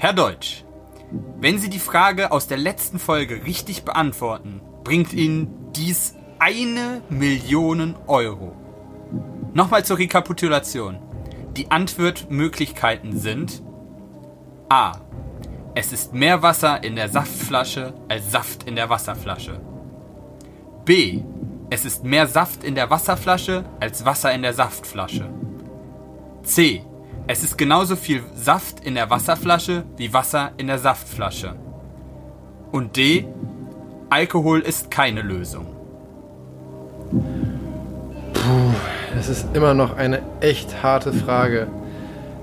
Herr Deutsch, wenn Sie die Frage aus der letzten Folge richtig beantworten, bringt Ihnen dies eine Million Euro. Nochmal zur Rekapitulation. Die Antwortmöglichkeiten sind A. Es ist mehr Wasser in der Saftflasche als Saft in der Wasserflasche. B. Es ist mehr Saft in der Wasserflasche als Wasser in der Saftflasche. C. Es ist genauso viel Saft in der Wasserflasche wie Wasser in der Saftflasche. Und D. Alkohol ist keine Lösung. Puh, das ist immer noch eine echt harte Frage.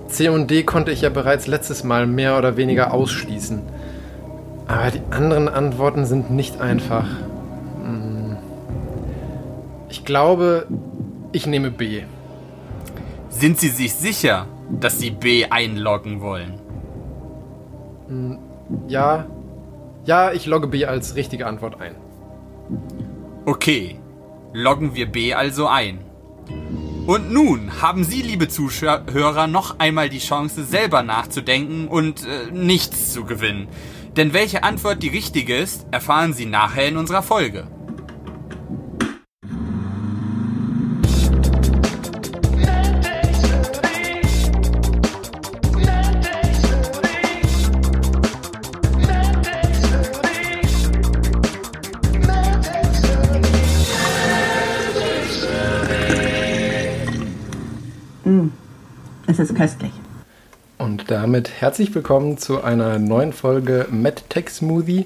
C und D konnte ich ja bereits letztes Mal mehr oder weniger ausschließen. Aber die anderen Antworten sind nicht einfach. Hm. Ich glaube, ich nehme B. Sind Sie sich sicher, dass Sie B einloggen wollen? Hm, ja. Ja, ich logge B als richtige Antwort ein. Okay, loggen wir B also ein. Und nun haben Sie, liebe Zuhörer, noch einmal die Chance, selber nachzudenken und äh, nichts zu gewinnen. Denn welche Antwort die richtige ist, erfahren Sie nachher in unserer Folge. Damit herzlich willkommen zu einer neuen Folge MedTech Smoothie.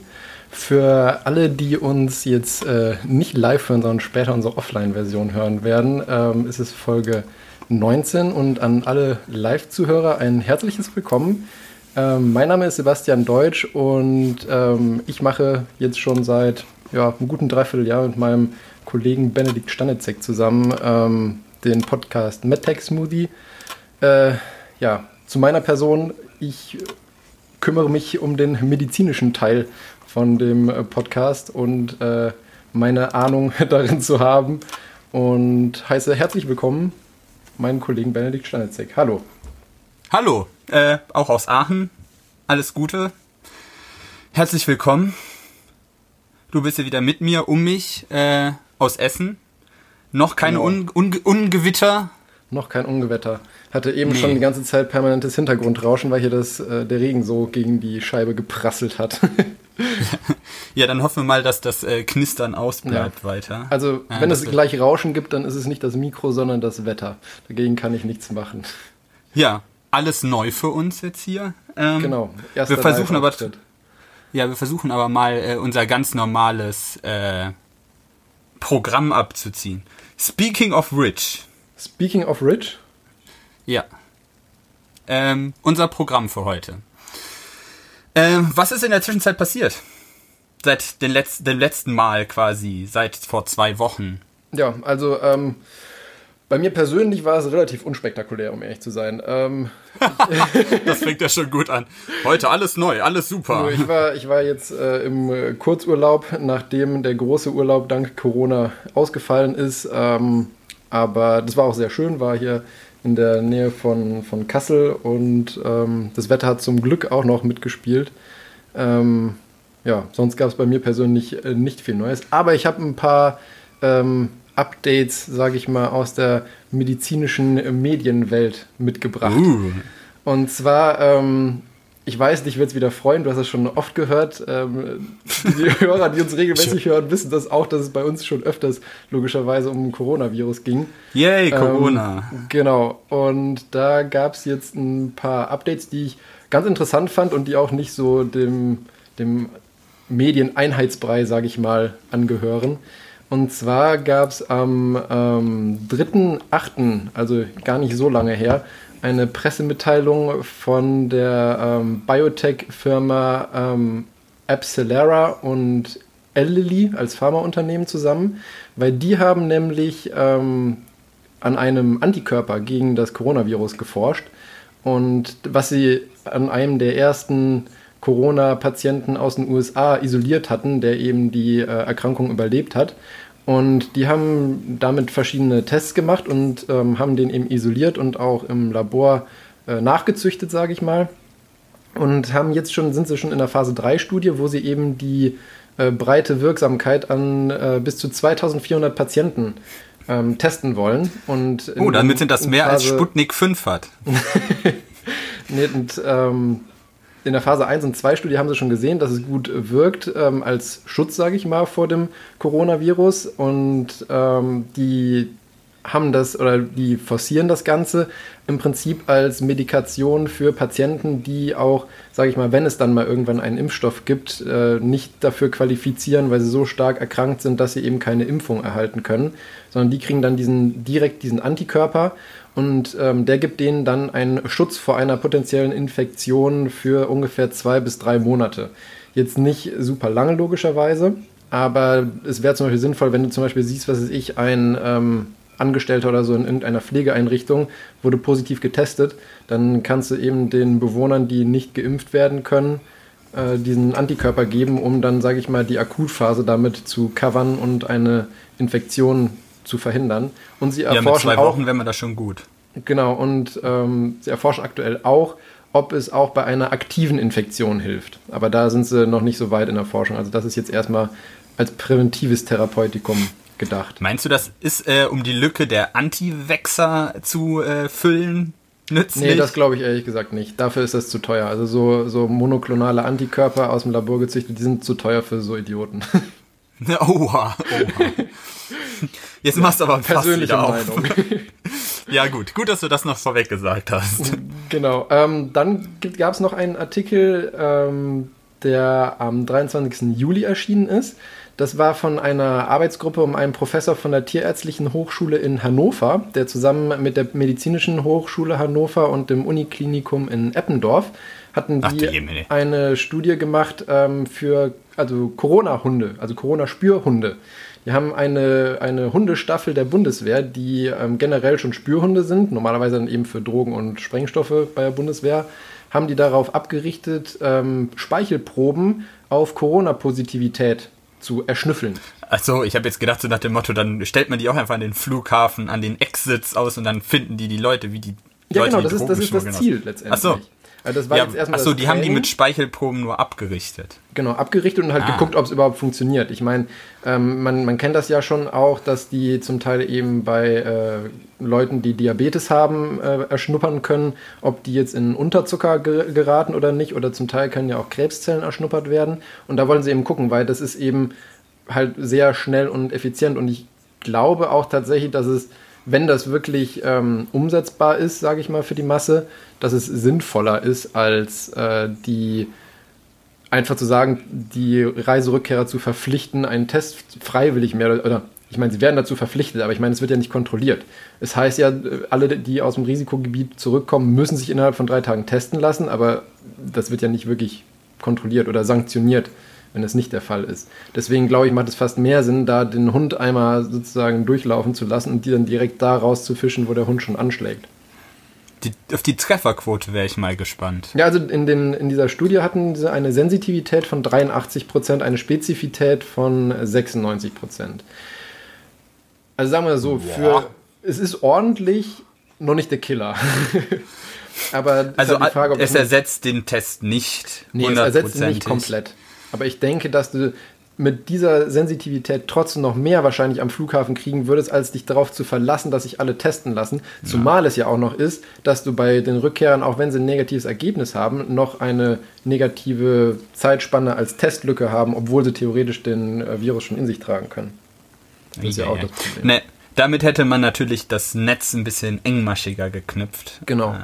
Für alle, die uns jetzt äh, nicht live hören, sondern später unsere Offline-Version hören werden, ähm, ist es Folge 19 und an alle Live-Zuhörer ein herzliches Willkommen. Ähm, mein Name ist Sebastian Deutsch und ähm, ich mache jetzt schon seit ja, einem guten Dreivierteljahr mit meinem Kollegen Benedikt Stanitzek zusammen ähm, den Podcast MedTech Smoothie. Äh, ja, zu meiner Person. Ich kümmere mich um den medizinischen Teil von dem äh, Podcast und äh, meine Ahnung darin zu haben. Und heiße herzlich willkommen meinen Kollegen Benedikt Stanitzek. Hallo. Hallo, äh, auch aus Aachen. Alles Gute. Herzlich willkommen. Du bist ja wieder mit mir, um mich, äh, aus Essen. Noch keine genau. Un Un Ungewitter. Noch kein Ungewetter. Hatte eben nee. schon die ganze Zeit permanentes Hintergrundrauschen, weil hier das, äh, der Regen so gegen die Scheibe geprasselt hat. ja, dann hoffen wir mal, dass das äh, Knistern ausbleibt ja. weiter. Also, ja, wenn es gleich Rauschen gibt, dann ist es nicht das Mikro, sondern das Wetter. Dagegen kann ich nichts machen. Ja, alles neu für uns jetzt hier. Ähm, genau. wir versuchen aber, ja, wir versuchen aber mal äh, unser ganz normales äh, Programm abzuziehen. Speaking of Rich. Speaking of Rich? Ja. Ähm, unser Programm für heute. Ähm, was ist in der Zwischenzeit passiert? Seit dem, Letz dem letzten Mal quasi, seit vor zwei Wochen. Ja, also ähm, bei mir persönlich war es relativ unspektakulär, um ehrlich zu sein. Ähm, das fängt ja schon gut an. Heute alles neu, alles super. Ich war, ich war jetzt äh, im Kurzurlaub, nachdem der große Urlaub dank Corona ausgefallen ist. Ähm, aber das war auch sehr schön, war hier in der Nähe von, von Kassel und ähm, das Wetter hat zum Glück auch noch mitgespielt. Ähm, ja, sonst gab es bei mir persönlich äh, nicht viel Neues. Aber ich habe ein paar ähm, Updates, sage ich mal, aus der medizinischen Medienwelt mitgebracht. Uh. Und zwar ähm, ich weiß, dich wird es wieder freuen, du hast es schon oft gehört. Ähm, die Hörer, die uns regelmäßig hören, wissen das auch, dass es bei uns schon öfters logischerweise um Coronavirus ging. Yay, Corona. Ähm, genau. Und da gab es jetzt ein paar Updates, die ich ganz interessant fand und die auch nicht so dem, dem Medieneinheitsbrei, sage ich mal, angehören. Und zwar gab es am ähm, 3.8., also gar nicht so lange her, eine Pressemitteilung von der ähm, Biotech-Firma ähm, Abcelera und Lilly als Pharmaunternehmen zusammen, weil die haben nämlich ähm, an einem Antikörper gegen das Coronavirus geforscht und was sie an einem der ersten Corona-Patienten aus den USA isoliert hatten, der eben die äh, Erkrankung überlebt hat. Und die haben damit verschiedene Tests gemacht und ähm, haben den eben isoliert und auch im Labor äh, nachgezüchtet, sage ich mal. und haben jetzt schon, sind sie schon in der Phase 3 Studie, wo sie eben die äh, breite Wirksamkeit an äh, bis zu 2400 Patienten ähm, testen wollen. Und oh, damit sind das mehr Phase, als Sputnik 5 hat. nee, und, ähm, in der Phase 1 und 2 Studie haben sie schon gesehen, dass es gut wirkt ähm, als Schutz, sage ich mal, vor dem Coronavirus. Und ähm, die haben das oder die forcieren das Ganze im Prinzip als Medikation für Patienten, die auch, sage ich mal, wenn es dann mal irgendwann einen Impfstoff gibt, äh, nicht dafür qualifizieren, weil sie so stark erkrankt sind, dass sie eben keine Impfung erhalten können, sondern die kriegen dann diesen direkt diesen Antikörper und ähm, der gibt denen dann einen Schutz vor einer potenziellen Infektion für ungefähr zwei bis drei Monate. Jetzt nicht super lange logischerweise, aber es wäre zum Beispiel sinnvoll, wenn du zum Beispiel siehst, was ist ich, ein ähm, Angestellter oder so in irgendeiner Pflegeeinrichtung wurde positiv getestet, dann kannst du eben den Bewohnern, die nicht geimpft werden können, äh, diesen Antikörper geben, um dann, sage ich mal, die Akutphase damit zu covern und eine Infektion zu verhindern. Und sie erforschen ja, mit zwei Wochen auch, wäre man da schon gut. Genau, und ähm, sie erforschen aktuell auch, ob es auch bei einer aktiven Infektion hilft. Aber da sind sie noch nicht so weit in der Forschung. Also das ist jetzt erstmal als präventives Therapeutikum gedacht. Meinst du, das ist, äh, um die Lücke der Anti-Vexer zu äh, füllen, nützlich? Nee, das glaube ich ehrlich gesagt nicht. Dafür ist das zu teuer. Also so, so monoklonale Antikörper aus dem Labor gezüchtet, die sind zu teuer für so Idioten. Oha, oha. Jetzt machst du aber Persönliche. Meinung. Ja gut, gut, dass du das noch vorweg gesagt hast. Genau. Ähm, dann gab es noch einen Artikel, ähm, der am 23. Juli erschienen ist. Das war von einer Arbeitsgruppe um einen Professor von der Tierärztlichen Hochschule in Hannover, der zusammen mit der Medizinischen Hochschule Hannover und dem Uniklinikum in Eppendorf hatten Ach, die Jemine. eine Studie gemacht ähm, für also Corona-Hunde, also Corona-Spürhunde. Die haben eine, eine Hundestaffel der Bundeswehr, die ähm, generell schon Spürhunde sind, normalerweise dann eben für Drogen und Sprengstoffe bei der Bundeswehr, haben die darauf abgerichtet, ähm, Speichelproben auf Corona-Positivität zu erschnüffeln. Achso, ich habe jetzt gedacht, so nach dem Motto, dann stellt man die auch einfach an den Flughafen, an den Exits aus und dann finden die die Leute, wie die Ja, Leute genau, die das ist, das ist das schmuggeln Ziel letztendlich. Ach so. Also das war Ja, jetzt erstmal achso, die haben die mit Speichelproben nur abgerichtet. Genau, abgerichtet und halt Ah. geguckt, ob es überhaupt funktioniert. Ich meine, ähm, man, man kennt das ja schon auch, dass die zum Teil eben bei äh, Leuten, die Diabetes haben, äh, erschnuppern können, ob die jetzt in Unterzucker ge geraten oder nicht. Oder zum Teil können ja auch Krebszellen erschnuppert werden. Und da wollen sie eben gucken, weil das ist eben halt sehr schnell und effizient. Und ich glaube auch tatsächlich, dass es, wenn das wirklich ähm, umsetzbar ist, sage ich mal, für die Masse, dass es sinnvoller ist, als äh, die einfach zu sagen, die Reiserückkehrer zu verpflichten, einen Test freiwillig mehr oder, ich meine, sie werden dazu verpflichtet, aber ich meine, es wird ja nicht kontrolliert. Es heißt ja, äh, alle, die aus dem Risikogebiet zurückkommen, müssen sich innerhalb von drei Tagen testen lassen, aber das wird ja nicht wirklich kontrolliert oder sanktioniert, wenn es nicht der Fall ist. Deswegen glaube ich, macht es fast mehr Sinn, da den Hund einmal sozusagen durchlaufen zu lassen und die dann direkt da rauszufischen, wo der Hund schon anschlägt. Die, auf die Trefferquote wäre ich mal gespannt. Ja, also in, den, in dieser Studie hatten sie eine Sensitivität von 83%, eine Spezifität von 96%. Also sagen wir so, für Boah. es ist ordentlich, noch nicht der Killer. Aber Also halt die Frage, ob es das- ersetzt den Test nicht. Nee, es ersetzt ihn nicht komplett. Aber ich denke, dass du mit dieser Sensitivität trotzdem noch mehr wahrscheinlich am Flughafen kriegen würdest, als dich darauf zu verlassen, dass sich alle testen lassen. Zumal es ja auch noch ist, dass du bei den Rückkehrern, auch wenn sie ein negatives Ergebnis haben, noch eine negative Zeitspanne als Testlücke haben, obwohl sie theoretisch den äh, Virus schon in sich tragen können. Das ist ja auch das Problem. Ne, damit hätte man natürlich das Netz ein bisschen engmaschiger geknüpft. Genau.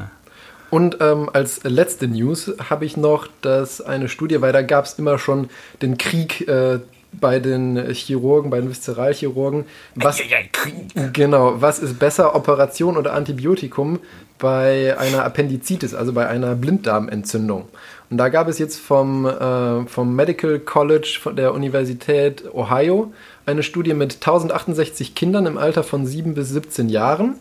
Und ähm, als letzte News habe ich noch, dass eine Studie, weil da gab es immer schon den Krieg äh, bei den Chirurgen, bei den Viszeralchirurgen. Was, ja, ja, Krieg. genau, was ist besser, Operation oder Antibiotikum bei einer Appendizitis, also bei einer Blinddarmentzündung? Und da gab es jetzt vom, äh, vom Medical College von der Universität Ohio eine Studie mit 1068 Kindern im Alter von 7 bis 17 Jahren.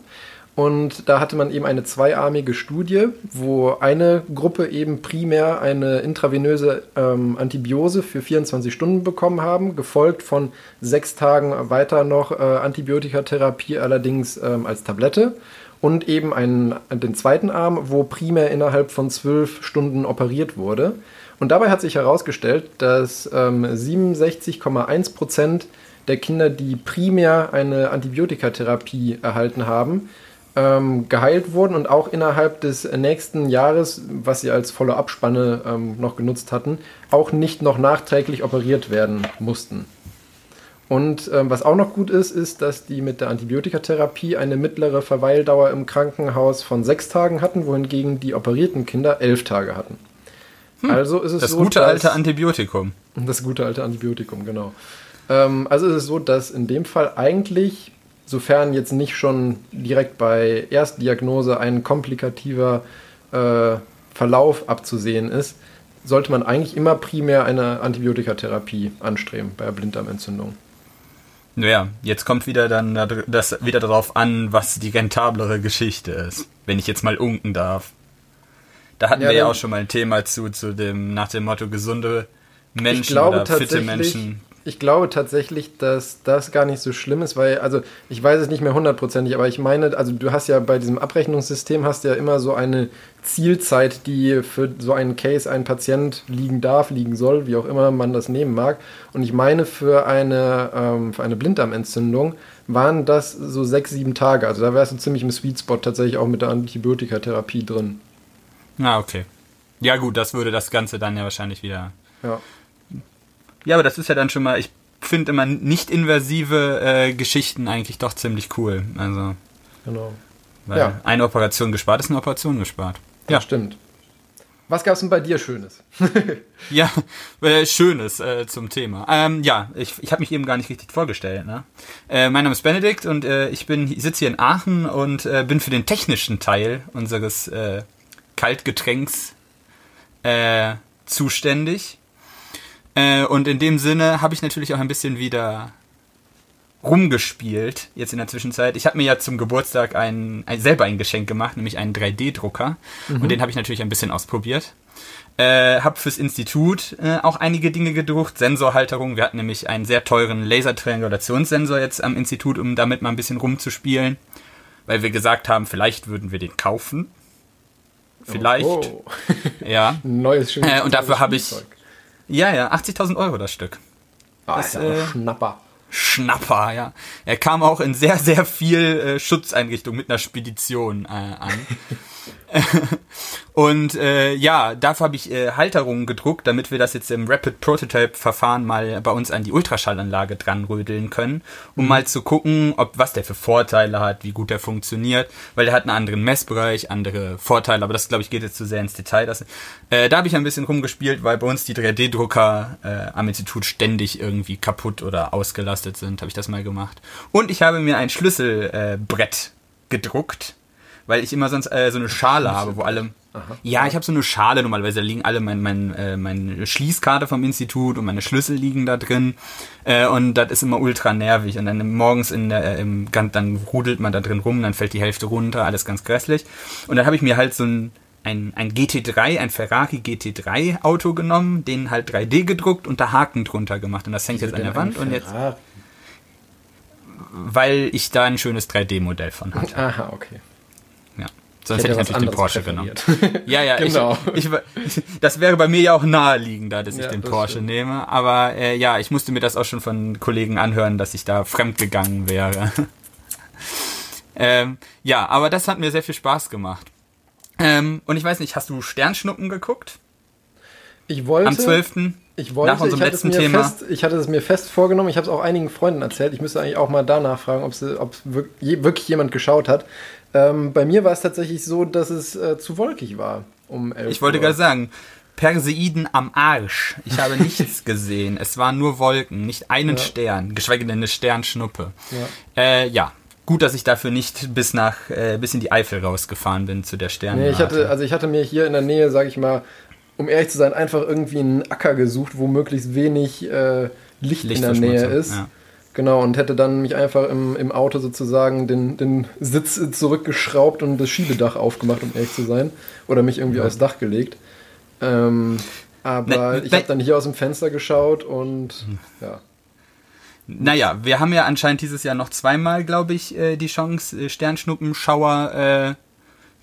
Und da hatte man eben eine zweiarmige Studie, wo eine Gruppe eben primär eine intravenöse ähm, Antibiose für 24 Stunden bekommen haben, gefolgt von sechs Tagen weiter noch äh, Antibiotikatherapie, allerdings ähm, als Tablette. und eben einen, den zweiten Arm, wo primär innerhalb von zwölf Stunden operiert wurde. Und dabei hat sich herausgestellt, dass ähm, 67,1 Prozent der Kinder, die primär eine Antibiotikatherapie erhalten haben, ähm, geheilt wurden und auch innerhalb des nächsten Jahres, was sie als volle Abspanne ähm, noch genutzt hatten, auch nicht noch nachträglich operiert werden mussten. Und ähm, was auch noch gut ist, ist, dass die mit der Antibiotikatherapie eine mittlere Verweildauer im Krankenhaus von sechs Tagen hatten, wohingegen die operierten Kinder elf Tage hatten. Hm, also ist es das so, gute alte Antibiotikum. Das gute alte Antibiotikum, genau. Ähm, also ist es so, dass in dem Fall eigentlich sofern jetzt nicht schon direkt bei Erstdiagnose ein komplikativer äh, Verlauf abzusehen ist, sollte man eigentlich immer primär eine Antibiotikatherapie anstreben bei der Blinddarmentzündung. Naja, jetzt kommt wieder dann das wieder darauf an, was die rentablere Geschichte ist, wenn ich jetzt mal unken darf. Da hatten ja, wir ja auch schon mal ein Thema zu, zu dem, nach dem Motto gesunde Menschen oder fitte Menschen ich glaube tatsächlich, dass das gar nicht so schlimm ist, weil, also ich weiß es nicht mehr hundertprozentig, aber ich meine, also du hast ja bei diesem Abrechnungssystem hast ja immer so eine Zielzeit, die für so einen Case ein Patient liegen darf, liegen soll, wie auch immer man das nehmen mag. Und ich meine, für eine, ähm, für eine Blinddarmentzündung waren das so sechs, sieben Tage. Also da wärst du ziemlich im Sweet Spot tatsächlich auch mit der Antibiotikatherapie drin. Ah, okay. Ja gut, das würde das Ganze dann ja wahrscheinlich wieder ja. Ja, aber das ist ja dann schon mal, ich finde immer nicht invasive äh, Geschichten eigentlich doch ziemlich cool. Also. Genau. Weil ja. eine Operation gespart ist eine Operation gespart. Ja, stimmt. Was gab es denn bei dir Schönes? ja, äh, Schönes äh, zum Thema. Ähm, ja, ich, ich habe mich eben gar nicht richtig vorgestellt. Ne? Äh, mein Name ist Benedikt und äh, ich bin sitze hier in Aachen und äh, bin für den technischen Teil unseres äh, Kaltgetränks äh, zuständig. Äh, und in dem Sinne habe ich natürlich auch ein bisschen wieder rumgespielt jetzt in der Zwischenzeit. Ich habe mir ja zum Geburtstag ein, ein, selber ein Geschenk gemacht, nämlich einen 3D-Drucker. Mhm. Und den habe ich natürlich ein bisschen ausprobiert. Äh, habe fürs Institut äh, auch einige Dinge gedruckt, Sensorhalterung. Wir hatten nämlich einen sehr teuren Lasertriangulationssensor jetzt am Institut, um damit mal ein bisschen rumzuspielen, weil wir gesagt haben, vielleicht würden wir den kaufen. Vielleicht. Oh, oh. ja. Neues schönes äh, Und dafür habe ich ja, ja, 80.000 Euro das Stück. Ah, das, ist äh, Schnapper. Schnapper, ja. Er kam auch in sehr, sehr viel äh, Schutzeinrichtung mit einer Spedition äh, an. und äh, ja, dafür habe ich äh, Halterungen gedruckt, damit wir das jetzt im Rapid Prototype Verfahren mal bei uns an die Ultraschallanlage dran rödeln können, um mhm. mal zu gucken, ob was der für Vorteile hat, wie gut der funktioniert, weil der hat einen anderen Messbereich, andere Vorteile, aber das glaube ich geht jetzt zu sehr ins Detail. Das, äh, da habe ich ein bisschen rumgespielt, weil bei uns die 3D-Drucker äh, am Institut ständig irgendwie kaputt oder ausgelastet sind, habe ich das mal gemacht. Und ich habe mir ein Schlüsselbrett gedruckt weil ich immer sonst äh, so eine Schale habe, wo alle. Aha. Ja, ich habe so eine Schale normalerweise, da liegen alle mein, mein, äh, meine Schließkarte vom Institut und meine Schlüssel liegen da drin. Äh, und das ist immer ultra nervig. Und dann morgens in der, äh, im, dann rudelt man da drin rum, dann fällt die Hälfte runter, alles ganz grässlich. Und dann habe ich mir halt so ein, ein, ein GT3, ein Ferrari GT3 Auto genommen, den halt 3D gedruckt und da Haken drunter gemacht. Und das hängt jetzt an der Wand und jetzt. Weil ich da ein schönes 3D-Modell von hatte. Aha, okay. Sonst hätte, hätte ich natürlich den Porsche genommen. ja, ja, genau. Ich, ich, das wäre bei mir ja auch naheliegender, dass ja, ich den das Porsche stimmt. nehme. Aber äh, ja, ich musste mir das auch schon von Kollegen anhören, dass ich da fremd gegangen wäre. ähm, ja, aber das hat mir sehr viel Spaß gemacht. Ähm, und ich weiß nicht, hast du Sternschnuppen geguckt? Ich wollte. Am 12. Ich wollte, nach unserem ich letzten Thema. Fest, ich hatte es mir fest vorgenommen, ich habe es auch einigen Freunden erzählt. Ich müsste eigentlich auch mal danach fragen, ob es wirklich jemand geschaut hat. Ähm, bei mir war es tatsächlich so, dass es äh, zu wolkig war um 11 Ich wollte gerade sagen, Perseiden am Arsch. Ich habe nichts gesehen. Es waren nur Wolken, nicht einen ja. Stern, geschweige denn eine Sternschnuppe. Ja. Äh, ja. Gut, dass ich dafür nicht bis nach äh, bis in die Eifel rausgefahren bin zu der Sterne. Nee, ich hatte, also ich hatte mir hier in der Nähe, sage ich mal, um ehrlich zu sein, einfach irgendwie einen Acker gesucht, wo möglichst wenig äh, Licht, Licht, in der Nähe ist. Ja. Genau, und hätte dann mich einfach im, im Auto sozusagen den, den Sitz zurückgeschraubt und das Schiebedach aufgemacht, um ehrlich zu sein. Oder mich irgendwie ja. aufs Dach gelegt. Ähm, aber ne, ich habe dann hier aus dem Fenster geschaut und hm. ja. Naja, wir haben ja anscheinend dieses Jahr noch zweimal, glaube ich, äh, die Chance, äh, Sternschnuppenschauer äh,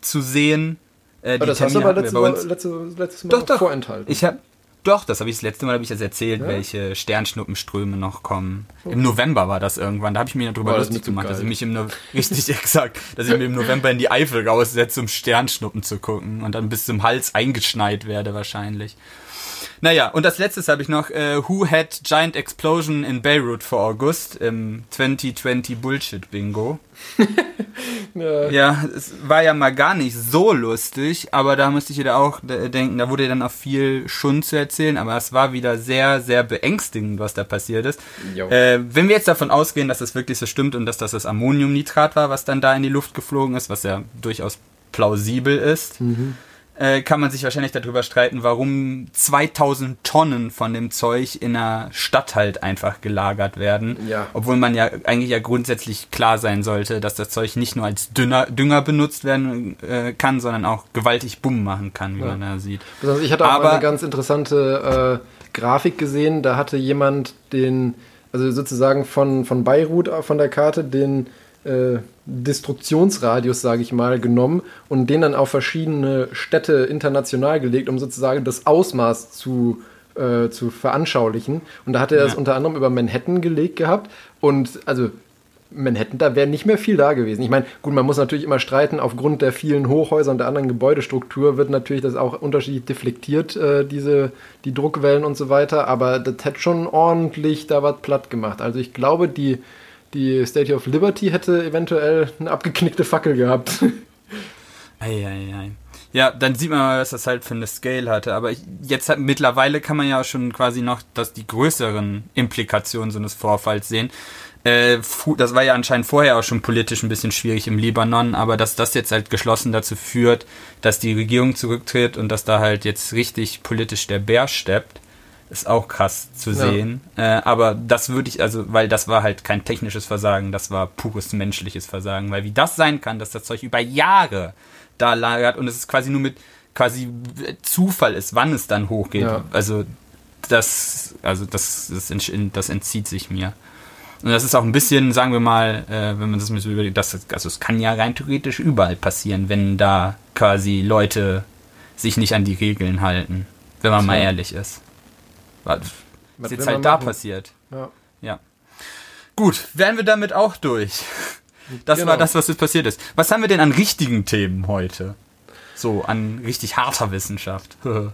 zu sehen. Äh, Aber die das hast du Termine aber letzte, letzte, letztes Mal Doch, doch. vorenthalten. Ich habe doch, das habe ich das letzte Mal habe ich das erzählt, Ja? welche Sternschnuppenströme noch kommen. Im November war das irgendwann. Da habe ich mir darüber Boah, das lustig zu gemacht, dass geil. ich mich im no richtig exakt, dass ich mir im November in die Eifel raussetze, um Sternschnuppen zu gucken und dann bis zum Hals eingeschneit werde wahrscheinlich. Naja, und als letztes habe ich noch äh, Who had Giant Explosion in Beirut for August im 2020 Bullshit Bingo. ja, Ja, es war ja mal gar nicht so lustig, aber da musste ich wieder auch denken, da wurde dann auch viel Schund zu erzählen, aber es war wieder sehr, sehr beängstigend, was da passiert ist. Äh, wenn wir jetzt davon ausgehen, dass das wirklich so stimmt und dass das das Ammoniumnitrat war, was dann da in die Luft geflogen ist, was ja durchaus plausibel ist, äh, kann man sich wahrscheinlich darüber streiten, warum 2000 Tonnen von dem Zeug in einer Stadt halt einfach gelagert werden. Ja. Obwohl man ja eigentlich ja grundsätzlich klar sein sollte, dass das Zeug nicht nur als Dünner, Dünger benutzt werden äh, kann, sondern auch gewaltig Bumm machen kann, wie Ja. man da sieht. Besonders ich hatte auch Aber- mal eine ganz interessante äh, Grafik gesehen. Da hatte jemand den, also sozusagen von, von Beirut äh, von der Karte den äh, Destruktionsradius, sage ich mal, genommen und den dann auf verschiedene Städte international gelegt, um sozusagen das Ausmaß zu, äh, zu veranschaulichen. Und da hatte er es Ja. unter anderem über Manhattan gelegt gehabt. Und also Manhattan, da wäre nicht mehr viel da gewesen. Ich meine, gut, man muss natürlich immer streiten, aufgrund der vielen Hochhäuser und der anderen Gebäudestruktur wird natürlich das auch unterschiedlich deflektiert, äh, diese, die Druckwellen und so weiter, aber das hätte schon ordentlich da was platt gemacht. Also ich glaube, die, die Statue of Liberty hätte eventuell eine abgeknickte Fackel gehabt. Eieiei. Ja, dann sieht man mal, was das halt für eine Scale hatte. Aber jetzt hat, mittlerweile kann man ja schon quasi noch dass die größeren Implikationen so eines Vorfalls sehen. Äh, das war ja anscheinend vorher auch schon politisch ein bisschen schwierig im Libanon, aber dass das jetzt halt geschlossen dazu führt, dass die Regierung zurücktritt und dass da halt jetzt richtig politisch der Bär steppt, ist auch krass zu Ja. sehen. Äh, aber das würde ich, also, weil das war halt kein technisches Versagen, das war pures menschliches Versagen. Weil wie das sein kann, dass das Zeug über Jahre da lagert und es ist quasi nur mit quasi Zufall ist, wann es dann hochgeht. Ja. Also das, also das, das, das entzieht sich mir. Und das ist auch ein bisschen, sagen wir mal, äh, wenn man das mit so überlegt, das, also es kann ja rein theoretisch überall passieren, wenn da quasi Leute sich nicht an die Regeln halten, wenn man mal Tja. ehrlich ist. Was Was ist jetzt halt da machen? passiert. Ja. Ja. Gut, wären wir damit auch durch. Das Genau. war das, was jetzt passiert ist. Was haben wir denn an richtigen Themen heute? So, an richtig harter Wissenschaft.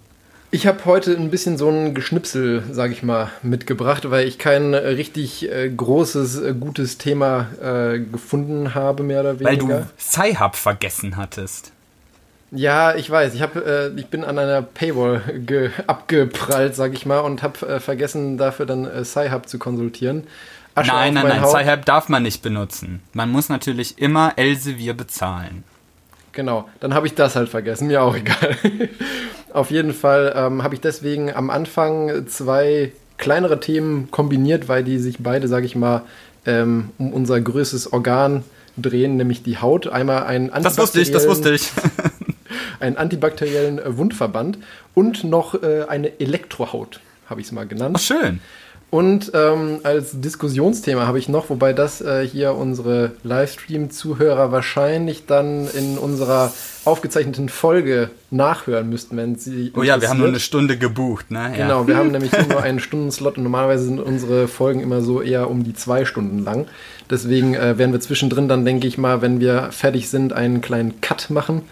Ich habe heute ein bisschen so ein Geschnipsel, sage ich mal, mitgebracht, weil ich kein äh, richtig äh, großes, äh, gutes Thema äh, gefunden habe, mehr oder Weil weniger. du Sci-Hub vergessen hattest. Ja, ich weiß. Ich, hab, äh, ich bin an einer Paywall ge abgeprallt, sag ich mal, und habe äh, vergessen, dafür dann äh, Sci-Hub zu konsultieren. Asche nein, nein, nein. Sci-Hub darf man nicht benutzen. Man muss natürlich immer Elsevier bezahlen. Genau, dann habe ich das halt vergessen, mir auch egal. Auf jeden Fall ähm, habe ich deswegen am Anfang zwei kleinere Themen kombiniert, weil die sich beide, sage ich mal, ähm, um unser größtes Organ drehen, nämlich die Haut. Einmal ein Das wusste ich, das wusste ich. einen antibakteriellen äh, Wundverband und noch äh, eine Elektrohaut, habe ich es mal genannt. Ach, schön. Und ähm, als Diskussionsthema habe ich noch, wobei das äh, hier unsere Livestream-Zuhörer wahrscheinlich dann in unserer aufgezeichneten Folge nachhören müssten, wenn sie. Oh ja, wir haben nur eine. Stunde gebucht, ne? Ja. Genau, wir haben nämlich nur einen Stundenslot und normalerweise sind unsere Folgen immer so eher um die zwei Stunden lang. Deswegen äh, werden wir zwischendrin dann, denke ich mal, wenn wir fertig sind, einen kleinen Cut machen.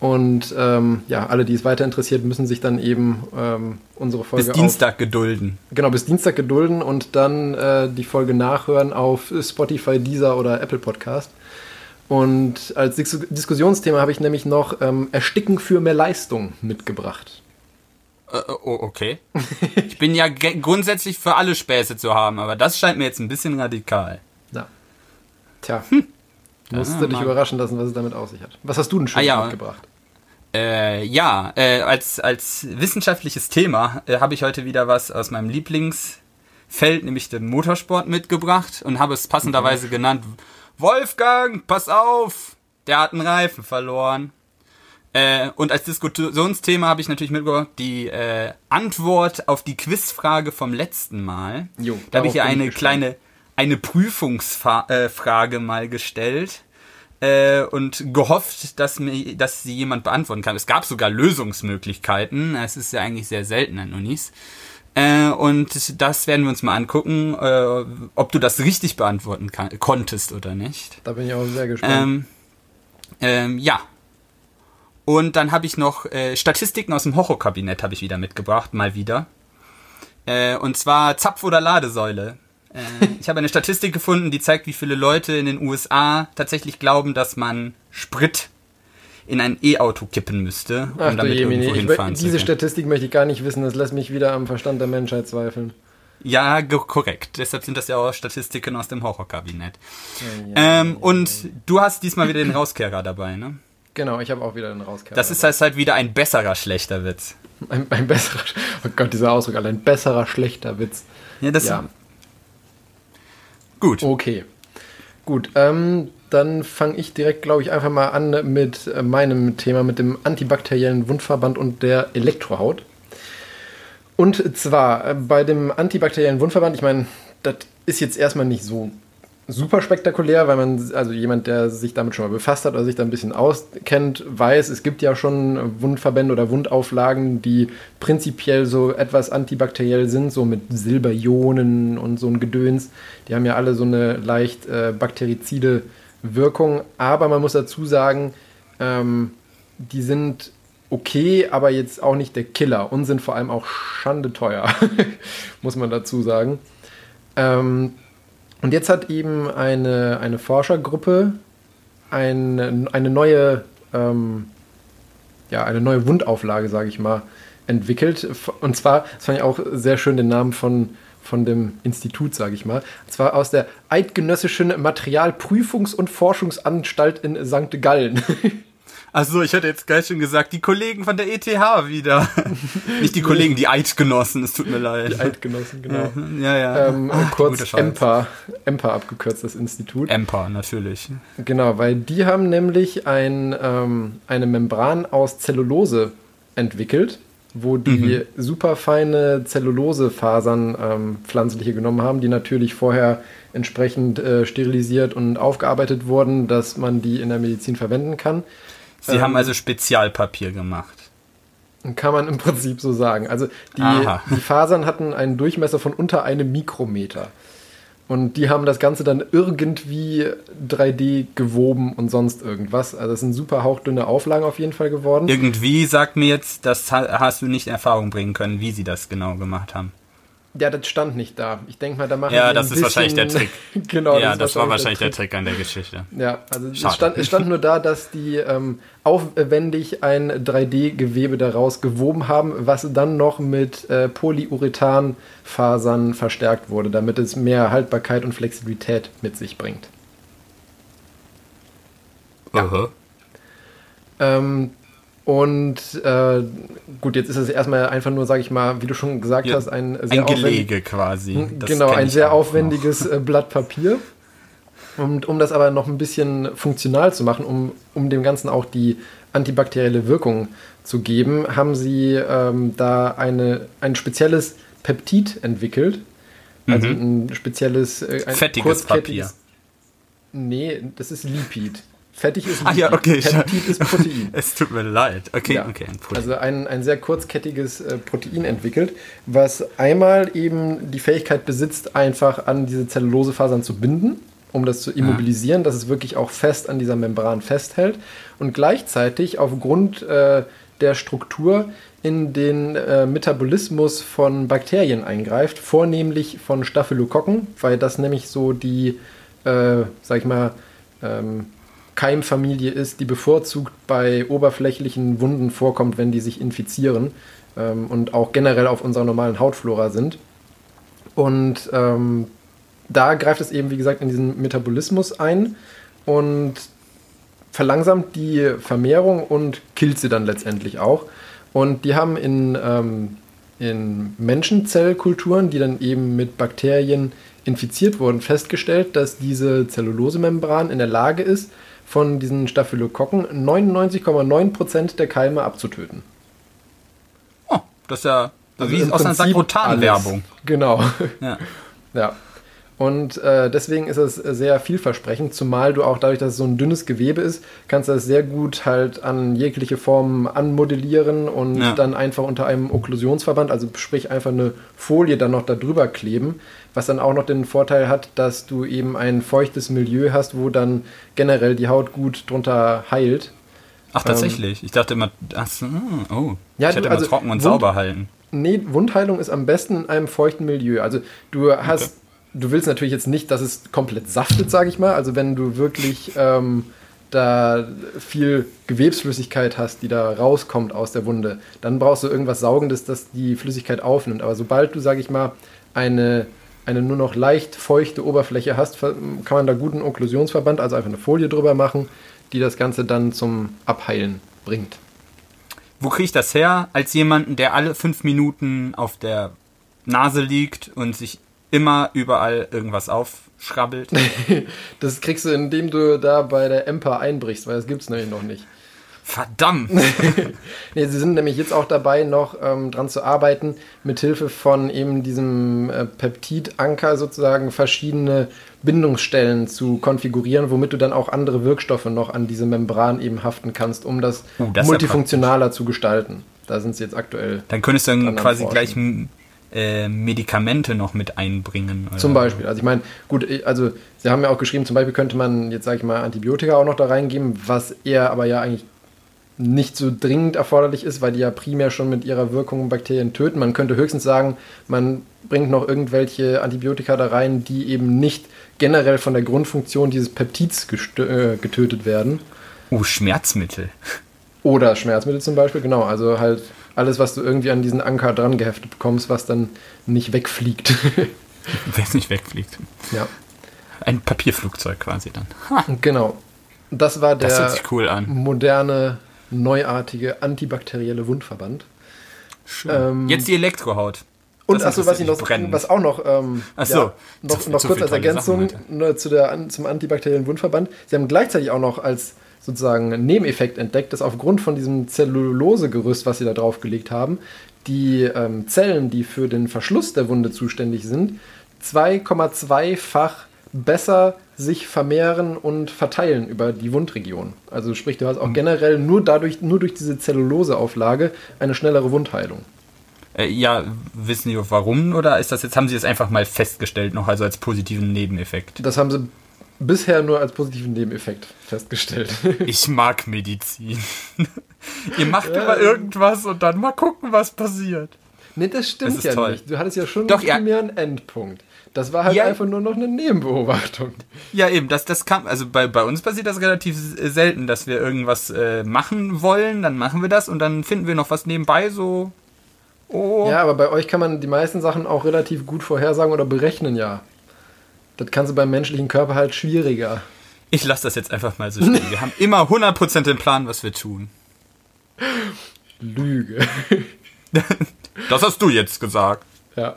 Und ähm, ja, alle, die es weiter interessiert, müssen sich dann eben ähm, unsere Folge Bis auf- Dienstag gedulden. Genau, bis Dienstag gedulden und dann äh, die Folge nachhören auf Spotify, Deezer oder Apple Podcast. Und als Dis Diskussionsthema habe ich nämlich noch ähm, Ersticken für mehr Leistung mitgebracht. Äh, oh, okay. Ich bin ja grundsätzlich für alle Späße zu haben, aber das scheint mir jetzt ein bisschen radikal. Na. Tja. Hm. Musst Ja, du dich überraschen lassen, was es damit auf sich hat. Was hast du denn schon Ah, ja. mitgebracht? Äh, ja, äh, als, als wissenschaftliches Thema äh, habe ich heute wieder was aus meinem Lieblingsfeld, nämlich dem Motorsport, mitgebracht und habe es passenderweise genannt. Wolfgang, pass auf! Der hat einen Reifen verloren. Äh, und als Diskussionsthema habe ich natürlich mitgebracht die äh, Antwort auf die Quizfrage vom letzten Mal. Jo, da habe ich hier eine gespannt. kleine eine Prüfungsfrage äh, mal gestellt äh, und gehofft, dass, mir, dass sie jemand beantworten kann. Es gab sogar Lösungsmöglichkeiten. Es ist ja eigentlich sehr selten an Unis. Äh, und das werden wir uns mal angucken, äh, ob du das richtig beantworten kann, konntest oder nicht. Da bin ich auch sehr gespannt. Ähm, ähm, ja. Und dann habe ich noch äh, Statistiken aus dem Horrorkabinett habe ich wieder mitgebracht, mal wieder. Äh, und zwar Zapf oder Ladesäule. Äh, ich habe eine Statistik gefunden, die zeigt, wie viele Leute in den USA tatsächlich glauben, dass man Sprit in ein E-Auto kippen müsste, um Ach damit irgendwo ich, hinfahren zu diese können. Statistik möchte ich gar nicht wissen, das lässt mich wieder am Verstand der Menschheit zweifeln. Ja, korrekt. Deshalb sind das ja auch Statistiken aus dem Horrorkabinett. Ähm, und du hast diesmal wieder den Rauskehrer dabei, ne? Genau, ich habe auch wieder den Rauskerl. Das ist halt, halt wieder ein besserer schlechter Witz. ein, ein besserer, oh Gott, dieser Ausdruck, ein besserer, schlechter Witz. Ja, das Ja, gut. okay. Gut, ähm, dann fange ich direkt, glaube ich, einfach mal an mit äh, meinem Thema, mit dem antibakteriellen Wundverband und der Elektrohaut. Und zwar äh, bei dem antibakteriellen Wundverband, ich meine, das ist jetzt erstmal nicht so super spektakulär, weil man, also jemand, der sich damit schon mal befasst hat oder sich da ein bisschen auskennt, weiß, es gibt ja schon Wundverbände oder Wundauflagen, die prinzipiell so etwas antibakteriell sind, so mit Silberionen und so ein Gedöns. Die haben ja alle so eine leicht äh, bakterizide Wirkung, aber man muss dazu sagen, ähm, die sind okay, aber jetzt auch nicht der Killer und sind vor allem auch schande teuer, muss man dazu sagen. Ähm, und jetzt hat eben eine, eine Forschergruppe eine, eine neue, ähm, ja, eine neue Wundauflage, sage ich mal, entwickelt. Und zwar, das fand ich auch sehr schön, den Namen von, von dem Institut, sage ich mal. Und zwar aus der Eidgenössischen Materialprüfungs- und Forschungsanstalt in St. Gallen. Also ich hätte jetzt gleich schon gesagt, die Kollegen von der ETH wieder. Nicht die Kollegen, die Eidgenossen, es tut mir leid. Die Eidgenossen, genau. Ja, ja. Ähm, Ach, kurz. EMPA, EMPA abgekürzt, das Institut. Emper, natürlich. Genau, weil die haben nämlich ein, ähm, eine Membran aus Zellulose entwickelt, wo die super feine Zellulosefasern ähm, pflanzliche genommen haben, die natürlich vorher entsprechend äh, sterilisiert und aufgearbeitet wurden, dass man die in der Medizin verwenden kann. Sie Ähm, haben also Spezialpapier gemacht. Kann man im Prinzip so sagen. Also die, die Fasern hatten einen Durchmesser von unter einem Mikrometer. Und die haben das Ganze dann irgendwie 3D gewoben und sonst irgendwas. Also es sind super hauchdünne Auflagen auf jeden Fall geworden. Irgendwie sagt mir jetzt, das ha- hast du nicht in Erfahrung bringen können, wie sie das genau gemacht haben. Ja, das stand nicht da. Ich denke mal, da machen Ja, das ist wahrscheinlich der bisschen- Trick. genau, ja, das, war wahrscheinlich der Trick. Trick an der Geschichte. Ja, also es stand, es stand nur da, dass die ähm, aufwendig ein 3D-Gewebe daraus gewoben haben, was dann noch mit äh, Polyurethanfasern verstärkt wurde, damit es mehr Haltbarkeit und Flexibilität mit sich bringt. Aha. Ähm, und äh, gut, jetzt ist es erstmal einfach nur, sage ich mal, wie du schon gesagt Ja, hast, ein sehr Ein Gelege quasi. Das genau, ein sehr aufwendiges äh, Blatt Papier. Und um das aber noch ein bisschen funktional zu machen, um, um dem Ganzen auch die antibakterielle Wirkung zu geben, haben sie ähm, da eine, ein spezielles Peptid entwickelt. Also ein spezielles äh, ein Mhm. Fettiges kurzkettiges- Nee, das ist Lipid. Fettig ist Ah ja, okay. Peptid ist Protein. Es tut mir leid. Okay, Ja. okay. ein. Also ein, ein sehr kurzkettiges äh, Protein entwickelt, was einmal eben die Fähigkeit besitzt, einfach an diese Zellulosefasern zu binden, um das zu immobilisieren, dass es wirklich auch fest an dieser Membran festhält und gleichzeitig aufgrund äh, der Struktur in den äh, Metabolismus von Bakterien eingreift, vornehmlich von Staphylokokken, weil das nämlich so die, äh, sag ich mal, ähm, Keimfamilie ist, die bevorzugt bei oberflächlichen Wunden vorkommt, wenn die sich infizieren ähm, und auch generell auf unserer normalen Hautflora sind. Und ähm, da greift es eben, wie gesagt, in diesen Metabolismus ein und verlangsamt die Vermehrung und killt sie dann letztendlich auch. Und die haben in, ähm, in Menschenzellkulturen, die dann eben mit Bakterien infiziert wurden, festgestellt, dass diese Zellulosemembran in der Lage ist, von diesen Staphylokokken 99,9% der Keime abzutöten. oh, das ist ja Also wie aus einer Sakrotan-Werbung. Genau. Ja. Ja. Und äh, deswegen ist es sehr vielversprechend, zumal du auch dadurch, dass es so ein dünnes Gewebe ist, kannst du das sehr gut halt an jegliche Formen anmodellieren und Ja. dann einfach unter einem Okklusionsverband, also sprich einfach eine Folie dann noch da drüber kleben, was dann auch noch den Vorteil hat, dass du eben ein feuchtes Milieu hast, wo dann generell die Haut gut drunter heilt. Ach, tatsächlich. ich dachte immer, ach, so, oh. Ja, ich hätte du- immer also trocken und Wund- sauber halten. Nee, Wundheilung ist am besten in einem feuchten Milieu. Also du hast, du willst natürlich jetzt nicht, dass es komplett saftet, sage ich mal. Also wenn du wirklich ähm, da viel Gewebsflüssigkeit hast, die da rauskommt aus der Wunde, dann brauchst du irgendwas Saugendes, das die Flüssigkeit aufnimmt. Aber sobald du, sage ich mal, eine, eine nur noch leicht feuchte Oberfläche hast, kann man da guten Okklusionsverband, also einfach eine Folie drüber machen, die das Ganze dann zum Abheilen bringt. Wo kriege ich das her? Als jemanden, der alle fünf Minuten auf der Nase liegt und sich immer überall irgendwas aufschrabbelt. Das kriegst du, indem du da bei der Emper einbrichst, weil das gibt es nämlich noch nicht. Verdammt! Nee, sie sind nämlich jetzt auch dabei, noch ähm, dran zu arbeiten, mithilfe von eben diesem äh, Peptidanker sozusagen verschiedene Bindungsstellen zu konfigurieren, womit du dann auch andere Wirkstoffe noch an diese Membran eben haften kannst, um das, Oh, das ist ja multifunktionaler zu gestalten. Da sind sie jetzt aktuell. Dann könntest du dann quasi Forschen. gleich äh, Medikamente noch mit einbringen. Oder? Zum Beispiel. Also ich meine, gut, also Sie haben ja auch geschrieben, zum Beispiel könnte man jetzt, sage ich mal, Antibiotika auch noch da reingeben, was eher aber ja eigentlich nicht so dringend erforderlich ist, weil die ja primär schon mit ihrer Wirkung Bakterien töten. Man könnte höchstens sagen, man bringt noch irgendwelche Antibiotika da rein, die eben nicht generell von der Grundfunktion dieses Peptids äh, getötet werden. Oh, Schmerzmittel. Oder Schmerzmittel zum Beispiel, genau. Also halt alles, was du irgendwie an diesen Anker dran geheftet bekommst, was dann nicht wegfliegt. Wenn es nicht wegfliegt. ja, Ein Papierflugzeug quasi dann. Ha, genau. Das war das der sich cool an. moderne, neuartige, antibakterielle Wundverband. Schön. ähm, Jetzt die Elektrohaut. Und Das achso, was ich noch, was auch noch, ähm, so. ja, Zu noch, viel- noch zu kurz als Ergänzung Sachen ne, zu der, zum antibakteriellen Wundverband. Sie haben gleichzeitig auch noch als sozusagen Nebeneffekt entdeckt, dass aufgrund von diesem Zellulosegerüst, was sie da draufgelegt haben, die ähm, Zellen, die für den Verschluss der Wunde zuständig sind, 2,2-fach besser sich vermehren und verteilen über die Wundregion. Also sprich, du hast Mhm. auch generell nur dadurch, nur durch diese Zelluloseauflage eine schnellere Wundheilung. Äh, ja, wissen Sie warum oder ist das jetzt, haben Sie das einfach mal festgestellt, noch also als positiven Nebeneffekt? Das haben sie bisher nur als positiven Nebeneffekt festgestellt. Ich mag Medizin. Ihr macht immer irgendwas und dann mal gucken, was passiert. nee, das stimmt Das ja toll. nicht. Du hattest ja schon Doch, einen ja. primären Endpunkt. Das war halt Ja. einfach nur noch eine Nebenbeobachtung. Ja, eben, das, das kam, also bei, bei uns passiert das relativ äh, selten, dass wir irgendwas äh, machen wollen, dann machen wir das und dann finden wir noch was nebenbei, so. Oh. Ja, aber bei euch kann man die meisten Sachen auch relativ gut vorhersagen oder berechnen, ja. Das kannst du beim menschlichen Körper halt schwieriger. Ich lasse das jetzt einfach mal so stehen. Wir haben immer 100% den Plan, was wir tun. Lüge. Das hast du jetzt gesagt. ja.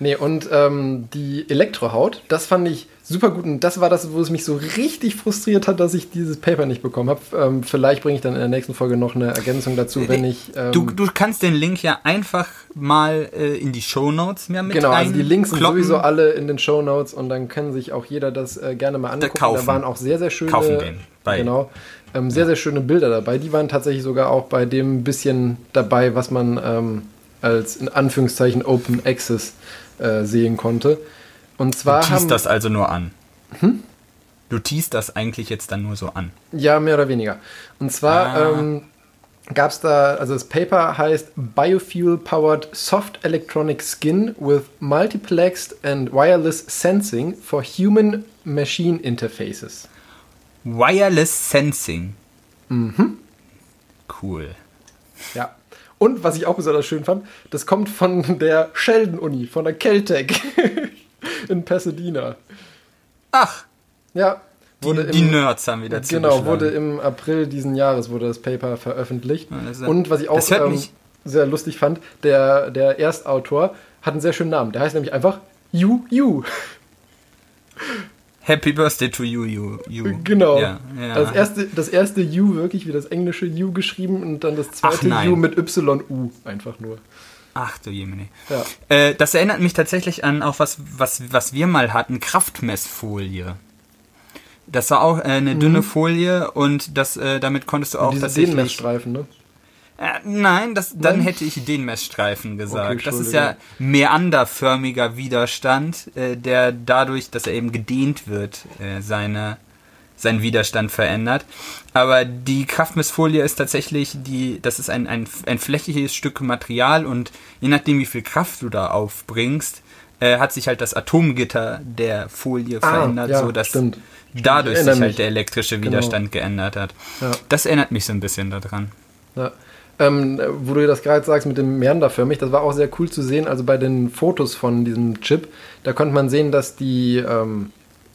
Nee, und ähm, die Elektrohaut, das fand ich super gut. Und das war das, wo es mich so richtig frustriert hat, dass ich dieses Paper nicht bekommen habe. Ähm, vielleicht bringe ich dann in der nächsten Folge noch eine Ergänzung dazu, wenn ich. Ähm, Du, du kannst den Link ja einfach mal äh, in die Shownotes mehr mit Genau, also die Links sind sowieso alle in den Show Notes und dann kann sich auch jeder das äh, gerne mal angucken. kaufen. Da waren auch sehr, sehr schöne, Kaufen den bei- genau, ähm, sehr, sehr schöne Bilder dabei. Die waren tatsächlich sogar auch bei dem bisschen dabei, was man ähm, als in Anführungszeichen Open Access äh, sehen konnte. Und Du zwar haben, teast das also nur an. Hm? Du teast das eigentlich jetzt dann nur so an. Ja, mehr oder weniger. Und zwar Ah. ähm, gab es da, also das Paper heißt Biofuel Powered Soft Electronic Skin with Multiplexed and Wireless Sensing for Human Machine Interfaces. Wireless Sensing. Mhm. Cool. Ja. Und was ich auch besonders schön fand, das kommt von der Sheldon-Uni, von der Caltech in Pasadena. Ach, Ja. die, Wurde die im, Nerds haben wieder Genau, wurde im April diesen Jahres wurde das Paper veröffentlicht. Ja, Und was ich auch ähm, sehr lustig fand, der, der Erstautor hat einen sehr schönen Namen. Der heißt nämlich einfach Yu Yu. Happy Birthday to you, you, you. Genau. Ja, ja. Das, erste, das erste U wirklich wie das englische U geschrieben und dann das zweite. U mit Y-U einfach nur. Ach du Jemine. Ja. Äh, das erinnert mich tatsächlich an auch was, was, was wir mal hatten, Kraftmessfolie. Das war auch äh, eine dünne Folie und das, äh, damit konntest du auch Diese tatsächlich... Dehnmessstreifen, ne? Äh, nein, das, dann Nein? hätte ich den Messstreifen gesagt. Okay, das ist ja meanderförmiger Widerstand, äh, der dadurch, dass er eben gedehnt wird, äh, seine, seinen Widerstand verändert. Aber die Kraftmessfolie ist tatsächlich die, das ist ein, ein, ein flächiges Stück Material und je nachdem, wie viel Kraft du da aufbringst, äh, hat sich halt das Atomgitter der Folie Ah, verändert, ja, so dass stimmt. dadurch sich halt mich. der elektrische Widerstand geändert hat. Ja. Das erinnert mich so ein bisschen daran. Ja. Ähm, wo du das gerade sagst mit dem Meanderförmig, das war auch sehr cool zu sehen. Also bei den Fotos von diesem Chip, da konnte man sehen, dass die, ähm,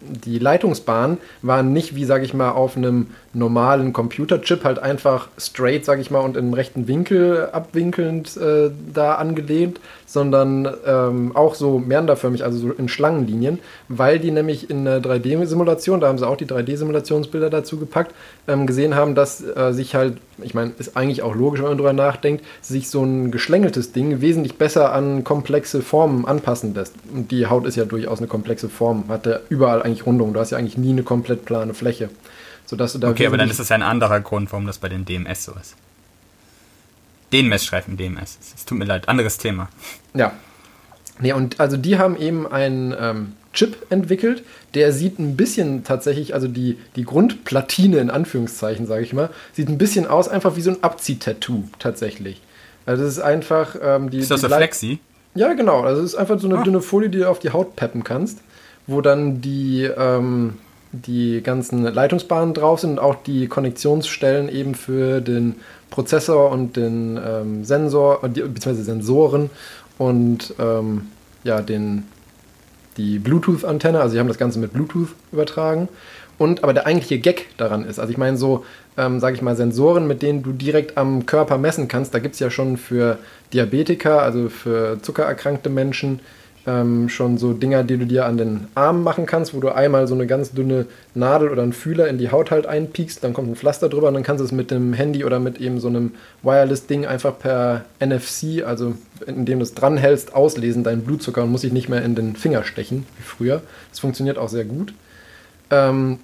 die Leitungsbahnen waren nicht wie, sage ich mal, auf einem normalen Computerchip halt einfach straight, sage ich mal, und im rechten Winkel abwinkelnd äh, da angelehnt, sondern ähm, auch so meanderförmig, also so in Schlangenlinien, weil die nämlich in der 3D-Simulation, da haben sie auch die 3D-Simulationsbilder dazu gepackt, ähm, gesehen haben, dass äh, sich halt, ich meine, ist eigentlich auch logisch, wenn man drüber nachdenkt, sich so ein geschlängeltes Ding wesentlich besser an komplexe Formen anpassen lässt. Und die Haut ist ja durchaus eine komplexe Form, hat ja überall eigentlich Rundung, du hast ja eigentlich nie eine komplett plane Fläche. Sodass du da Okay, aber dann ist das ja ein anderer Grund, warum das bei den DMS so ist. Den Messstreifen DMS. Es tut mir leid, anderes Thema. Ja. Nee, und also die haben eben einen ähm, Chip entwickelt, der sieht ein bisschen tatsächlich, also die, die Grundplatine in Anführungszeichen, sage ich mal, sieht ein bisschen aus, einfach wie so ein Abziehtattoo tatsächlich. Also das ist einfach ähm, die. Ist das die so Leit- flexi? Ja, genau. Also es ist einfach so eine Ah. dünne Folie, die du auf die Haut peppen kannst, wo dann die, ähm, die ganzen Leitungsbahnen drauf sind und auch die Konnektionsstellen eben für den Prozessor und den ähm, Sensor, äh, beziehungsweise Sensoren und ähm, ja, den, die Bluetooth-Antenne. Also sie haben das Ganze mit Bluetooth übertragen. Und aber der eigentliche Gag daran ist, also ich meine so, ähm, sage ich mal, Sensoren, mit denen du direkt am Körper messen kannst, da gibt es ja schon für Diabetiker, also für zuckererkrankte Menschen, ähm, schon so Dinger, die du dir an den Arm machen kannst, wo du einmal so eine ganz dünne Nadel oder einen Fühler in die Haut halt einpiekst, dann kommt ein Pflaster drüber und dann kannst du es mit dem Handy oder mit eben so einem Wireless-Ding einfach per NFC, also indem du es dranhältst, auslesen, deinen Blutzucker und muss sich nicht mehr in den Finger stechen, wie früher. Das funktioniert auch sehr gut. Ähm,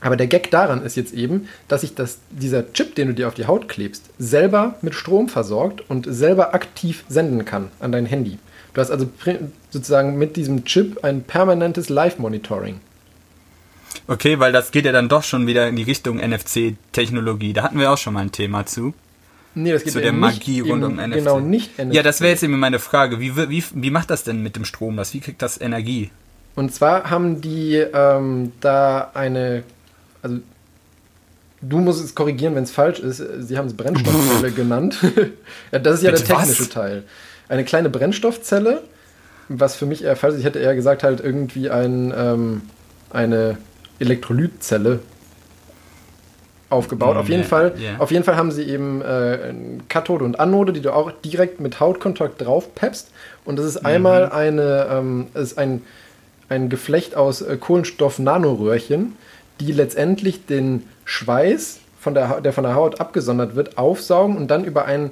aber der Gag daran ist jetzt eben, dass sich das, dieser Chip, den du dir auf die Haut klebst, selber mit Strom versorgt und selber aktiv senden kann an dein Handy. Du hast also sozusagen mit diesem Chip ein permanentes Live-Monitoring. Okay, weil das geht ja dann doch schon wieder in die Richtung NFC-Technologie. Da hatten wir auch schon mal ein Thema zu. Nee, das geht Zu der Magie nicht rund um NFC. Genau, nicht NFC. Ja, das wäre jetzt eben meine Frage. Wie, wie, wie macht das denn mit dem Strom? Das? Wie kriegt das Energie? Und zwar haben die ähm, da eine, also du musst es korrigieren, wenn es falsch ist. Sie haben es Brennstoffzelle genannt. ja, das ist ja Bitte der technische was? Teil. Eine kleine Brennstoffzelle, was für mich eher falsch ist. Ich hätte eher gesagt halt irgendwie ein, ähm, eine Elektrolytzelle aufgebaut. Auf jeden Nee, Fall, yeah. auf jeden Fall haben sie eben äh, Kathode und Anode, die du auch direkt mit Hautkontakt drauf peppst. Und das ist einmal eine, ähm, ist ein, ein Geflecht aus äh, Kohlenstoff-Nanoröhrchen, die letztendlich den Schweiß, von der, der von der Haut abgesondert wird, aufsaugen und dann über einen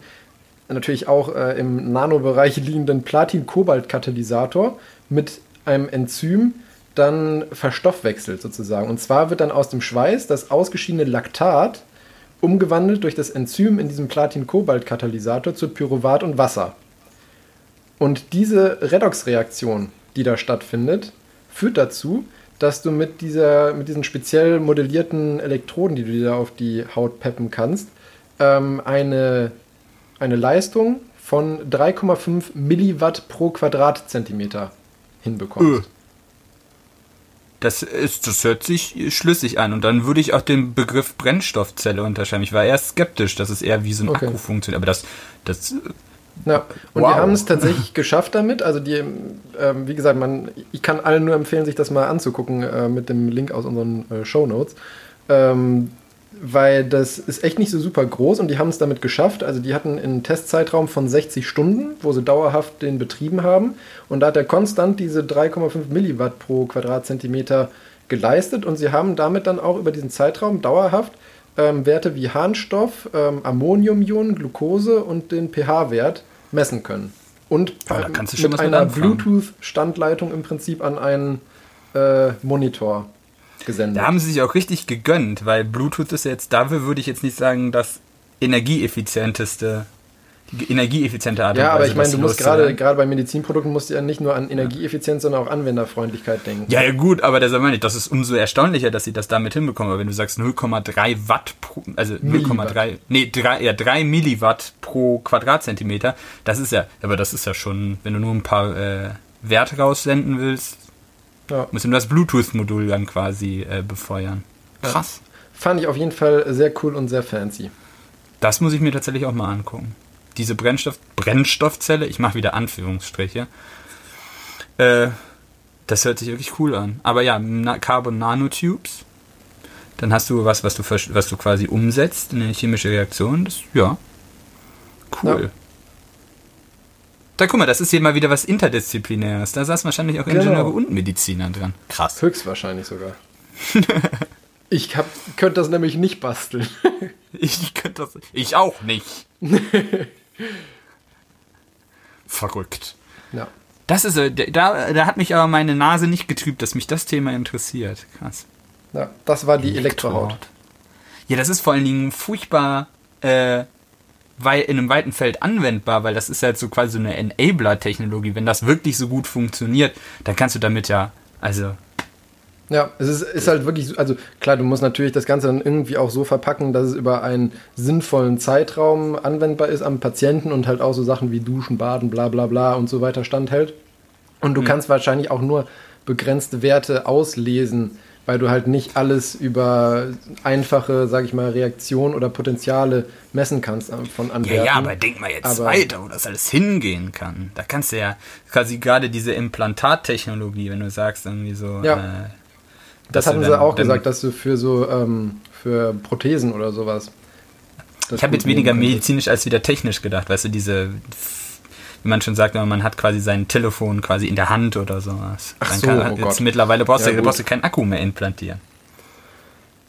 natürlich auch äh, im Nanobereich liegenden Platin-Kobalt-Katalysator mit einem Enzym dann verstoffwechselt sozusagen. Und zwar wird dann aus dem Schweiß das ausgeschiedene Laktat umgewandelt durch das Enzym in diesem Platin-Kobalt-Katalysator zu Pyruvat und Wasser. Und diese Redoxreaktion, die da stattfindet, führt dazu, dass du mit, dieser, mit diesen speziell modellierten Elektroden, die du dir da auf die Haut peppen kannst, ähm, eine, eine Leistung von 3,5 Milliwatt pro Quadratzentimeter hinbekommst. Öh. Das, ist, das hört sich schlüssig an. Und dann würde ich auch den Begriff Brennstoffzelle unterscheiden. Ich war erst skeptisch, dass es eher wie so ein Okay. Akku funktioniert. Aber das, das Ja, und Wow. wir haben es tatsächlich geschafft damit. Also die, ähm, wie gesagt, man, ich kann allen nur empfehlen, sich das mal anzugucken äh, mit dem Link aus unseren äh, Show Notes. Ähm, weil das ist echt nicht so super groß und die haben es damit geschafft. Also die hatten einen Testzeitraum von 60 Stunden, wo sie dauerhaft den betrieben haben. Und da hat er konstant diese 3,5 Milliwatt pro Quadratzentimeter geleistet und sie haben damit dann auch über diesen Zeitraum dauerhaft ähm, Werte wie Harnstoff, ähm, Ammoniumionen, Glucose und den pH-Wert messen können. Und Ja, mit einer. Bluetooth-Standleitung im Prinzip an einen äh, Monitor gesendet. Da haben sie sich auch richtig gegönnt, weil Bluetooth ist jetzt, dafür würde ich jetzt nicht sagen, das energieeffizienteste, die energieeffiziente Art und Ja, aber Weise, ich meine, du musst gerade gerade bei Medizinprodukten musst du ja nicht nur an Energieeffizienz, sondern auch Anwenderfreundlichkeit denken. Ja, ja, gut, aber das meine ich, das ist umso erstaunlicher, dass sie das damit hinbekommen. Aber wenn du sagst 0,3 Watt pro, also 0,3, nee, 3, ja, 3 Milliwatt pro Quadratzentimeter, das ist ja, aber das ist ja schon, wenn du nur ein paar äh, Werte raussenden willst, Ja. du nur das Bluetooth-Modul dann quasi äh, befeuern. Krass. Fand ich auf jeden Fall sehr cool und sehr fancy. Das muss ich mir tatsächlich auch mal angucken. Diese Brennstoff Brennstoffzelle, ich mache wieder Anführungsstriche. Äh, das hört sich wirklich cool an. Aber ja, Na Carbon Nanotubes. Dann hast du was, was du, was du quasi umsetzt in eine chemische Reaktion. Das, ja. Cool. Ja. Da guck mal, das ist hier mal wieder was Interdisziplinäres. Da saßen wahrscheinlich auch Genau. Ingenieure und Mediziner dran. Krass. Höchstwahrscheinlich sogar. ich hab, könnte das nämlich nicht basteln. Ich könnte das. Ich auch nicht. Verrückt. ja. Das ist, äh, da, da hat mich aber meine Nase nicht getrübt, dass mich das Thema interessiert. Krass. ja, das war die Elektrohaut. Ja, das ist vor allen Dingen furchtbar, äh, in einem weiten Feld anwendbar, weil das ist halt so quasi so eine Enabler-Technologie. Wenn das wirklich so gut funktioniert, dann kannst du damit ja, also, Ja, es ist, ist halt wirklich, so- also klar, du musst natürlich das Ganze dann irgendwie auch so verpacken, dass es über einen sinnvollen Zeitraum anwendbar ist am Patienten und halt auch so Sachen wie Duschen, Baden, bla bla bla und so weiter standhält. Und du kannst wahrscheinlich auch nur begrenzte Werte auslesen, weil du halt nicht alles über einfache, sag ich mal, Reaktionen oder Potenziale messen kannst äh, von ja, Anwerten. ja, aber denk mal jetzt Aber- weiter, wo das alles hingehen kann. Da kannst du ja quasi gerade diese Implantattechnologie, wenn du sagst, irgendwie so, Ja. äh, Das hatten sie auch gesagt, dass du für so, ähm, für Prothesen oder sowas. Ich habe jetzt weniger medizinisch als wieder technisch gedacht, weißt du, diese, wie man schon sagt, man hat quasi sein Telefon quasi in der Hand oder sowas. Ach Dann so, kann, oh jetzt Gott. mittlerweile brauchst, Ja, du, brauchst du keinen Akku mehr implantieren.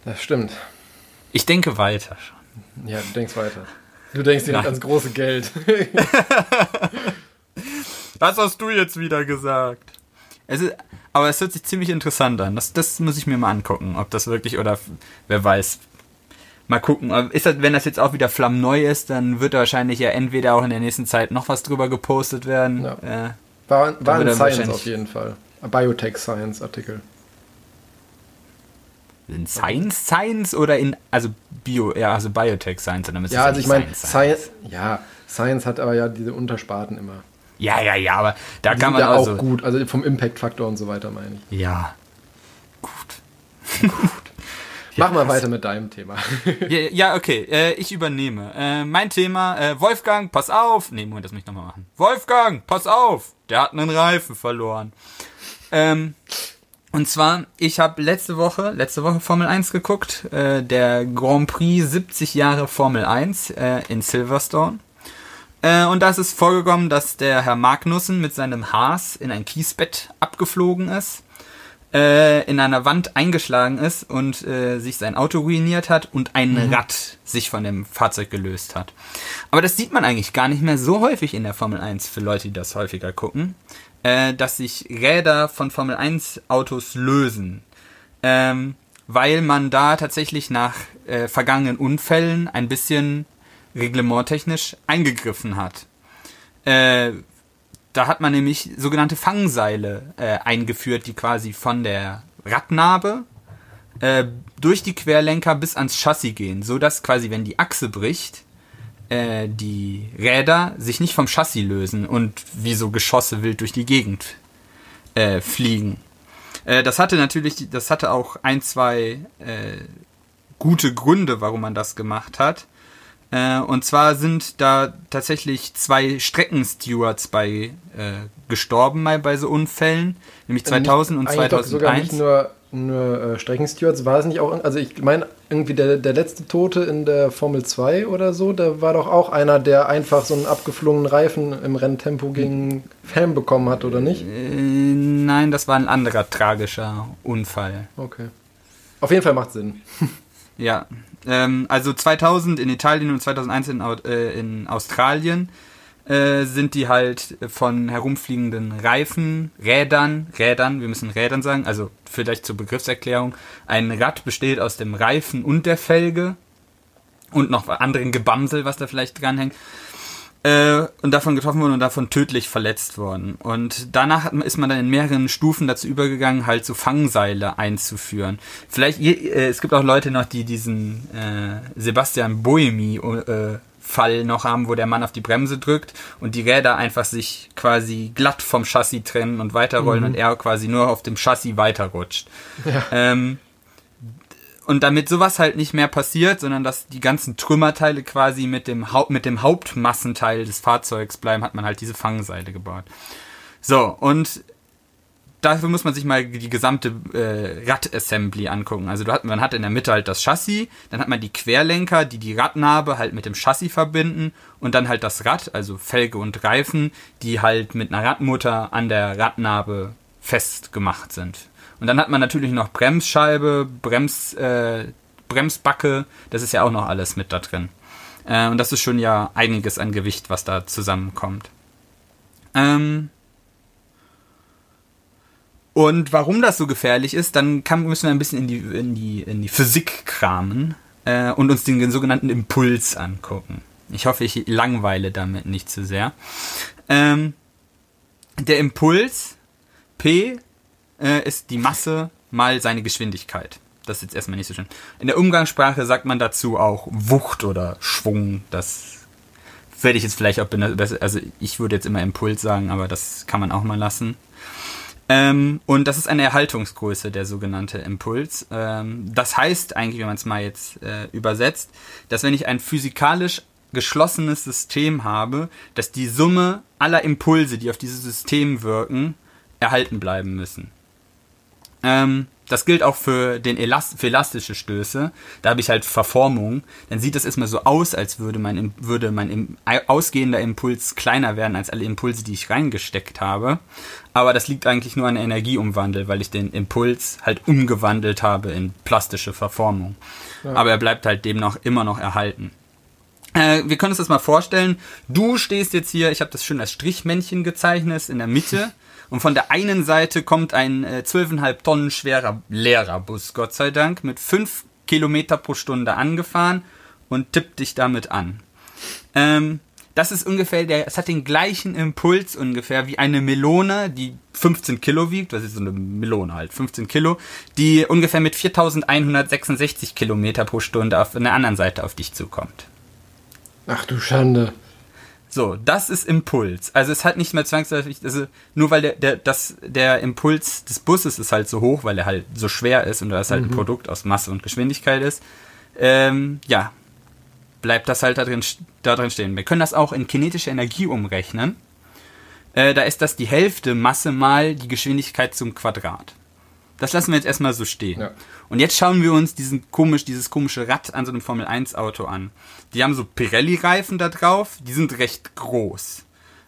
Das stimmt. Ich denke weiter schon. Ja, du denkst weiter. Du denkst Nein. ans große Geld. Was hast du jetzt wieder gesagt? Es ist, aber es hört sich ziemlich interessant an. Das, das muss ich mir mal angucken, ob das wirklich oder wer weiß. Mal gucken. Ist das, wenn das jetzt auch wieder flammneu ist, dann wird da wahrscheinlich ja entweder auch in der nächsten Zeit noch was drüber gepostet werden. Ja. Äh, War, war ein Science auf jeden Fall. Ein Biotech Science Artikel. in Science Science oder in also Bio, ja, also Biotech Science, müsste Ja, also ich meine, Science. Science, ja, Science hat aber ja diese Untersparten immer. Ja, ja, ja, aber da Die kann man ja also auch gut, also vom Impact-Faktor und so weiter, meine ich. Ja. Gut. Mach mal weiter mit deinem Thema. Ja, okay, äh, ich übernehme. Äh, mein Thema, äh, Wolfgang, pass auf. Nee, Moment, das muss ich nochmal machen. Wolfgang, pass auf. Der hat einen Reifen verloren. Ähm, und zwar, ich habe letzte Woche, letzte Woche Formel 1 geguckt. Äh, der Grand Prix 70 Jahre Formel 1 äh, in Silverstone. Äh, und da ist es vorgekommen, dass der Herr Magnussen mit seinem Haas in ein Kiesbett abgeflogen ist äh, in einer Wand eingeschlagen ist und äh, sich sein Auto ruiniert hat und ein Rad sich von dem Fahrzeug gelöst hat. Aber das sieht man eigentlich gar nicht mehr so häufig in der Formel 1 für Leute, die das häufiger gucken, äh, dass sich Räder von Formel 1 Autos lösen. Ähm, weil man da tatsächlich nach äh, vergangenen Unfällen ein bisschen reglementtechnisch eingegriffen hat. Äh, da hat man nämlich sogenannte Fangseile äh, eingeführt, die quasi von der Radnabe äh, durch die Querlenker bis ans Chassis gehen, so dass quasi, wenn die Achse bricht, äh, die Räder sich nicht vom Chassis lösen und wie so Geschosse wild durch die Gegend äh, fliegen. Äh, das hatte natürlich, das hatte auch ein, zwei äh, gute Gründe, warum man das gemacht hat. Äh, und zwar sind da tatsächlich zwei Streckenstewards bei äh, gestorben bei, bei so Unfällen, nämlich 2000 und Äh, Eigentlich doch sogar 2001. nicht nur, nur äh, Streckenstewards, war es nicht auch, also ich meine, irgendwie der, der letzte Tote in der Formel 2 oder so, da war doch auch einer, der einfach so einen abgeflogenen Reifen im Renntempo gegen Helm bekommen hat, oder nicht? Äh, nein, das war ein anderer tragischer Unfall. Okay. Auf jeden Fall macht Sinn. Ja, ähm, also 2000 in Italien und 2001 in, äh, in Australien äh, sind die halt von herumfliegenden Reifen, Rädern, Rädern, wir müssen Rädern sagen, also vielleicht zur Begriffserklärung. Ein Rad besteht aus dem Reifen und der Felge und noch anderen Gebamsel, was da vielleicht dranhängt. Äh, und davon getroffen worden und davon tödlich verletzt worden. Und danach hat, ist man dann in mehreren Stufen dazu übergegangen, halt so Fangseile einzuführen. Vielleicht, äh, es gibt auch Leute noch, die diesen äh, Sebastian Boemi äh, Fall noch haben, wo der Mann auf die Bremse drückt und die Räder einfach sich quasi glatt vom Chassis trennen und weiterrollen mhm. und er quasi nur auf dem Chassis weiterrutscht. Ja. Ähm, und damit sowas halt nicht mehr passiert, sondern dass die ganzen Trümmerteile quasi mit dem, Haupt, mit dem Hauptmassenteil des Fahrzeugs bleiben, hat man halt diese Fangseile gebaut. So, und dafür muss man sich mal die gesamte äh, Radassembly angucken. Also hat, man hat in der Mitte halt das Chassis, dann hat man die Querlenker, die die Radnabe halt mit dem Chassis verbinden und dann halt das Rad, also Felge und Reifen, die halt mit einer Radmutter an der Radnabe festgemacht sind. Und dann hat man natürlich noch Bremsscheibe, Brems, äh, Bremsbacke, das ist ja auch noch alles mit da drin. Äh, und das ist schon ja einiges an Gewicht, was da zusammenkommt. Ähm, und warum das so gefährlich ist, dann kann, müssen wir ein bisschen in die, in die, in die Physik kramen äh, und uns den, sogenannten Impuls angucken. Ich hoffe, ich langweile damit nicht zu sehr. Ähm, der Impuls P äh, ist die Masse mal seine Geschwindigkeit. Das ist jetzt erstmal nicht so schön. In der Umgangssprache sagt man dazu auch Wucht oder Schwung. Das werde ich jetzt vielleicht auch besser. Also ich würde jetzt immer Impuls sagen, aber das kann man auch mal lassen. Ähm, und das ist eine Erhaltungsgröße, der sogenannte Impuls. Ähm, das heißt eigentlich, wenn man es mal jetzt äh, übersetzt, dass wenn ich ein physikalisch geschlossenes System habe, dass die Summe aller Impulse, die auf dieses System wirken, erhalten bleiben müssen. Ähm, das gilt auch für, den Elast für elastische Stöße. Da habe ich halt Verformung. Dann sieht das erstmal so aus, als würde mein, würde mein ausgehender Impuls kleiner werden als alle Impulse, die ich reingesteckt habe. Aber das liegt eigentlich nur an Energieumwandel, weil ich den Impuls halt umgewandelt habe in plastische Verformung. Ja. Aber er bleibt halt demnach immer noch erhalten. Äh, wir können uns das mal vorstellen. Du stehst jetzt hier, ich habe das schön als Strichmännchen gezeichnet, in der Mitte. Und von der einen Seite kommt ein äh, 12,5 Tonnen schwerer leerer Bus, Gott sei Dank, mit 5 Kilometer pro Stunde angefahren und tippt dich damit an. Ähm, das ist ungefähr der, es hat den gleichen Impuls ungefähr wie eine Melone, die 15 Kilo wiegt, das ist so eine Melone halt, 15 Kilo, die ungefähr mit 4166 Kilometer pro Stunde auf der anderen Seite auf dich zukommt. Ach du Schande. So, das ist Impuls. Also es hat nicht mehr zwangsläufig, also nur weil der, der, das, der Impuls des Busses ist halt so hoch, weil er halt so schwer ist und das halt mhm. ein Produkt aus Masse und Geschwindigkeit ist, ähm, ja, bleibt das halt da drin, da drin stehen. Wir können das auch in kinetische Energie umrechnen. Äh, da ist das die Hälfte Masse mal die Geschwindigkeit zum Quadrat. Das lassen wir jetzt erstmal so stehen. Ja. Und jetzt schauen wir uns diesen komisch, dieses komische Rad an so einem Formel 1 Auto an. Die haben so Pirelli-Reifen da drauf, die sind recht groß.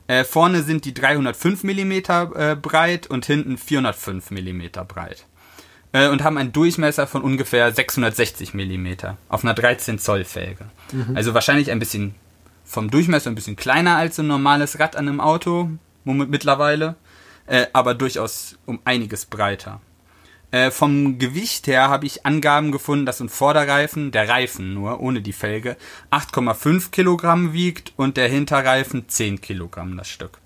Äh, vorne sind die 305 mm äh, breit und hinten 405 mm breit. Äh, und haben einen Durchmesser von ungefähr 660 mm auf einer 13 Zoll Felge. Mhm. Also wahrscheinlich ein bisschen vom Durchmesser ein bisschen kleiner als ein normales Rad an einem Auto mittlerweile, äh, aber durchaus um einiges breiter. Äh, vom Gewicht her habe ich Angaben gefunden, dass ein Vorderreifen, der Reifen nur, ohne die Felge, 8,5 Kilogramm wiegt und der Hinterreifen 10 Kilogramm das Stück.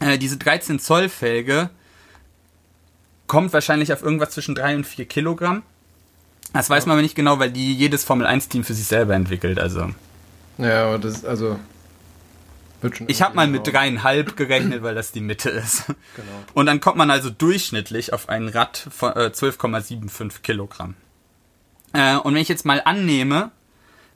Äh, diese 13 Zoll Felge kommt wahrscheinlich auf irgendwas zwischen 3 und 4 Kilogramm. Das weiß man aber nicht genau, weil die jedes Formel 1 Team für sich selber entwickelt, also. Ja, aber das, also, ich habe mal mit dreieinhalb gerechnet, weil das die Mitte ist. Genau. Und dann kommt man also durchschnittlich auf ein Rad von äh, 12,75 Kilogramm. Äh, und wenn ich jetzt mal annehme,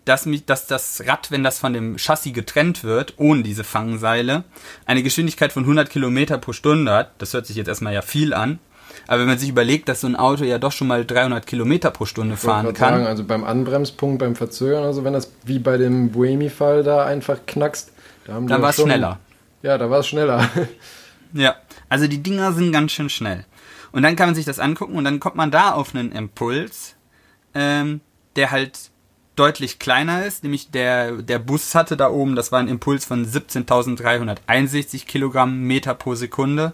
dass, mich, dass das Rad, wenn das von dem Chassis getrennt wird, ohne diese Fangseile, eine Geschwindigkeit von 100 Kilometer pro Stunde hat, das hört sich jetzt erstmal ja viel an, aber wenn man sich überlegt, dass so ein Auto ja doch schon mal 300 Kilometer pro Stunde fahren kann. Sagen, also beim Anbremspunkt, beim Verzögern, also wenn das wie bei dem Buemi-Fall da einfach knackst, da dann war es schneller. Ja, da war es schneller. ja, also die Dinger sind ganz schön schnell. Und dann kann man sich das angucken und dann kommt man da auf einen Impuls, ähm, der halt deutlich kleiner ist, nämlich der, der Bus hatte da oben, das war ein Impuls von 17.361 Kilogramm Meter pro Sekunde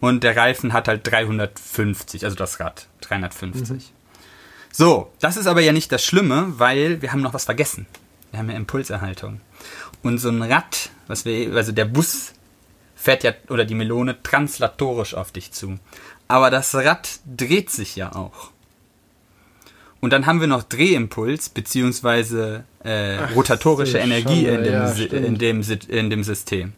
und der Reifen hat halt 350, also das Rad 350. So, das ist aber ja nicht das Schlimme, weil wir haben noch was vergessen. Wir haben ja Impulserhaltung. Und so ein Rad, was wir, also der Bus fährt ja, oder die Melone translatorisch auf dich zu. Aber das Rad dreht sich ja auch. Und dann haben wir noch Drehimpuls, beziehungsweise äh, Ach, rotatorische Energie schon, in dem, ja, in, dem, in dem System.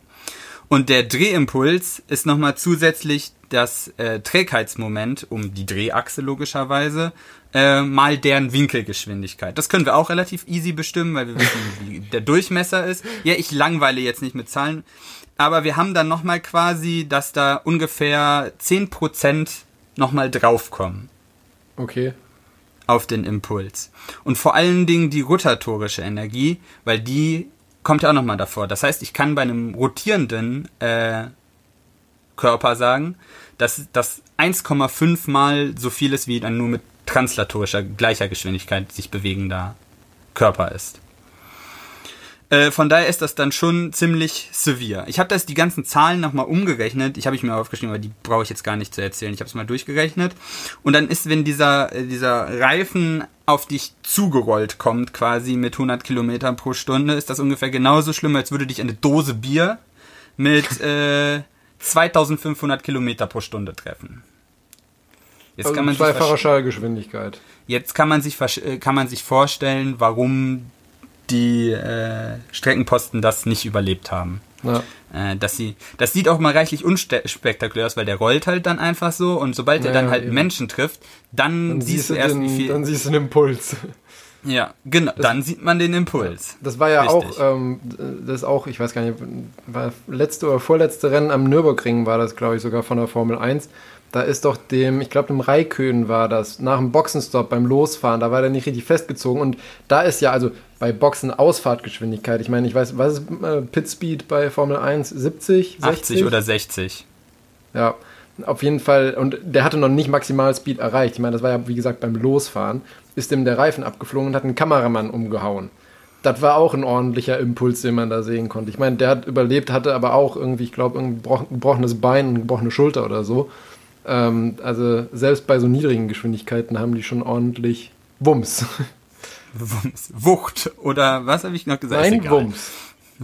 Und der Drehimpuls ist nochmal zusätzlich das äh, Trägheitsmoment um die Drehachse logischerweise äh, mal deren Winkelgeschwindigkeit. Das können wir auch relativ easy bestimmen, weil wir wissen, wie der Durchmesser ist. Ja, ich langweile jetzt nicht mit Zahlen, aber wir haben dann nochmal quasi, dass da ungefähr 10% nochmal draufkommen Okay. auf den Impuls. Und vor allen Dingen die rotatorische Energie, weil die kommt ja auch nochmal davor. Das heißt, ich kann bei einem rotierenden äh, Körper sagen, dass das 1,5 mal so viel ist, wie dann nur mit translatorischer gleicher Geschwindigkeit sich bewegender Körper ist. Äh, von daher ist das dann schon ziemlich severe. Ich habe das die ganzen Zahlen nochmal umgerechnet. Ich habe ich mir aufgeschrieben, aber die brauche ich jetzt gar nicht zu erzählen. Ich habe es mal durchgerechnet. Und dann ist, wenn dieser, äh, dieser Reifen auf dich zugerollt kommt, quasi mit 100 Kilometern pro Stunde, ist das ungefähr genauso schlimm, als würde dich eine Dose Bier mit äh, 2500 Kilometer pro Stunde treffen. Jetzt Also kann man sich zweifacher Schallgeschwindigkeit. Jetzt kann man sich äh, kann man sich vorstellen, warum die äh, Streckenposten das nicht überlebt haben. Ja. Äh, dass sie, das sieht auch mal reichlich unspektakulär aus, weil der rollt halt dann einfach so und sobald er dann halt eben. Menschen trifft, dann, Dann siehst du erst, den, wie viel. Dann siehst du den Impuls. ja, genau. dann sieht man den Impuls. Das war ja Richtig. auch, ähm, das auch, ich weiß gar nicht, war letzte oder vorletzte Rennen am Nürburgring war das, glaube ich, sogar von der Formel 1. Da ist doch dem, ich glaube, dem Raikön war das, nach dem Boxenstopp beim Losfahren, da war der nicht richtig festgezogen. Und da ist ja, also bei Boxen Ausfahrtgeschwindigkeit, ich meine, ich weiß, was ist äh, Pit Speed bei Formel 1? 70, 60? 80 oder 60. Ja, auf jeden Fall. Und der hatte noch nicht Maximalspeed erreicht. Ich meine, das war ja, wie gesagt, beim Losfahren. Ist dem der Reifen abgeflogen und hat einen Kameramann umgehauen. Das war auch ein ordentlicher Impuls, den man da sehen konnte. Ich meine, der hat überlebt, hatte aber auch irgendwie, ich glaube, ein gebrochen- gebrochenes Bein, eine gebrochene Schulter oder so. Ähm, also selbst bei so niedrigen Geschwindigkeiten haben die schon ordentlich Wumms. Wumms. Wucht. Oder was habe ich noch gesagt? Nein. Wumms.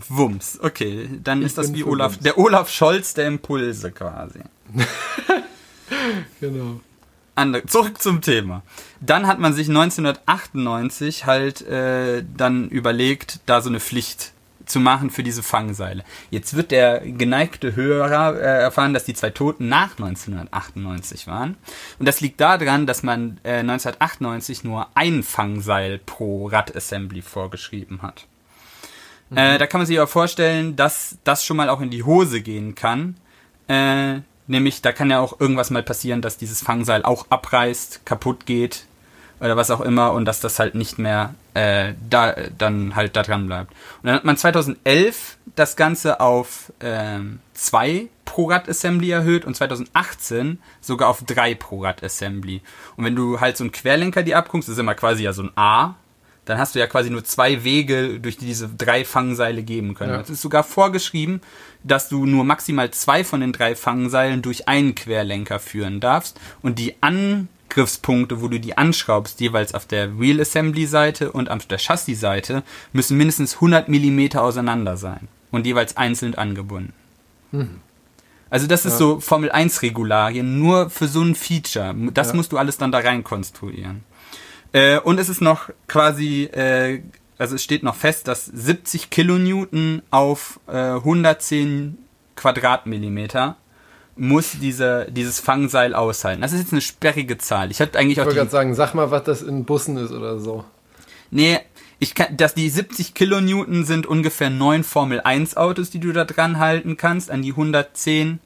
Wumms. Okay, dann Ich ist das wie Olaf, Wumms. der Olaf Scholz der Impulse quasi. Genau. Andere, zurück zum Thema. Dann hat man sich 1998 halt äh, dann überlegt, da so eine Pflicht zu machen für diese Fangseile. Jetzt wird der geneigte Hörer äh, erfahren, dass die zwei Toten nach 1998 waren. Und das liegt daran, dass man äh, 1998 nur ein Fangseil pro Radassembly vorgeschrieben hat. Äh, da kann man sich aber vorstellen, dass das schon mal auch in die Hose gehen kann. Äh, nämlich, da kann ja auch irgendwas mal passieren, dass dieses Fangseil auch abreißt, kaputt geht oder was auch immer und dass das halt nicht mehr äh, da dann halt da dran bleibt. Und dann hat man 2011 das Ganze auf ähm, zwei pro Rad Assembly erhöht und 2018 sogar auf drei pro Rad Assembly. Und wenn du halt so einen Querlenker dir abguckst, das ist immer quasi ja so ein A, dann hast du ja quasi nur zwei Wege, durch die diese drei Fangseile geben können. Ja. Es ist sogar vorgeschrieben, dass du nur maximal zwei von den drei Fangseilen durch einen Querlenker führen darfst und die Angriffspunkte, wo du die anschraubst, jeweils auf der Wheel Assembly Seite und auf der Chassis Seite, müssen mindestens 100 Millimeter auseinander sein und jeweils einzeln angebunden. Also das ist Ja. so Formel 1 Regularien nur für so ein Feature. Das Ja. musst du alles dann da rein konstruieren. Äh, und es ist noch quasi, äh, also es steht noch fest, dass 70 Kilonewton auf äh, 110 Quadratmillimeter muss diese, dieses Fangseil aushalten. Das ist jetzt eine sperrige Zahl. Ich hatte eigentlich Ich auch wollte die, gerade sagen, sag mal, was das in Bussen ist oder so. Nee, ich kann, dass die 70 Kilonewton sind ungefähr neun Formel 1 Autos, die du da dran halten kannst, an die 110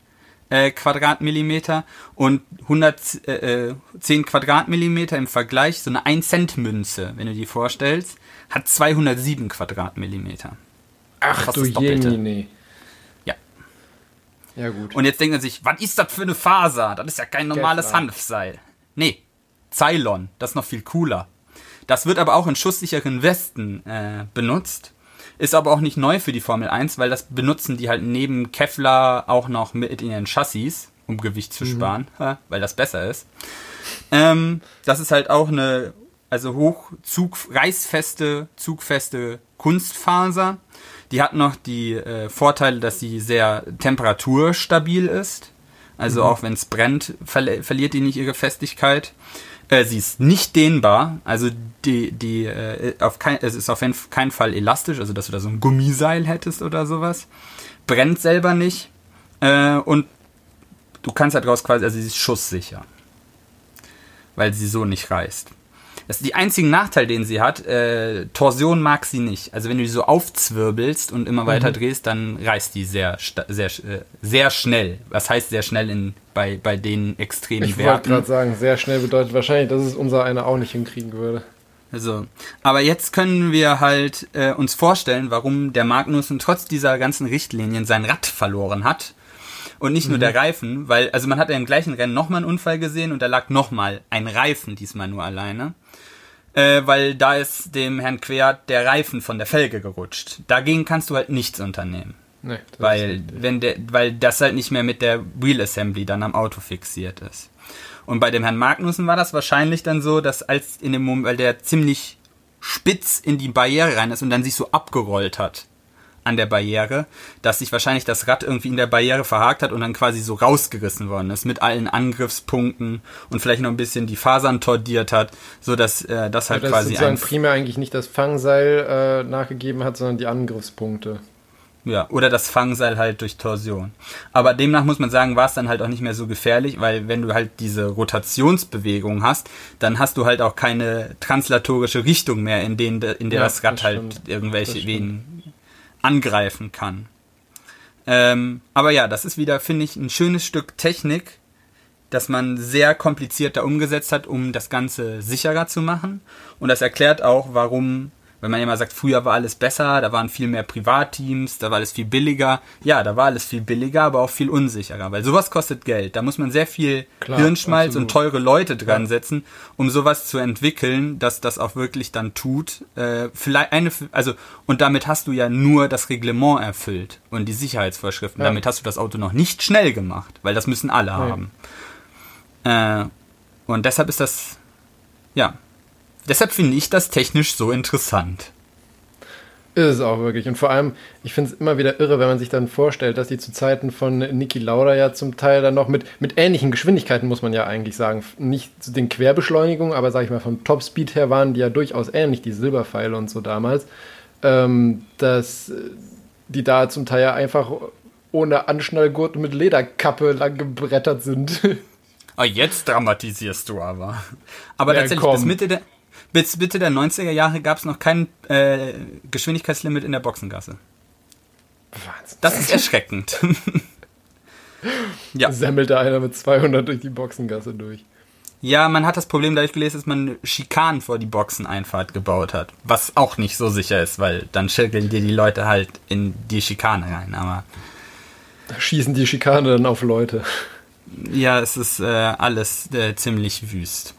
äh, Quadratmillimeter und 110 äh, äh, 10 Quadratmillimeter im Vergleich, so eine 1 Cent Münze, wenn du die vorstellst, hat 207 Quadratmillimeter. Ach Fast du. Jemine. Ja. Gut. Und jetzt denkt man sich, was ist das für eine Faser? Das ist ja kein normales. Hanfseil. Nee, Cylon, das ist noch viel cooler. Das wird aber auch in schusssicheren Westen äh, benutzt. Ist aber auch nicht neu für die Formel 1, weil das benutzen die halt neben Kevlar auch noch mit in ihren Chassis, um Gewicht zu sparen, mhm. weil das besser ist. Ähm, das ist halt auch eine, also hoch Zug, reißfeste, zugfeste Kunstfaser. Die hat noch die äh, Vorteile, dass sie sehr temperaturstabil ist. Also mhm. auch wenn es brennt, verli verliert die nicht ihre Festigkeit. Äh, sie ist nicht dehnbar, also die, die, äh, auf kein, es ist auf keinen Fall elastisch, also dass du da so ein Gummiseil hättest oder sowas. Brennt selber nicht. Äh, und du kannst halt raus quasi, also sie ist schusssicher. Weil sie so nicht reißt. Das ist die einzigen Nachteil, den sie hat. Äh, Torsion mag sie nicht. Also wenn du die so aufzwirbelst und immer weiter mhm. drehst, dann reißt die sehr, sehr, äh, sehr schnell. Was heißt sehr schnell in, bei, bei den extremen ich Werten? Ich wollte gerade sagen, sehr schnell bedeutet wahrscheinlich, dass es unser einer auch nicht hinkriegen würde. Also, aber jetzt können wir halt äh, uns vorstellen, warum der Magnussen trotz dieser ganzen Richtlinien sein Rad verloren hat. Und nicht nur mhm. der Reifen, weil, also man hat ja im gleichen Rennen nochmal einen Unfall gesehen und da lag nochmal ein Reifen, diesmal nur alleine äh, weil da ist dem Herrn Quert der Reifen von der Felge gerutscht. Dagegen kannst du halt nichts unternehmen. Nee, weil, wenn der, weil das halt nicht mehr mit der Wheel Assembly dann am Auto fixiert ist. Und bei dem Herrn Magnussen war das wahrscheinlich dann so, dass als in dem Moment, weil der ziemlich spitz in die Barriere rein ist und dann sich so abgerollt hat an der Barriere, dass sich wahrscheinlich das Rad irgendwie in der Barriere verhakt hat und dann quasi so rausgerissen worden ist mit allen Angriffspunkten und vielleicht noch ein bisschen die Fasern tordiert hat, so dass äh, das halt ja, das quasi sozusagen primär eigentlich nicht das Fangseil äh, nachgegeben hat, sondern die Angriffspunkte. Ja, oder das Fangseil halt durch Torsion. Aber demnach muss man sagen, war es dann halt auch nicht mehr so gefährlich, weil wenn du halt diese Rotationsbewegung hast, dann hast du halt auch keine translatorische Richtung mehr, in, denen, in der ja, das Rad das halt irgendwelche Wehen angreifen kann. Ähm, aber ja, das ist wieder, finde ich, ein schönes Stück Technik, das man sehr kompliziert da umgesetzt hat, um das Ganze sicherer zu machen. Und das erklärt auch, warum wenn man immer sagt, früher war alles besser, da waren viel mehr Privatteams, da war alles viel billiger. Ja, da war alles viel billiger, aber auch viel unsicherer, weil sowas kostet Geld. Da muss man sehr viel Klar, Hirnschmalz absolut. und teure Leute dran setzen, um sowas zu entwickeln, dass das auch wirklich dann tut. Äh, vielleicht eine, also und damit hast du ja nur das Reglement erfüllt und die Sicherheitsvorschriften. Ja. Damit hast du das Auto noch nicht schnell gemacht, weil das müssen alle nee. haben. Äh, und deshalb ist das ja deshalb finde ich das technisch so interessant. Ist es auch wirklich. Und vor allem, ich finde es immer wieder irre, wenn man sich dann vorstellt, dass die zu Zeiten von Niki Lauda ja zum Teil dann noch mit, mit ähnlichen Geschwindigkeiten, muss man ja eigentlich sagen, nicht zu den Querbeschleunigungen, aber sag ich mal, vom Topspeed her waren die ja durchaus ähnlich, die Silberpfeile und so damals, ähm, dass die da zum Teil ja einfach ohne Anschnallgurt mit Lederkappe lang gebrettert sind. Ah, jetzt dramatisierst du aber. Aber ja, tatsächlich, komm. bis Mitte der, bis Mitte der 90er Jahre gab es noch kein äh, Geschwindigkeitslimit in der Boxengasse. Wahnsinn. Das ist erschreckend. ja. Semmelte einer mit 200 durch die Boxengasse durch. Ja, man hat das Problem dadurch gelesen, dass man Schikanen vor die Boxeneinfahrt gebaut hat. Was auch nicht so sicher ist, weil dann schirkeln dir die Leute halt in die Schikane rein. Aber schießen die Schikane dann auf Leute. Ja, es ist äh, alles äh, ziemlich wüst.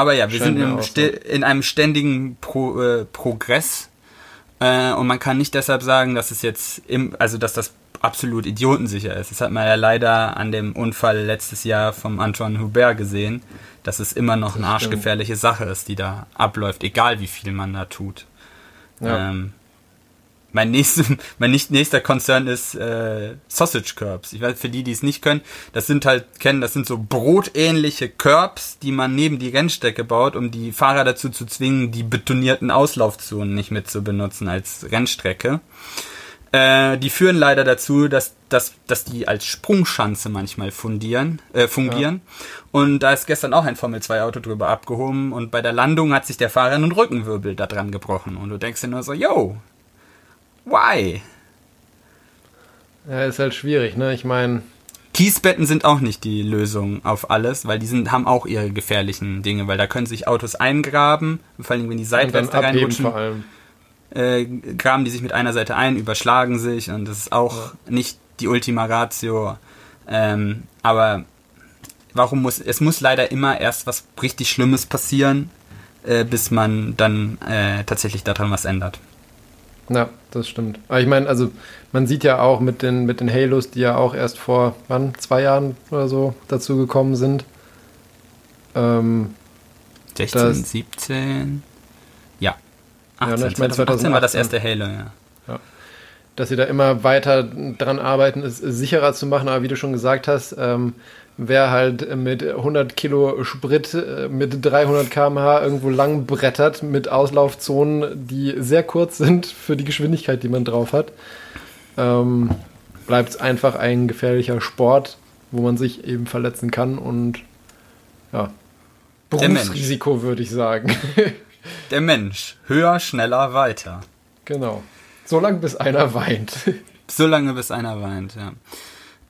Aber ja, wir Scheint sind im in einem ständigen Pro äh, Progress äh, und man kann nicht deshalb sagen, dass es jetzt im, also dass das absolut idiotensicher ist. Das hat man ja leider an dem Unfall letztes Jahr vom Antoine Hubert gesehen, dass es immer noch eine arschgefährliche Sache ist, die da abläuft, egal wie viel man da tut. Ja. Ähm, mein, nächstes, mein nächster Konzern ist äh, Sausage Curbs. Ich weiß, für die, die es nicht können, das sind halt, kennen, das sind so brotähnliche Curbs, die man neben die Rennstrecke baut, um die Fahrer dazu zu zwingen, die betonierten Auslaufzonen nicht mit zu benutzen als Rennstrecke. Äh, die führen leider dazu, dass, dass, dass die als Sprungschanze manchmal fundieren, äh, fungieren. Ja. Und da ist gestern auch ein Formel-2-Auto drüber abgehoben und bei der Landung hat sich der Fahrer einen Rückenwirbel da dran gebrochen. Und du denkst dir nur so, yo, Why? Ja, ist halt schwierig, ne? Ich meine. Kiesbetten sind auch nicht die Lösung auf alles, weil die sind, haben auch ihre gefährlichen Dinge, weil da können sich Autos eingraben, vor allem wenn die seitwärts da reinrutschen. Vor allem. Äh, graben die sich mit einer Seite ein, überschlagen sich und das ist auch ja. nicht die Ultima Ratio. Ähm, aber warum muss, es muss leider immer erst was richtig Schlimmes passieren, äh, bis man dann äh, tatsächlich daran was ändert. Ja, das stimmt. Aber ich meine, also man sieht ja auch mit den, mit den Halos, die ja auch erst vor, wann, zwei Jahren oder so dazu gekommen sind. Ähm, 16, Das- 17. Ja. Ja, 18, ne, ich mein 2018 war das 2018. erste Halo, ja. dass sie da immer weiter dran arbeiten, es sicherer zu machen. Aber wie du schon gesagt hast, ähm, wer halt mit 100 Kilo Sprit äh, mit 300 km/h irgendwo lang brettert mit Auslaufzonen, die sehr kurz sind für die Geschwindigkeit, die man drauf hat, ähm, bleibt es einfach ein gefährlicher Sport, wo man sich eben verletzen kann und ja. Berufsrisiko würde ich sagen. Der Mensch. Höher, schneller, weiter. genau. So lange bis einer weint. So lange, bis einer weint, ja.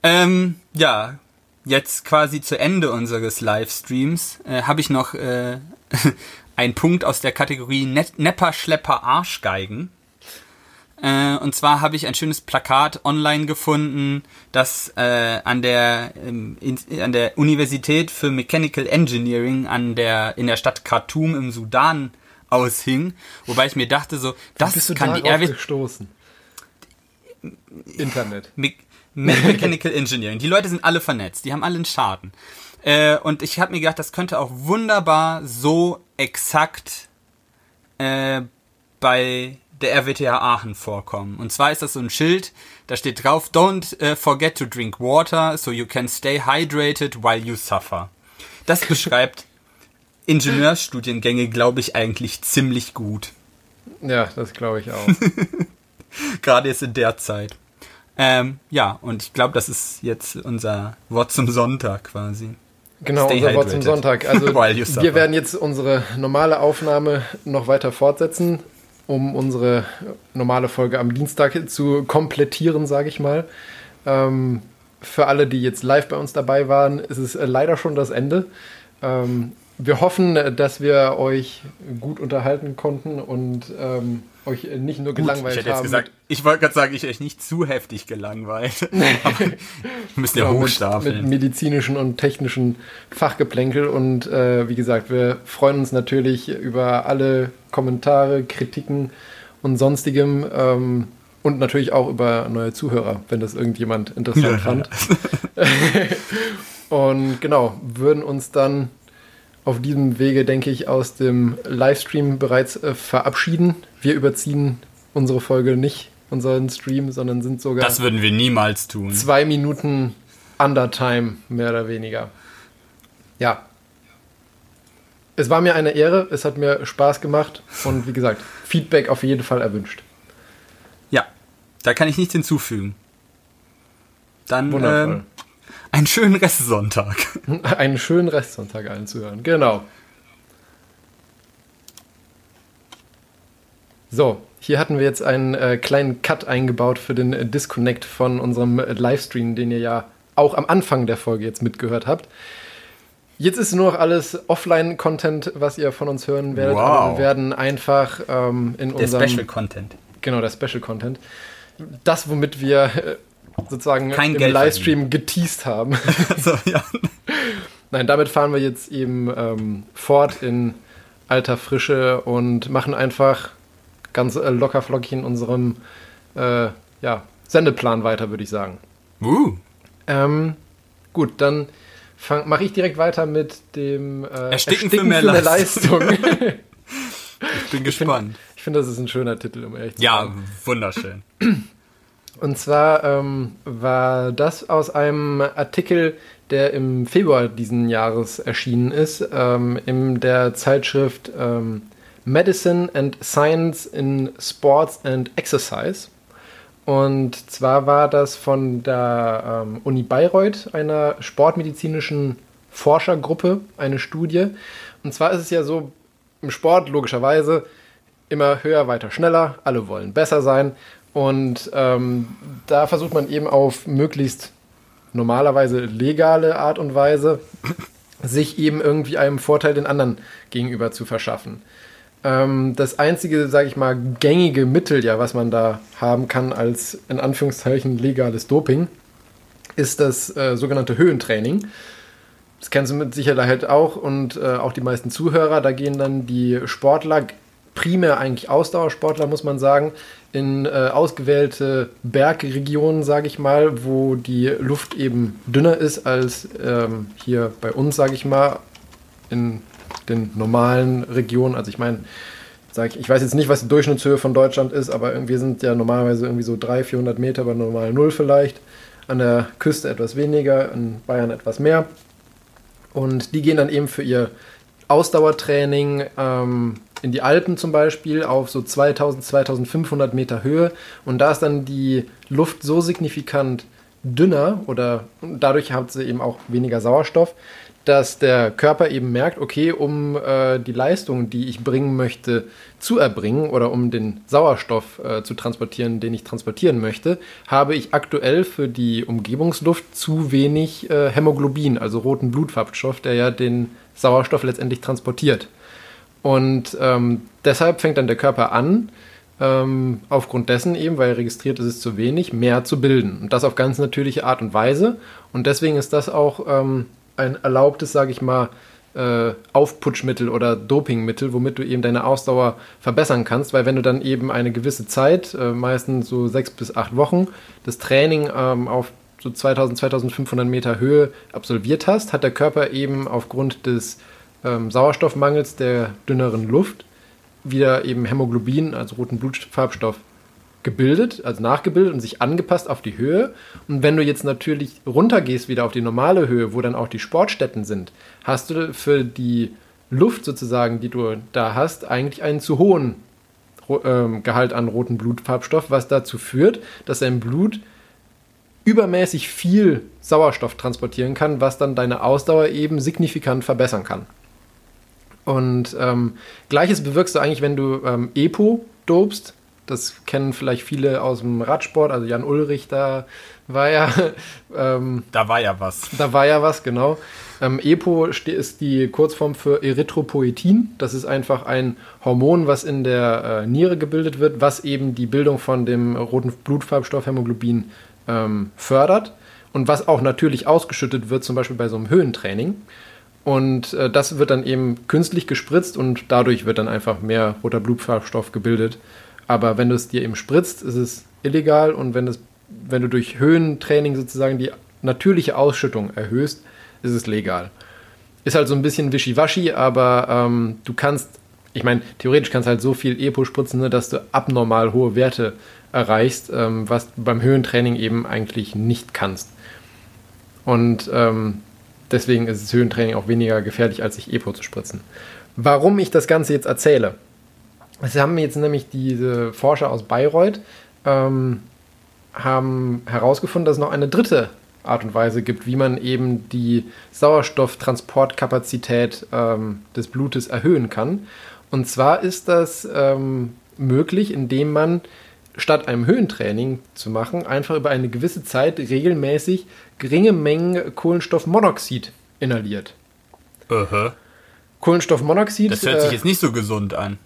Ähm, ja, jetzt quasi zu Ende unseres Livestreams äh, habe ich noch äh, einen Punkt aus der Kategorie Net Nepper, Schlepper, Arschgeigen. Äh, und zwar habe ich ein schönes Plakat online gefunden, das äh, an der ähm, in, an der Universität für Mechanical Engineering an der in der Stadt Khartoum im Sudan aushing, wobei ich mir dachte so, das kann die darauf RW gestoßen? Internet. Me Me Mechanical Engineering. Die Leute sind alle vernetzt, die haben alle einen Schaden. Äh, und ich habe mir gedacht, das könnte auch wunderbar so exakt äh, bei der RWTH Aachen vorkommen. Und zwar ist das so ein Schild, da steht drauf, don't äh, forget to drink water so you can stay hydrated while you suffer. Das beschreibt Ingenieursstudiengänge, glaube ich, eigentlich ziemlich gut. Ja, das glaube ich auch. Gerade jetzt in der Zeit. Ähm, ja, und ich glaube, das ist jetzt unser Wort zum Sonntag quasi. Genau, Stay unser Wort zum. Sonntag. Also wir werden jetzt unsere normale Aufnahme noch weiter fortsetzen, um unsere normale Folge am Dienstag zu komplettieren, sage ich mal. Ähm, für alle, die jetzt live bei uns dabei waren, ist es äh, leider schon das Ende. Ähm, wir hoffen, äh, dass wir euch gut unterhalten konnten und ähm, euch äh, nicht nur Gut, gelangweilt ich hätte jetzt haben. gesagt, ich wollte gerade sagen, ich euch nicht zu heftig gelangweilt. Wir müssen ja Genau, mit, mit hochstapeln. medizinischen und technischen Fachgeplänkel. Und äh, wie gesagt, wir freuen uns natürlich über alle Kommentare, Kritiken und sonstigem. Ähm, und natürlich auch über neue Zuhörer, wenn das irgendjemand interessant Ja. fand. und genau, würden uns dann auf diesem Wege, denke ich, aus dem Livestream bereits äh, verabschieden. Wir überziehen unsere Folge nicht, unseren Stream, sondern sind sogar Das würden wir niemals tun. zwei Minuten Undertime, mehr oder weniger. Ja. Es war mir eine Ehre, es hat mir Spaß gemacht und wie gesagt, Feedback auf jeden Fall erwünscht. Ja, da kann ich nichts hinzufügen. Dann Wundervoll. ähm, einen schönen Restsonntag. Einen schönen Restsonntag allen zuhören. Genau. So, hier hatten wir jetzt einen äh, kleinen Cut eingebaut für den äh, Disconnect von unserem äh, Livestream, den ihr ja auch am Anfang der Folge jetzt mitgehört habt. Jetzt ist nur noch alles Offline-Content, was ihr von uns hören werdet. Wow. Aber wir werden einfach ähm, in Der unserem Special Content. Genau, der Special Content. Das, womit wir äh, sozusagen Kein im Geld Livestream geteased haben. so, ja. Nein, damit fahren wir jetzt eben ähm, fort in alter Frische und machen einfach ganz äh, locker flockig in unserem äh, ja, Sendeplan weiter, würde ich sagen. Uh, Ähm, gut, dann mache ich direkt weiter mit dem äh, Ersticken für mehr eine Leistung. Leistung. ich bin gespannt. ich finde, das ist ein schöner Titel, um ehrlich zu sein. Ja, wunderschön. Und zwar ähm, war das aus einem Artikel, der im Februar diesen Jahres erschienen ist, ähm, in der Zeitschrift ähm, Medicine and Science in Sports and Exercise. Und zwar war das von der ähm, Uni Bayreuth, einer sportmedizinischen Forschergruppe, eine Studie. Und zwar ist es ja so im Sport logischerweise immer höher, weiter, schneller. Alle wollen besser sein. Und ähm, da versucht man eben auf möglichst normalerweise legale Art und Weise sich eben irgendwie einem Vorteil den anderen gegenüber zu verschaffen. Ähm, das einzige, sage ich mal, gängige Mittel, ja, was man da haben kann als in Anführungszeichen legales Doping, ist das äh, sogenannte Höhentraining. das kennst du mit Sicherheit auch und äh, auch die meisten Zuhörer, da gehen dann die Sportler, primär eigentlich Ausdauersportler, muss man sagen, in äh, ausgewählte Bergregionen, sage ich mal, wo die Luft eben dünner ist als ähm, hier bei uns, sage ich mal, in den normalen Regionen. Also ich meine, sag ich, weiß jetzt nicht, was die Durchschnittshöhe von Deutschland ist, aber wir sind ja normalerweise irgendwie so 300, 400 Meter bei normal Null vielleicht. An der Küste etwas weniger, in Bayern etwas mehr. Und die gehen dann eben für ihr Ausdauertraining ähm, in die Alpen zum Beispiel auf so 2000, 2500 Meter Höhe. Und da ist dann die Luft so signifikant dünner oder dadurch hat sie eben auch weniger Sauerstoff, dass der Körper eben merkt, okay, um äh, die Leistung, die ich bringen möchte, zu erbringen oder um den Sauerstoff äh, zu transportieren, den ich transportieren möchte, habe ich aktuell für die Umgebungsluft zu wenig äh, Hämoglobin, also roten Blutfarbstoff, der ja den Sauerstoff letztendlich transportiert. Und ähm, deshalb fängt dann der Körper an, ähm, aufgrund dessen eben, weil er registriert ist, es zu wenig, mehr zu bilden. Und das auf ganz natürliche Art und Weise. Und deswegen ist das auch ähm, ein erlaubtes, sage ich mal, äh, Aufputschmittel oder Dopingmittel, womit du eben deine Ausdauer verbessern kannst, weil wenn du dann eben eine gewisse Zeit, äh, meistens so sechs bis acht Wochen, das Training ähm, auf so 2000, 2500 Meter Höhe absolviert hast, hat der Körper eben aufgrund des ähm, Sauerstoffmangels der dünneren Luft wieder eben Hämoglobin, also roten Blutfarbstoff, gebildet, also nachgebildet und sich angepasst auf die Höhe. Und wenn du jetzt natürlich runtergehst wieder auf die normale Höhe, wo dann auch die Sportstätten sind, hast du für die Luft sozusagen, die du da hast, eigentlich einen zu hohen ähm, Gehalt an roten Blutfarbstoff, was dazu führt, dass dein Blut übermäßig viel Sauerstoff transportieren kann, was dann deine Ausdauer eben signifikant verbessern kann. Und ähm, gleiches bewirkst du eigentlich, wenn du ähm, EPO dobst, das kennen vielleicht viele aus dem Radsport. Also Jan Ulrich, da war ja. Ähm, da war ja was. Da war ja was, genau. Ähm, EPO ist die Kurzform für Erythropoetin. Das ist einfach ein Hormon, was in der äh, Niere gebildet wird, was eben die Bildung von dem roten Blutfarbstoff Hämoglobin ähm, fördert und was auch natürlich ausgeschüttet wird, zum Beispiel bei so einem Höhentraining. Und äh, das wird dann eben künstlich gespritzt und dadurch wird dann einfach mehr roter Blutfarbstoff gebildet. Aber wenn du es dir eben spritzt, ist es illegal und wenn, es, wenn du durch Höhentraining sozusagen die natürliche Ausschüttung erhöhst, ist es legal. Ist halt so ein bisschen wischiwaschi, aber ähm, du kannst, ich meine, theoretisch kannst du halt so viel Epo spritzen, ne, dass du abnormal hohe Werte erreichst, ähm, was du beim Höhentraining eben eigentlich nicht kannst. Und ähm, deswegen ist das Höhentraining auch weniger gefährlich, als sich Epo zu spritzen. Warum ich das Ganze jetzt erzähle? Es haben jetzt nämlich diese Forscher aus Bayreuth ähm, haben herausgefunden, dass es noch eine dritte Art und Weise gibt, wie man eben die Sauerstofftransportkapazität ähm, des Blutes erhöhen kann. Und zwar ist das ähm, möglich, indem man statt einem Höhentraining zu machen, einfach über eine gewisse Zeit regelmäßig geringe Mengen Kohlenstoffmonoxid inhaliert. Uh -huh. Kohlenstoffmonoxid. Das hört sich äh, jetzt nicht so gesund an.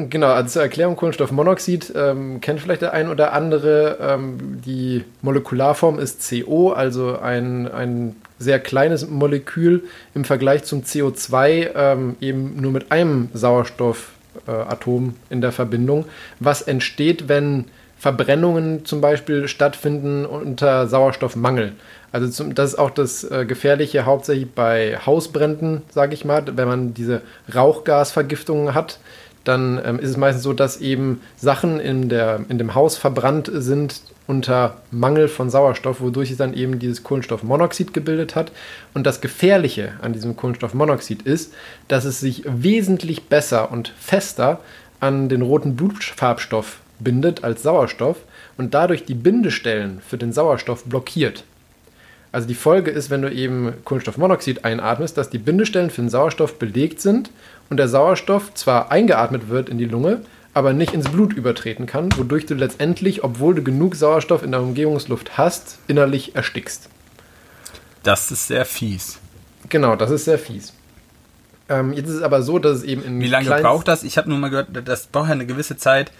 Genau, also zur Erklärung Kohlenstoffmonoxid ähm, kennt vielleicht der ein oder andere. Ähm, die Molekularform ist CO, also ein, ein sehr kleines Molekül im Vergleich zum CO2 ähm, eben nur mit einem Sauerstoffatom äh, in der Verbindung, was entsteht, wenn Verbrennungen zum Beispiel stattfinden unter Sauerstoffmangel. Also zum, das ist auch das äh, Gefährliche hauptsächlich bei Hausbränden, sage ich mal, wenn man diese Rauchgasvergiftungen hat dann ähm, ist es meistens so, dass eben Sachen in, der, in dem Haus verbrannt sind unter Mangel von Sauerstoff, wodurch sich dann eben dieses Kohlenstoffmonoxid gebildet hat. Und das Gefährliche an diesem Kohlenstoffmonoxid ist, dass es sich wesentlich besser und fester an den roten Blutfarbstoff bindet als Sauerstoff und dadurch die Bindestellen für den Sauerstoff blockiert. Also die Folge ist, wenn du eben Kohlenstoffmonoxid einatmest, dass die Bindestellen für den Sauerstoff belegt sind und der Sauerstoff zwar eingeatmet wird in die Lunge, aber nicht ins Blut übertreten kann, wodurch du letztendlich, obwohl du genug Sauerstoff in der Umgebungsluft hast, innerlich erstickst. Das ist sehr fies. Genau, das ist sehr fies. Ähm, jetzt ist es aber so, dass es eben in. Wie lange braucht das? Ich habe nur mal gehört, das braucht ja eine gewisse Zeit,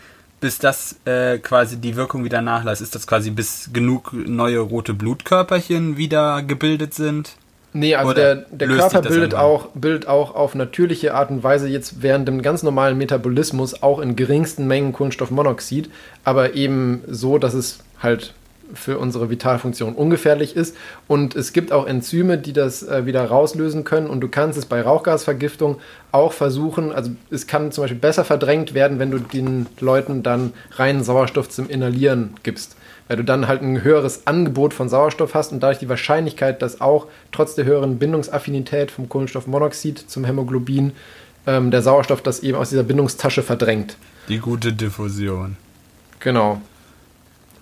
bis das äh, quasi die Wirkung wieder nachlässt. Ist das quasi bis genug neue rote Blutkörperchen wieder gebildet sind? Nee, also Oder der, der Körper bildet irgendwann? auch, bildet auch auf natürliche Art und Weise jetzt während dem ganz normalen Metabolismus auch in geringsten Mengen Kohlenstoffmonoxid, aber eben so, dass es halt für unsere Vitalfunktion ungefährlich ist. Und es gibt auch Enzyme, die das äh, wieder rauslösen können. Und du kannst es bei Rauchgasvergiftung auch versuchen. Also es kann zum Beispiel besser verdrängt werden, wenn du den Leuten dann reinen Sauerstoff zum Inhalieren gibst. Weil du dann halt ein höheres Angebot von Sauerstoff hast und dadurch die Wahrscheinlichkeit, dass auch trotz der höheren Bindungsaffinität vom Kohlenstoffmonoxid zum Hämoglobin ähm, der Sauerstoff das eben aus dieser Bindungstasche verdrängt. Die gute Diffusion. Genau.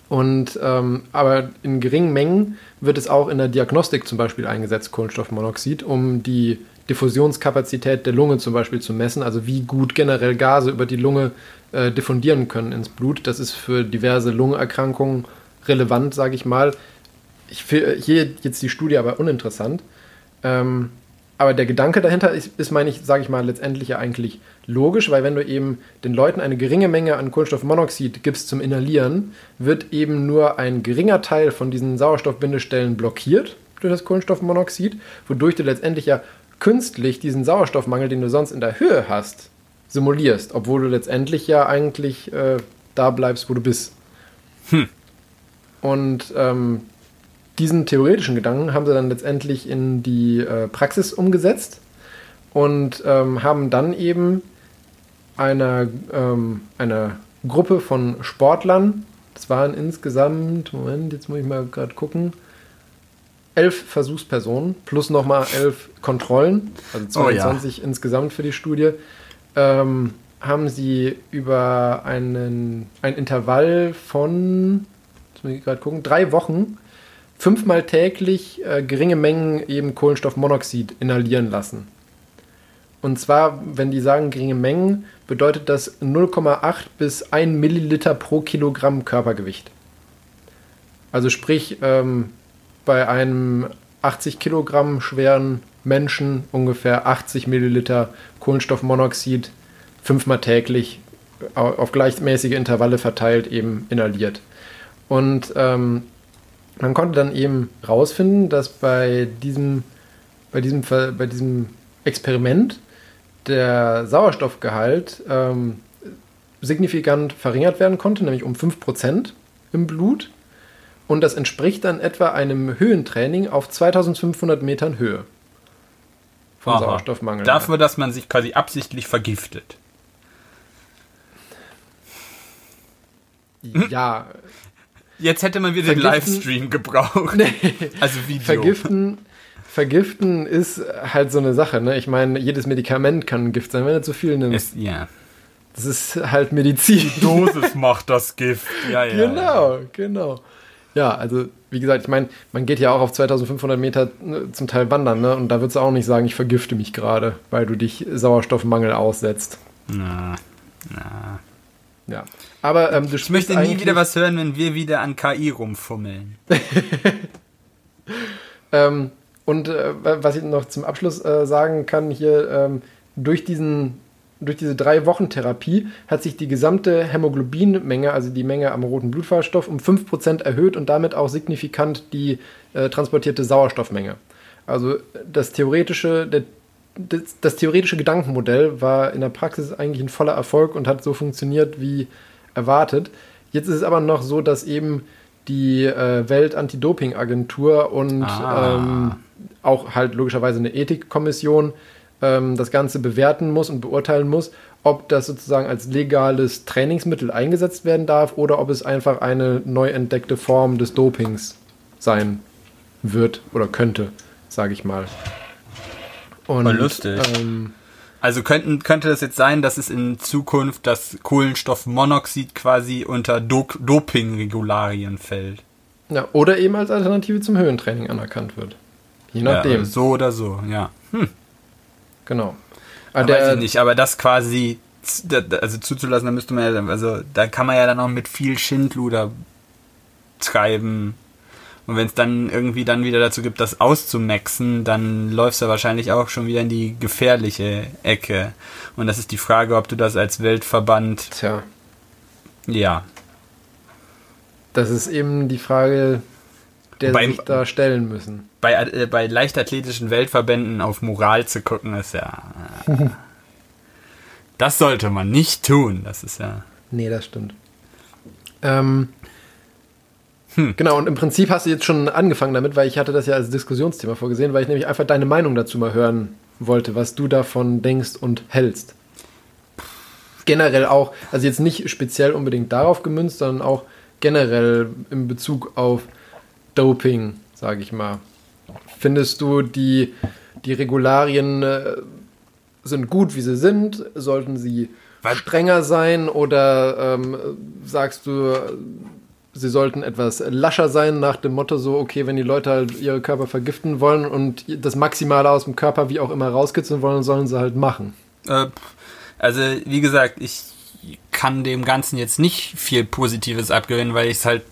Und ähm, aber in geringen Mengen wird es auch in der Diagnostik zum Beispiel eingesetzt, Kohlenstoffmonoxid, um die Diffusionskapazität der Lunge zum Beispiel zu messen, also wie gut generell Gase über die Lunge äh, diffundieren können ins Blut. Das ist für diverse Lungenerkrankungen relevant, sage ich mal. Ich hier jetzt die Studie aber uninteressant. Ähm, aber der Gedanke dahinter ist, ist meine ich, sage ich mal, letztendlich ja eigentlich logisch, weil wenn du eben den Leuten eine geringe Menge an Kohlenstoffmonoxid gibst zum Inhalieren, wird eben nur ein geringer Teil von diesen Sauerstoffbindestellen blockiert durch das Kohlenstoffmonoxid, wodurch du letztendlich ja künstlich diesen Sauerstoffmangel, den du sonst in der Höhe hast, simulierst, obwohl du letztendlich ja eigentlich äh, da bleibst, wo du bist. Und ähm, diesen theoretischen Gedanken haben sie dann letztendlich in die äh, Praxis umgesetzt und ähm, haben dann eben einer, ähm, einer Gruppe von Sportlern, das waren insgesamt, Moment, jetzt muss ich mal gerade gucken, elf Versuchspersonen plus nochmal elf Kontrollen, also Oh ja. 22 insgesamt für die Studie, ähm, haben sie über einen, ein Intervall von, jetzt muss ich gerade gucken, drei Wochen fünfmal täglich äh, geringe Mengen eben Kohlenstoffmonoxid inhalieren lassen. Und zwar, wenn die sagen geringe Mengen, bedeutet das 0,8 bis 1 Milliliter pro Kilogramm Körpergewicht. Also sprich, ähm, bei einem 80 Kilogramm schweren Menschen ungefähr 80 Milliliter Kohlenstoffmonoxid fünfmal täglich au- auf gleichmäßige Intervalle verteilt eben inhaliert. Und ähm, man konnte dann eben rausfinden, dass bei diesem, bei diesem, bei diesem Experiment der Sauerstoffgehalt ähm, signifikant verringert werden konnte, nämlich um 5% im Blut. Und das entspricht dann etwa einem Höhentraining auf 2500 Metern Höhe vom Aha. Sauerstoffmangel. Dafür, dass man sich quasi absichtlich vergiftet. Ja, Jetzt hätte man wieder den Vergiften- Livestream gebraucht. Also Video. Vergiften, vergiften ist halt so eine Sache. Ne? Ich meine, jedes Medikament kann ein Gift sein, wenn du zu viel nimmst. Ist, ja. Das ist halt Medizin. Dosis macht das Gift. Ja, ja. Genau, genau. Ja, also wie gesagt, ich meine, man geht ja auch auf 2500 Meter ne, zum Teil wandern, ne? Und da würdest du auch nicht sagen, ich vergifte mich gerade, weil du dich Sauerstoffmangel aussetzt. Na, na. Ja. Aber ähm, du Ich möchte nie wieder was hören, wenn wir wieder an KI rumfummeln. Ähm, und äh, was ich noch zum Abschluss äh, sagen kann, hier ähm, durch diesen durch diese drei Wochen Therapie hat sich die gesamte Hämoglobinmenge, also die Menge am roten Blutfarbstoff, um 5% erhöht und damit auch signifikant die äh, transportierte Sauerstoffmenge. Also das theoretische, der, das, das theoretische Gedankenmodell war in der Praxis eigentlich ein voller Erfolg und hat so funktioniert wie erwartet. Jetzt ist es aber noch so, dass eben die äh, Welt-Anti-Doping-Agentur und Ah. ähm, auch halt logischerweise eine Ethikkommission ähm, das Ganze bewerten muss und beurteilen muss, ob das sozusagen als legales Trainingsmittel eingesetzt werden darf oder ob es einfach eine neu entdeckte Form des Dopings sein wird oder könnte, sage ich mal. Und, Voll lustig. Ähm, Also könnten, könnte es jetzt sein, dass es in Zukunft das Kohlenstoffmonoxid quasi unter Do Dopingregularien fällt? ja, oder eben als Alternative zum Höhentraining anerkannt wird. Je nachdem, Ja, so oder so, ja. Hm, genau. aber Aber weiß ich nicht, aber das quasi also zuzulassen, da müsste man ja, dann- also da kann man ja dann auch mit viel Schindluder treiben. Und wenn es dann irgendwie dann wieder dazu gibt, das auszumaxen, dann läufst du wahrscheinlich auch schon wieder in die gefährliche Ecke. Und das ist die Frage, ob du das als Weltverband, Tja, ja, das ist eben die Frage, der Beim- sich da stellen müssen. Bei, äh, bei leichtathletischen Weltverbänden auf Moral zu gucken, ist ja. Äh, das sollte man nicht tun. Das ist ja. Nee, das stimmt. Ähm, Hm. Genau, und im Prinzip hast du jetzt schon angefangen damit, weil ich hatte das ja als Diskussionsthema vorgesehen, weil ich nämlich einfach deine Meinung dazu mal hören wollte, was du davon denkst und hältst. Generell auch, also jetzt nicht speziell unbedingt darauf gemünzt, sondern auch generell in Bezug auf Doping, sage ich mal. Findest du, die, die Regularien äh, sind gut, wie sie sind? Sollten sie Was- strenger sein oder ähm, sagst du, sie sollten etwas lascher sein nach dem Motto so, okay, wenn die Leute halt ihre Körper vergiften wollen und das Maximale aus dem Körper wie auch immer rauskitzeln wollen, sollen sie halt machen. Äh, also, wie gesagt, ich kann dem Ganzen jetzt nicht viel Positives abgewinnen, weil ich es halt.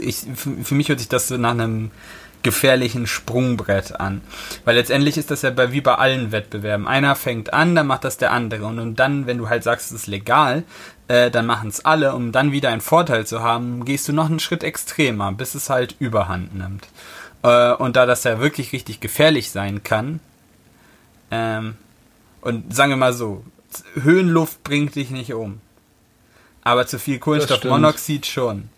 Ich, für mich hört sich das so nach einem gefährlichen Sprungbrett an. Weil letztendlich ist das ja bei, wie bei allen Wettbewerben. Einer fängt an, dann macht das der andere. Und, und dann, wenn du halt sagst, es ist legal, äh, dann machen es alle, um dann wieder einen Vorteil zu haben, gehst du noch einen Schritt extremer, bis es halt überhand nimmt. Äh, und da das ja wirklich richtig gefährlich sein kann, ähm, und sagen wir mal so, Höhenluft bringt dich nicht um. Aber zu viel Kohlenstoffmonoxid schon.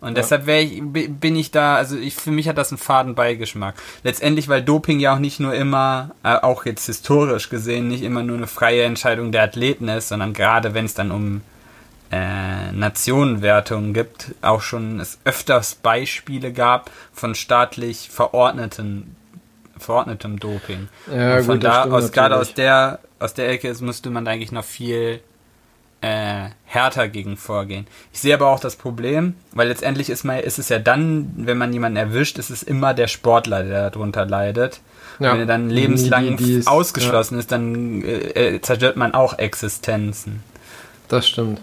Und Ja. deshalb ich, bi- bin ich da, also ich, für mich hat das einen faden Beigeschmack. Letztendlich, weil Doping ja auch nicht nur immer, äh, auch jetzt historisch gesehen, nicht immer nur eine freie Entscheidung der Athleten ist, sondern gerade wenn es dann um äh, Nationenwertungen gibt, auch schon es öfters Beispiele gab von staatlich verordneten verordnetem Doping. Ja, Und von gut, da aus, gerade aus der, aus der Ecke ist, müsste man da eigentlich noch viel äh, härter gegen vorgehen. Ich sehe aber auch das Problem, weil letztendlich ist, man, ist es ja dann, wenn man jemanden erwischt, ist es immer der Sportler, der darunter leidet. Ja. Wenn er dann lebenslang Die- die ist- ausgeschlossen ist, dann äh, äh, zerstört man auch Existenzen. Das stimmt.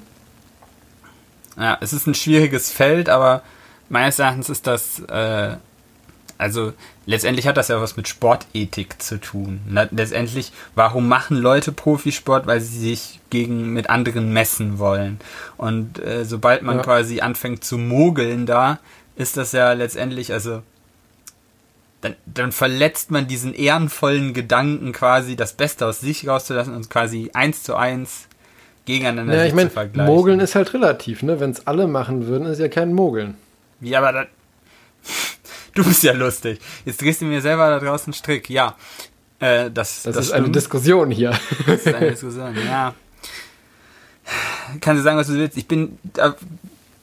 Ja, es ist ein schwieriges Feld, aber meines Erachtens ist das, äh, also letztendlich hat das ja was mit Sportethik zu tun. Letztendlich, warum machen Leute Profisport? Weil sie sich gegen mit anderen messen wollen. Und äh, sobald man Ja. quasi anfängt zu mogeln da, ist das ja letztendlich, also dann, dann verletzt man diesen ehrenvollen Gedanken quasi, das Beste aus sich rauszulassen und quasi eins zu eins gegeneinander Ja, ich meine, zu vergleichen. Mogeln ist halt relativ, ne? Wenn es alle machen würden, ist ja kein Mogeln. Wie, aber da, Du bist ja lustig. Jetzt drehst du mir selber da draußen einen Strick. Ja. Äh, das, Das, das ist eine stimmt. Diskussion hier. Das ist eine Diskussion, ja. Kannst du sagen, was du willst. Ich bin,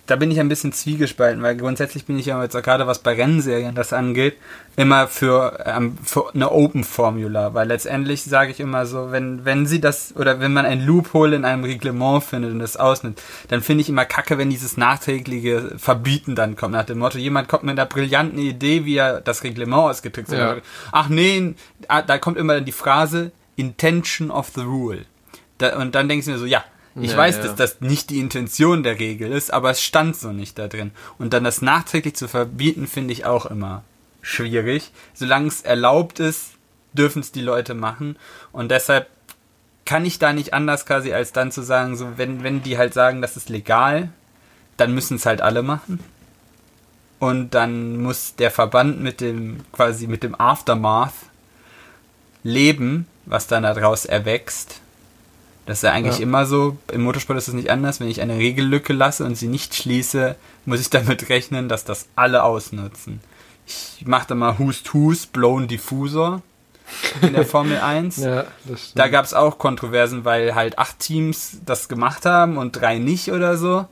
da, bin ich ein bisschen zwiegespalten, weil grundsätzlich bin ich ja jetzt auch gerade, was bei Rennserien das angeht, immer für, ähm, für eine Open Formula, weil letztendlich sage ich immer so, wenn, wenn sie das, oder wenn man ein Loophole in einem Reglement findet und das ausnimmt, dann finde ich immer kacke, wenn dieses nachträgliche Verbieten dann kommt, nach dem Motto, jemand kommt mit einer brillanten Idee, wie er das Reglement ausgedrückt hat. Ja. Ach nee, ah, da kommt immer dann die Phrase, Intention of the Rule. Da, und dann denkst du mir so, ja, ich Ja, weiß, ja. dass das nicht die Intention der Regel ist, aber es stand so nicht da drin. Und dann das nachträglich zu verbieten, finde ich auch immer schwierig. Solange es erlaubt ist, dürfen es die Leute machen. Und deshalb kann ich da nicht anders quasi, als dann zu sagen, so, wenn, wenn die halt sagen, das ist legal, dann müssen es halt alle machen. Und dann muss der Verband mit dem, quasi mit dem Aftermath leben, was dann daraus erwächst. Das ist ja eigentlich Ja. immer so. Im Motorsport ist es nicht anders. Wenn ich eine Regellücke lasse und sie nicht schließe, muss ich damit rechnen, dass das alle ausnutzen. Ich mache da mal Hust Hust, Blown Diffusor in der Formel 1. ja, das. Da gab es auch Kontroversen, weil halt acht Teams das gemacht haben und drei nicht oder so.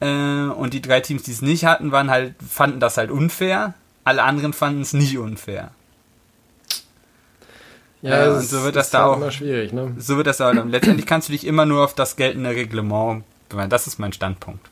Äh, und die drei Teams, die es nicht hatten, waren halt, fanden das halt unfair. Alle anderen fanden es nicht unfair. Ja, äh, es und so wird das da halt auch- immer schwierig, ne? So wird das dann. Letztendlich kannst du dich immer nur auf das geltende Reglement. Das ist mein Standpunkt.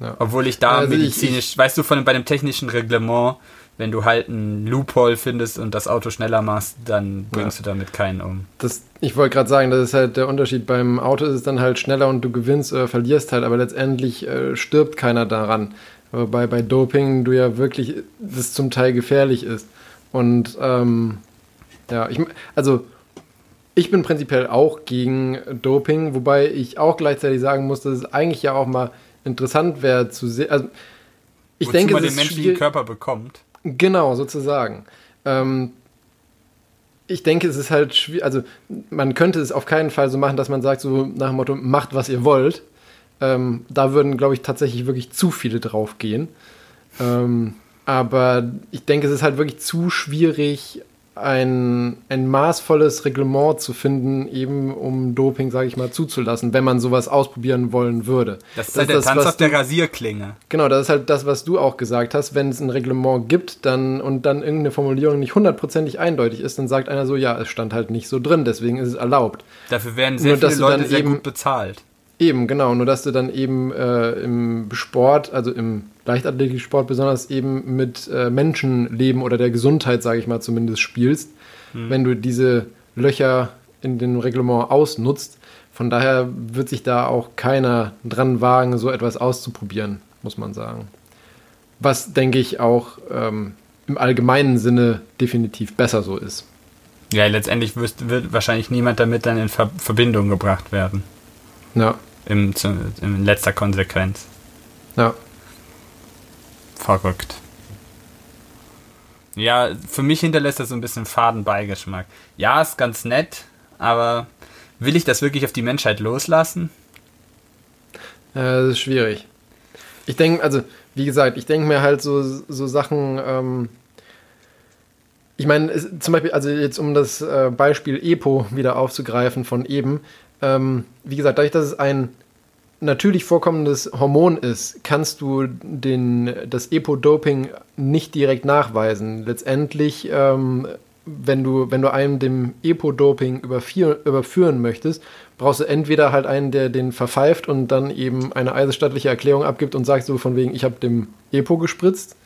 Ja. Obwohl ich da Also ich- medizinisch, weißt du, von bei dem technischen Reglement, wenn du halt einen Loophole findest und das Auto schneller machst, dann bringst du damit keinen um. Das, ich wollte gerade sagen, das ist halt der Unterschied. Beim Auto ist es dann halt schneller und du gewinnst oder verlierst halt, aber letztendlich äh, stirbt keiner daran. Aber bei, bei Doping du ja wirklich das zum Teil gefährlich ist. Und ähm, ja, ich, also ich bin prinzipiell auch gegen Doping, wobei ich auch gleichzeitig sagen muss, dass es eigentlich ja auch mal interessant wäre zu sehen. Also, ich Wozu denke, man den menschlichen Körper bekommt. Genau, sozusagen. Ähm, ich denke, es ist halt schwierig, also man könnte es auf keinen Fall so machen, dass man sagt, so nach dem Motto, macht, was ihr wollt. Ähm, da würden, glaube ich, tatsächlich wirklich zu viele drauf gehen. Ähm, aber ich denke, es ist halt wirklich zu schwierig, ein, ein maßvolles Reglement zu finden, eben um Doping, sage ich mal, zuzulassen, wenn man sowas ausprobieren wollen würde. Das ist halt der Tanz was auf der Rasierklinge. Genau, das ist halt das, was du auch gesagt hast. Wenn es ein Reglement gibt dann, und dann irgendeine Formulierung nicht hundertprozentig eindeutig ist, dann sagt einer so, ja, es stand halt nicht so drin, deswegen ist es erlaubt. Dafür werden sehr Nur, viele Leute sehr eben- gut bezahlt. Eben, genau, nur dass du dann eben äh, im Sport, also im Leichtathletiksport besonders eben mit äh, Menschenleben oder der Gesundheit, sage ich mal, zumindest spielst, wenn du diese Löcher in dem Reglement ausnutzt. Von daher wird sich da auch keiner dran wagen, so etwas auszuprobieren, muss man sagen. Was, denke ich, auch ähm, im allgemeinen Sinne definitiv besser so ist. Ja, letztendlich wirst, wird wahrscheinlich niemand damit dann in Ver Verbindung gebracht werden. Ja, Im, zu, in letzter Konsequenz. ja. Verrückt. Ja, für mich hinterlässt das so ein bisschen faden Beigeschmack. Ja, ist ganz nett, aber will ich das wirklich auf die Menschheit loslassen? Ja, das ist schwierig. Ich denke, also, wie gesagt, ich denke mir halt so, so Sachen, ähm, ich meine, zum Beispiel, also jetzt um das äh, Beispiel EPO wieder aufzugreifen von eben, ähm, wie gesagt, dadurch, dass es ein natürlich vorkommendes Hormon ist, kannst du den, das EPO-Doping nicht direkt nachweisen. Letztendlich, ähm, wenn, du, wenn du einem dem EPO-Doping überführ- überführen möchtest, brauchst du entweder halt einen, der den verpfeift und dann eben eine eidesstattliche Erklärung abgibt und sagst so von wegen, ich habe dem EPO gespritzt.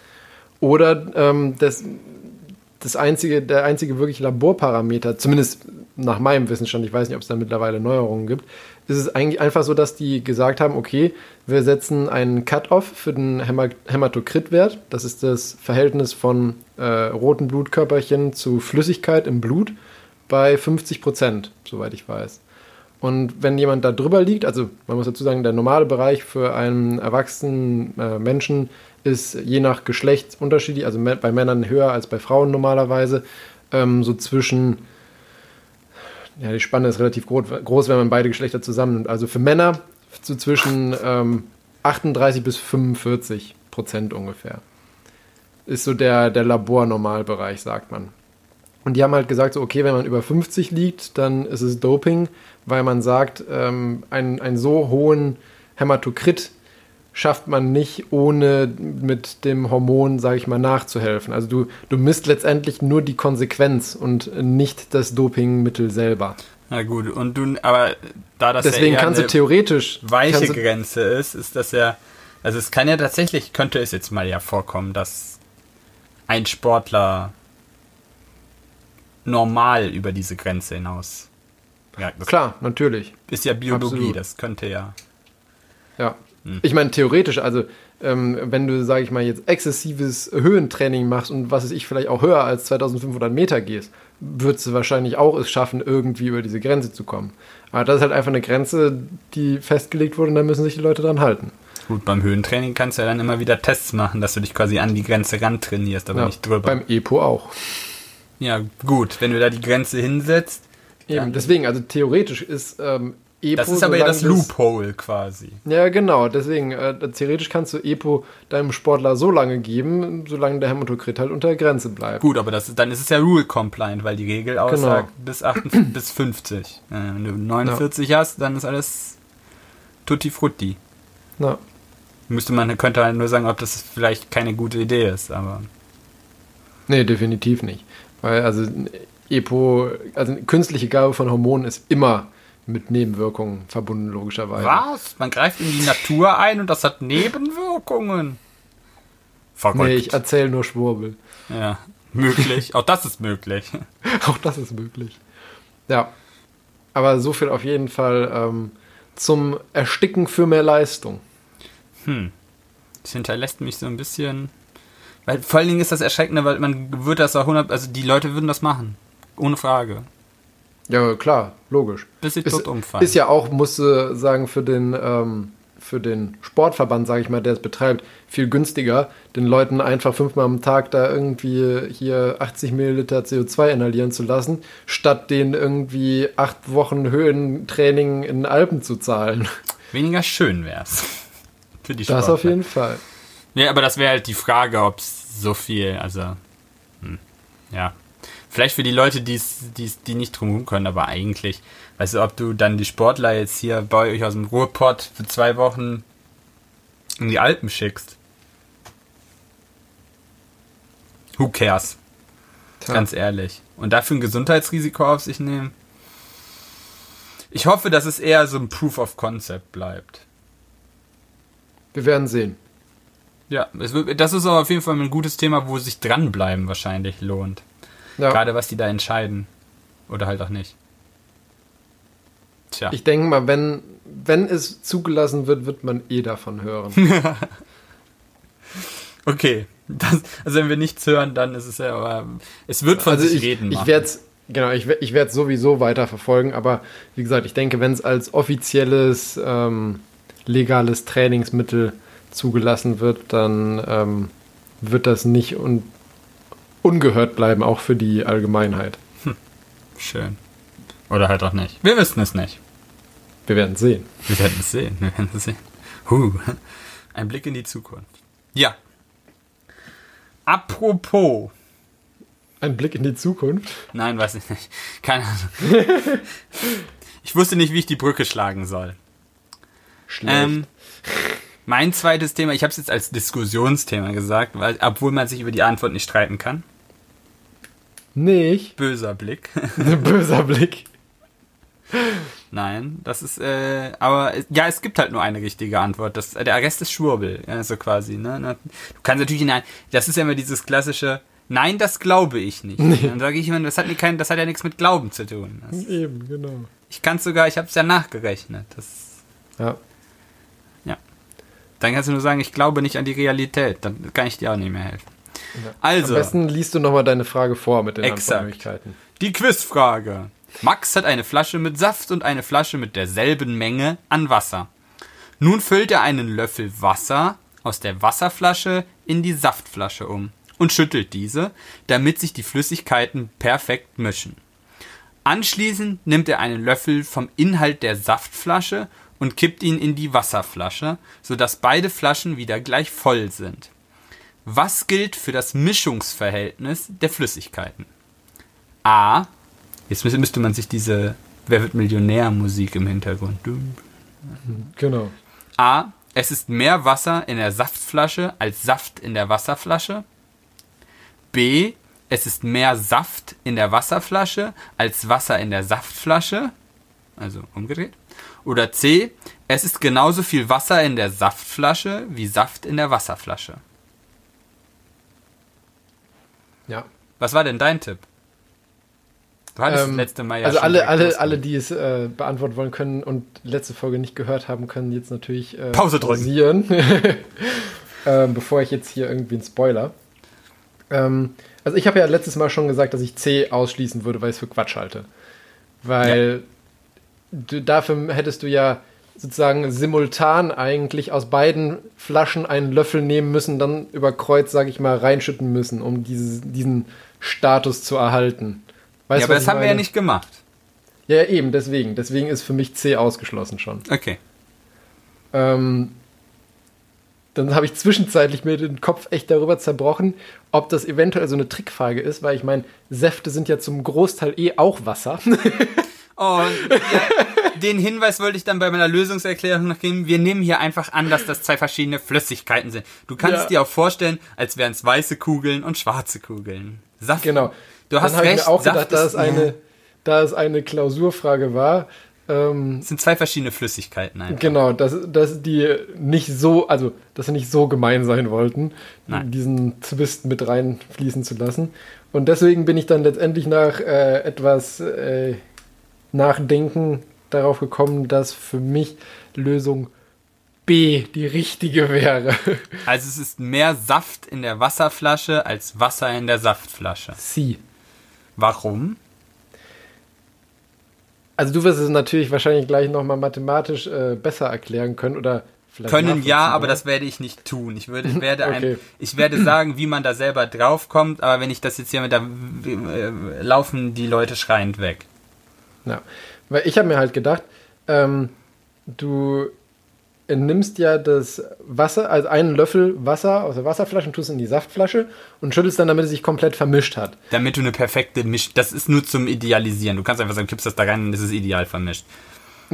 Oder ähm, das, das einzige, der einzige wirklich Laborparameter, zumindest nach meinem Wissensstand, ich weiß nicht, ob es da mittlerweile Neuerungen gibt, ist es eigentlich einfach so, dass die gesagt haben, okay, wir setzen einen Cut-off für den Häma Hämatokritwert. Das ist das Verhältnis von äh, roten Blutkörperchen zu Flüssigkeit im Blut bei 50 Prozent, soweit ich weiß. Und wenn jemand da drüber liegt, also man muss dazu sagen, der normale Bereich für einen erwachsenen äh, Menschen ist je nach Geschlecht unterschiedlich, also bei Männern höher als bei Frauen normalerweise, ähm, so zwischen, ja, die Spanne ist relativ groß, wenn man beide Geschlechter zusammennimmt. Also für Männer so zwischen ähm, 38 bis 45 Prozent ungefähr. Ist so der, der Labornormalbereich, sagt man. Und die haben halt gesagt, so, okay, wenn man über 50 liegt, dann ist es Doping, weil man sagt, ähm, einen, einen so hohen Hämatokrit schafft man nicht, ohne mit dem Hormon, sage ich mal, nachzuhelfen. Also du, du misst letztendlich nur die Konsequenz und nicht das Dopingmittel selber. Na gut, und du, aber da das Deswegen ja kannst du theoretisch weiche Grenze ist, ist das ja, also es kann ja tatsächlich, könnte es jetzt mal ja vorkommen, dass ein Sportler normal über diese Grenze hinaus. Ja, Klar, natürlich. ist ja Biologie, absolut. das könnte ja. Ja. Hm. Ich meine, theoretisch, also ähm, wenn du, sage ich mal, jetzt exzessives Höhentraining machst und was weiß ich, vielleicht auch höher als 2500 Meter gehst, würdest du wahrscheinlich auch es schaffen, irgendwie über diese Grenze zu kommen. Aber das ist halt einfach eine Grenze, die festgelegt wurde und da müssen sich die Leute dran halten. Gut, beim Höhentraining kannst du ja dann immer wieder Tests machen, dass du dich quasi an die Grenze ran trainierst, aber Ja, nicht drüber. beim EPO auch. ja, gut, wenn du da die Grenze hinsetzt, Eben, deswegen, also theoretisch ist ähm, EPO. das ist aber ja das Loophole quasi. Ja, genau. Deswegen, äh, theoretisch kannst du EPO deinem Sportler so lange geben, solange der Hämatokrit halt unter der Grenze bleibt. Gut, aber das, dann ist es ja rule compliant, weil die Regel Genau. aussagt bis, 48, bis 50. Äh, wenn du 49 hast, dann ist alles tutti frutti. Na, Müsste man, könnte halt nur sagen, ob das vielleicht keine gute Idee ist, aber nee, definitiv nicht. Weil, also, EPO, also künstliche Gabe von Hormonen ist immer mit Nebenwirkungen verbunden, logischerweise. was? Man greift in die Natur ein und das hat Nebenwirkungen. Verrückt. Nee, ich erzähle nur Schwurbel. ja, möglich. Auch das ist möglich. Auch das ist möglich. Ja. Aber so viel auf jeden Fall ähm, zum Ersticken für mehr Leistung. Das hinterlässt mich so ein bisschen. Weil vor allen Dingen ist das erschreckende, weil man würde das auch 100, also die Leute würden das machen. Ohne Frage. Ja, klar, logisch. Bis sie Ist, tot umfallen. ist ja auch, musst du sagen, für den, ähm, für den Sportverband, sage ich mal, der es betreibt, viel günstiger, den Leuten einfach fünfmal am Tag da irgendwie hier 80 Milliliter CO2 inhalieren zu lassen, statt denen irgendwie acht Wochen Höhentraining in den Alpen zu zahlen. Weniger schön wär's. Für die Das Sportler. auf jeden Fall. Ja, aber das wäre halt die Frage, ob es so viel, also, hm, ja. Vielleicht für die Leute, die's, die's, die nicht drumherum können, aber eigentlich, weißt du, ob du dann die Sportler jetzt hier bei euch aus dem Ruhrpott für zwei Wochen in die Alpen schickst. Who cares? Tja. Ganz ehrlich. Und dafür ein Gesundheitsrisiko auf sich nehmen? Ich hoffe, dass es eher so ein Proof of Concept bleibt. Wir werden sehen. Ja, wird, das ist aber auf jeden Fall ein gutes Thema, wo sich dranbleiben wahrscheinlich lohnt. Ja. Gerade was die da entscheiden. Oder halt auch nicht. Tja. Ich denke mal, wenn, wenn es zugelassen wird, wird man eh davon hören. okay. Das, also wenn wir nichts hören, dann ist es ja, aber es wird von also sich ich, reden ich werde es genau, ich, ich werde sowieso weiter verfolgen, aber wie gesagt, ich denke, wenn es als offizielles ähm, legales Trainingsmittel zugelassen wird, dann ähm, wird das nicht un ungehört bleiben, auch für die Allgemeinheit. Schön. Oder halt auch nicht. Wir wissen es nicht. Wir werden sehen. Wir werden es sehen. Wir werden es sehen. Huh. Ein Blick in die Zukunft. Ja. Apropos. Ein Blick in die Zukunft. Nein, weiß ich nicht. Keine Ahnung. Ich wusste nicht, wie ich die Brücke schlagen soll. Schlecht. Ähm, mein zweites Thema, ich habe es jetzt als Diskussionsthema gesagt, weil, obwohl man sich über die Antwort nicht streiten kann. Nicht. Böser Blick. Böser Blick. Nein, das ist, äh, aber ja, es gibt halt nur eine richtige Antwort. Das, der Rest ist Schwurbel, ja, so quasi. Ne? Du kannst natürlich, nein, das ist ja immer dieses klassische, nein, das glaube ich nicht. Dann sage ich immer, das hat, nie kein, das hat ja nichts mit Glauben zu tun. Das, Eben, genau. ich kann es sogar, ich habe es ja nachgerechnet. Das, Ja. dann kannst du nur sagen, ich glaube nicht an die Realität. Dann kann ich dir auch nicht mehr helfen. Am Also, besten liest du nochmal deine Frage vor mit den. Antwortmöglichkeiten. die Quizfrage. Max hat eine Flasche mit Saft und eine Flasche mit derselben Menge an Wasser. Nun füllt er einen Löffel Wasser aus der Wasserflasche in die Saftflasche um und schüttelt diese, damit sich die Flüssigkeiten perfekt mischen. Anschließend nimmt er einen Löffel vom Inhalt der Saftflasche und kippt ihn in die Wasserflasche, sodass beide Flaschen wieder gleich voll sind. Was gilt für das Mischungsverhältnis der Flüssigkeiten? A. Jetzt müsste, man sich diese Wer wird Millionär Musik im Hintergrund. Genau. A. Es ist mehr Wasser in der Saftflasche als Saft in der Wasserflasche. B. Es ist mehr Saft in der Wasserflasche als Wasser in der Saftflasche. Also umgedreht. Oder C. Es ist genauso viel Wasser in der Saftflasche wie Saft in der Wasserflasche. Ja. Was war denn dein Tipp? Du hattest Ähm, das letzte Mal ja also schon alle, alle, alle, die es äh, beantworten wollen können und letzte Folge nicht gehört haben, können jetzt natürlich äh, Pause drücken. pausieren, ähm, bevor ich jetzt hier irgendwie einen Spoiler. Ähm, also ich habe ja letztes Mal schon gesagt, dass ich C ausschließen würde, weil ich es für Quatsch halte. Weil du, dafür hättest du ja sozusagen simultan eigentlich aus beiden Flaschen einen Löffel nehmen müssen, dann über Kreuz, sage ich mal, reinschütten müssen, um dieses, diesen Status zu erhalten. Weißt Ja, aber das haben wir ja meine? nicht gemacht. Ja, eben, deswegen. Deswegen ist für mich C ausgeschlossen schon. Okay. Ähm, dann habe ich zwischenzeitlich mir den Kopf echt darüber zerbrochen, ob das eventuell so eine Trickfrage ist, weil ich meine, Säfte sind ja zum Großteil eh auch Wasser. Und ja, den Hinweis wollte ich dann bei meiner Lösungserklärung noch geben. Wir nehmen hier einfach an, dass das zwei verschiedene Flüssigkeiten sind. Du kannst Ja. dir auch vorstellen, als wären es weiße Kugeln und schwarze Kugeln. Saft. genau. Du hast dann habe ich recht. mir auch gedacht, da es eine, da es eine Klausurfrage war, ähm, Es sind zwei verschiedene Flüssigkeiten einfach. Genau, dass, dass die nicht so, also dass sie nicht so gemein sein wollten, Nein. diesen Twist mit reinfließen zu lassen. Und deswegen bin ich dann letztendlich nach äh, etwas äh, Nachdenken darauf gekommen, dass für mich Lösung B die richtige wäre. Also es ist mehr Saft in der Wasserflasche als Wasser in der Saftflasche. C. Warum? Also du wirst es natürlich wahrscheinlich gleich nochmal mathematisch äh, besser erklären können oder vielleicht Können ja, aber das werde ich nicht tun. Ich würde, werde Okay. ein, ich werde sagen, wie man da selber draufkommt, aber wenn ich das jetzt hier mit da äh, laufen die Leute schreiend weg. Ja, weil ich habe mir halt gedacht, ähm, du nimmst ja das Wasser, also einen Löffel Wasser aus der Wasserflasche und tust es in die Saftflasche und schüttelst dann, damit es sich komplett vermischt hat. Damit du eine perfekte Misch, das ist nur zum Idealisieren. Du kannst einfach sagen, kippst das da rein und es ist ideal vermischt.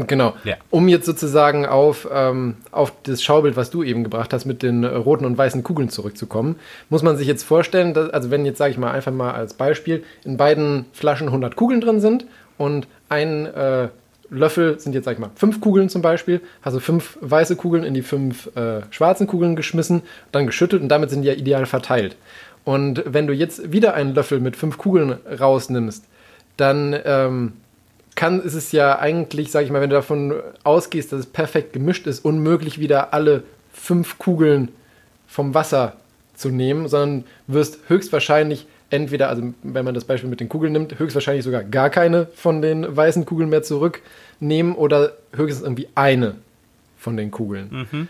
Genau. Ja. Um jetzt sozusagen auf, ähm, auf das Schaubild, was du eben gebracht hast, mit den roten und weißen Kugeln zurückzukommen, muss man sich jetzt vorstellen, dass, also wenn jetzt, sage ich mal, einfach mal als Beispiel, in beiden Flaschen 100 Kugeln drin sind und ein äh, Löffel sind jetzt, sag ich mal, fünf Kugeln zum Beispiel, also fünf weiße Kugeln in die fünf äh, schwarzen Kugeln geschmissen, dann geschüttelt und damit sind die ja ideal verteilt. Und wenn du jetzt wieder einen Löffel mit fünf Kugeln rausnimmst, dann ähm, kann, ist es ja eigentlich, sag ich mal, wenn du davon ausgehst, dass es perfekt gemischt ist, unmöglich wieder alle fünf Kugeln vom Wasser zu nehmen, sondern wirst höchstwahrscheinlich entweder, also wenn man das Beispiel mit den Kugeln nimmt, höchstwahrscheinlich sogar gar keine von den weißen Kugeln mehr zurücknehmen oder höchstens irgendwie eine von den Kugeln.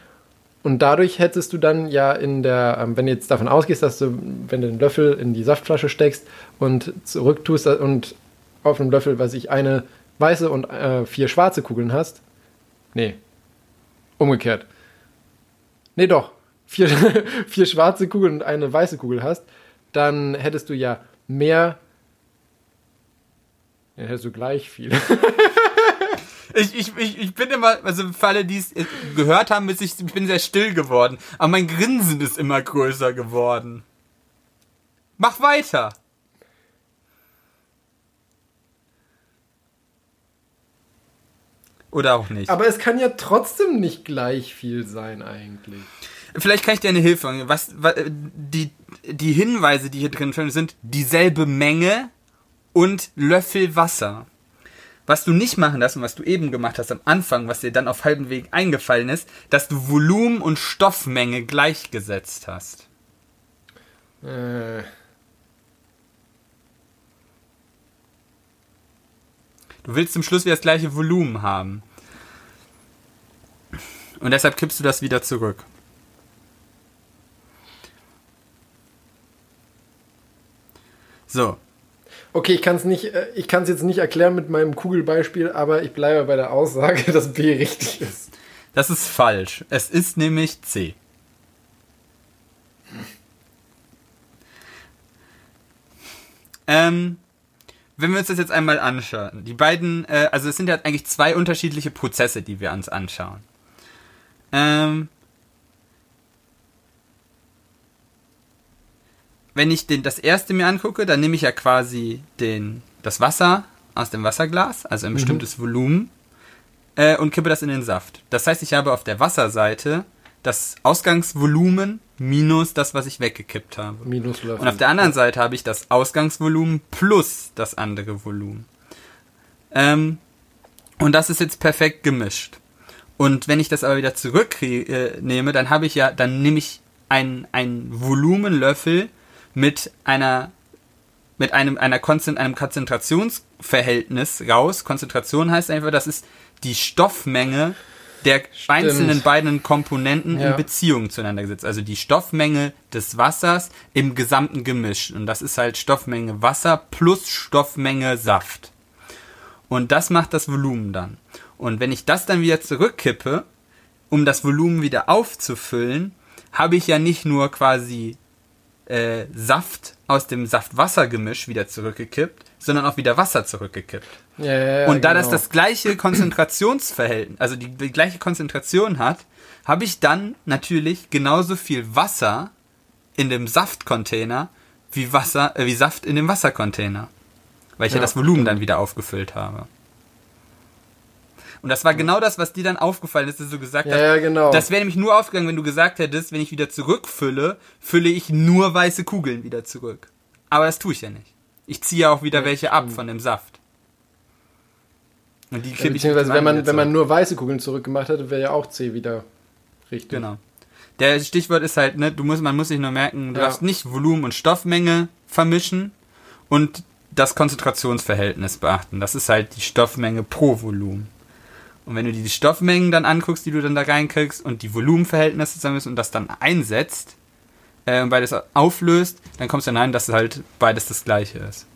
Und dadurch hättest du dann ja in der, ähm, wenn du jetzt davon ausgehst, dass du, wenn du den Löffel in die Saftflasche steckst und zurücktust und auf einem Löffel, weiß ich, eine weiße und äh, vier schwarze Kugeln hast. Nee. Umgekehrt. Nee, doch. Vier, vier schwarze Kugeln und eine weiße Kugel hast, dann hättest du ja mehr. Dann hättest du gleich viel. Ich, ich, ich, ich bin immer, also für alle, die es äh, gehört haben, ich, ich bin sehr still geworden. Aber mein Grinsen ist immer größer geworden. Mach weiter. Oder auch nicht. Aber es kann ja trotzdem nicht gleich viel sein, eigentlich. Vielleicht kann ich dir eine Hilfe geben. Was, was die, die Hinweise, die hier drin stehen, sind dieselbe Menge und Löffel Wasser. Was du nicht machen darfst und was du eben gemacht hast am Anfang, was dir dann auf halbem Weg eingefallen ist, dass du Volumen und Stoffmenge gleichgesetzt hast. Äh, Du willst zum Schluss wieder das gleiche Volumen haben. Und deshalb kippst du das wieder zurück. So, okay, ich kann es nicht, äh, ich kann es jetzt nicht erklären mit meinem Kugelbeispiel, aber ich bleibe bei der Aussage, dass B richtig ist. Das ist falsch. Es ist nämlich C. Ähm, wenn wir uns das jetzt einmal anschauen, die beiden, äh, also es sind ja eigentlich zwei unterschiedliche Prozesse, die wir uns anschauen. Ähm, wenn ich den, das erste mir angucke, dann nehme ich ja quasi den, das Wasser aus dem Wasserglas, also ein bestimmtes Volumen, äh, und kippe das in den Saft. Das heißt, ich habe auf der Wasserseite das Ausgangsvolumen minus das, was ich weggekippt habe. Minus Löffel. Und auf der anderen Seite habe ich das Ausgangsvolumen plus das andere Volumen. Ähm, und das ist jetzt perfekt gemischt. Und wenn ich das aber wieder zurücknehme, dann habe ich ja, dann nehme ich ein, ein Volumenlöffel mit einer mit einem, einer Konzent einem Konzentrationsverhältnis raus. Konzentration heißt einfach, das ist die Stoffmenge der einzelnen beiden Komponenten Ja. in Beziehung zueinander gesetzt. Also die Stoffmenge des Wassers im gesamten Gemisch. Und das ist halt Stoffmenge Wasser plus Stoffmenge Saft. Und das macht das Volumen dann. Und wenn ich das dann wieder zurückkippe, um das Volumen wieder aufzufüllen, habe ich ja nicht nur quasi äh, Saft aus dem Saft-Wasser-Gemisch wieder zurückgekippt, sondern auch wieder Wasser zurückgekippt. ja, ja, ja, Und da das genau. das gleiche Konzentrationsverhältnis, also die, die gleiche Konzentration hat, habe ich dann natürlich genauso viel Wasser in dem Saftcontainer wie Wasser, äh, wie Saft in dem Wassercontainer. Weil ich Ja, das Volumen dann wieder aufgefüllt habe. Und das war genau das, was dir dann aufgefallen ist, dass du gesagt Ja, hast, ja, genau. das wäre nämlich nur aufgegangen, wenn du gesagt hättest, wenn ich wieder zurückfülle, fülle ich nur weiße Kugeln wieder zurück. Aber das tue ich ja nicht. Ich ziehe ja auch wieder welche ab von dem Saft. Und die Ja, beziehungsweise, wenn man, wenn man nur weiße Kugeln zurückgemacht hätte, wäre ja auch C wieder richtig. Genau. Der Stichwort ist halt, ne, du musst, man muss sich nur merken, du Ja. darfst nicht Volumen und Stoffmenge vermischen und das Konzentrationsverhältnis beachten. Das ist halt die Stoffmenge pro Volumen. Und wenn du die Stoffmengen dann anguckst, die du dann da reinkriegst und die Volumenverhältnisse zusammen und das dann einsetzt, äh, und beides auflöst, dann kommst du dann rein, dass halt beides das gleiche ist.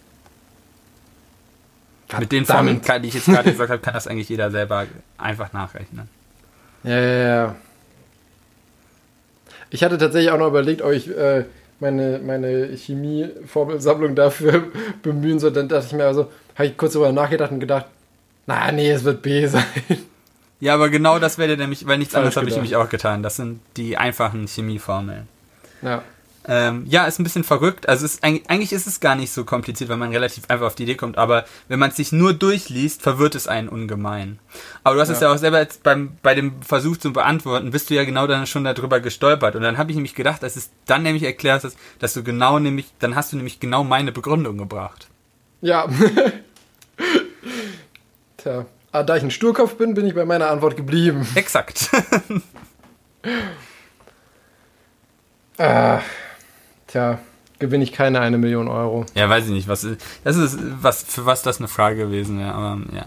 Mit den Formeln, die ich jetzt gerade gesagt habe, kann das eigentlich jeder selber einfach nachrechnen. Ja, ja, ja. Ich hatte tatsächlich auch noch überlegt, ob ich äh, meine, meine Chemie-Formelsammlung dafür bemühen soll. Dann dachte ich mir also, habe ich kurz darüber nachgedacht und gedacht, na, nee, es wird B sein. Ja, aber genau das wäre nämlich, weil nichts anderes habe ich nämlich auch getan. Das sind die einfachen Chemieformeln. Ja. Ähm, ja, ist ein bisschen verrückt. Also ist, eigentlich ist es gar nicht so kompliziert, wenn man relativ einfach auf die Idee kommt. Aber wenn man es sich nur durchliest, verwirrt es einen ungemein. Aber du hast ja. es ja auch selber jetzt beim, bei dem Versuch zu beantworten, bist du ja genau dann schon darüber gestolpert. Und dann habe ich nämlich gedacht, dass es dann nämlich erklärt ist, dass du genau nämlich, dann hast du nämlich genau meine Begründung gebracht. Ja. Tja. Ah, da ich ein Sturkopf bin, bin ich bei meiner Antwort geblieben. Exakt. ah. Tja, gewinne ich keine eine Million Euro. Ja, weiß ich nicht. Was, das ist, was, für was das eine Frage gewesen wäre. Aber ja.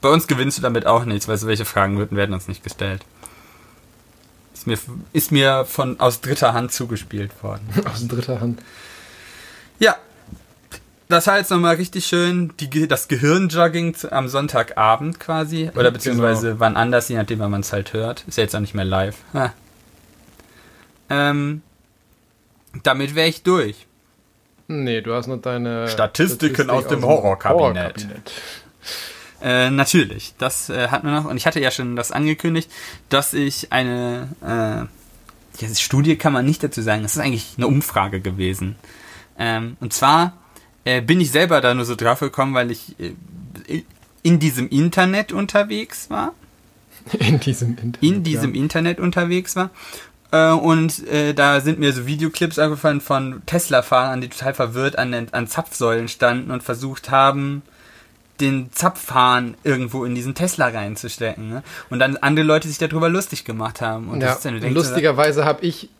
Bei uns gewinnst du damit auch nichts, weißt du, welche Fragen werden uns nicht gestellt. Ist mir, ist mir von, aus dritter Hand zugespielt worden. aus dritter Hand. Ja. Das heißt nochmal richtig schön, die, das Gehirnjogging am Sonntagabend quasi. Oder beziehungsweise genau. wann anders, je nachdem, wann man es halt hört. Ist ja jetzt auch nicht mehr live. Ähm, damit wäre ich durch. Nee, du hast noch deine Statistiken Statistik aus dem Horrorkabinett. Horrorkabinett. Äh, natürlich, das äh, hat man noch. Und ich hatte ja schon das angekündigt, dass ich eine äh, ja, Studie kann man nicht dazu sagen. Das ist eigentlich eine Umfrage gewesen. Ähm, und zwar äh, bin ich selber da nur so drauf gekommen, weil ich äh, in diesem Internet unterwegs war. In diesem Internet. In diesem ja. Internet unterwegs war äh, und äh, da sind mir so Videoclips angefallen von Tesla-Fahrern, die total verwirrt an, den, an Zapfsäulen standen und versucht haben, den Zapfhahn irgendwo in diesen Tesla reinzustecken. Ne? Und dann andere Leute sich darüber lustig gemacht haben. Und ja, lustigerweise habe ich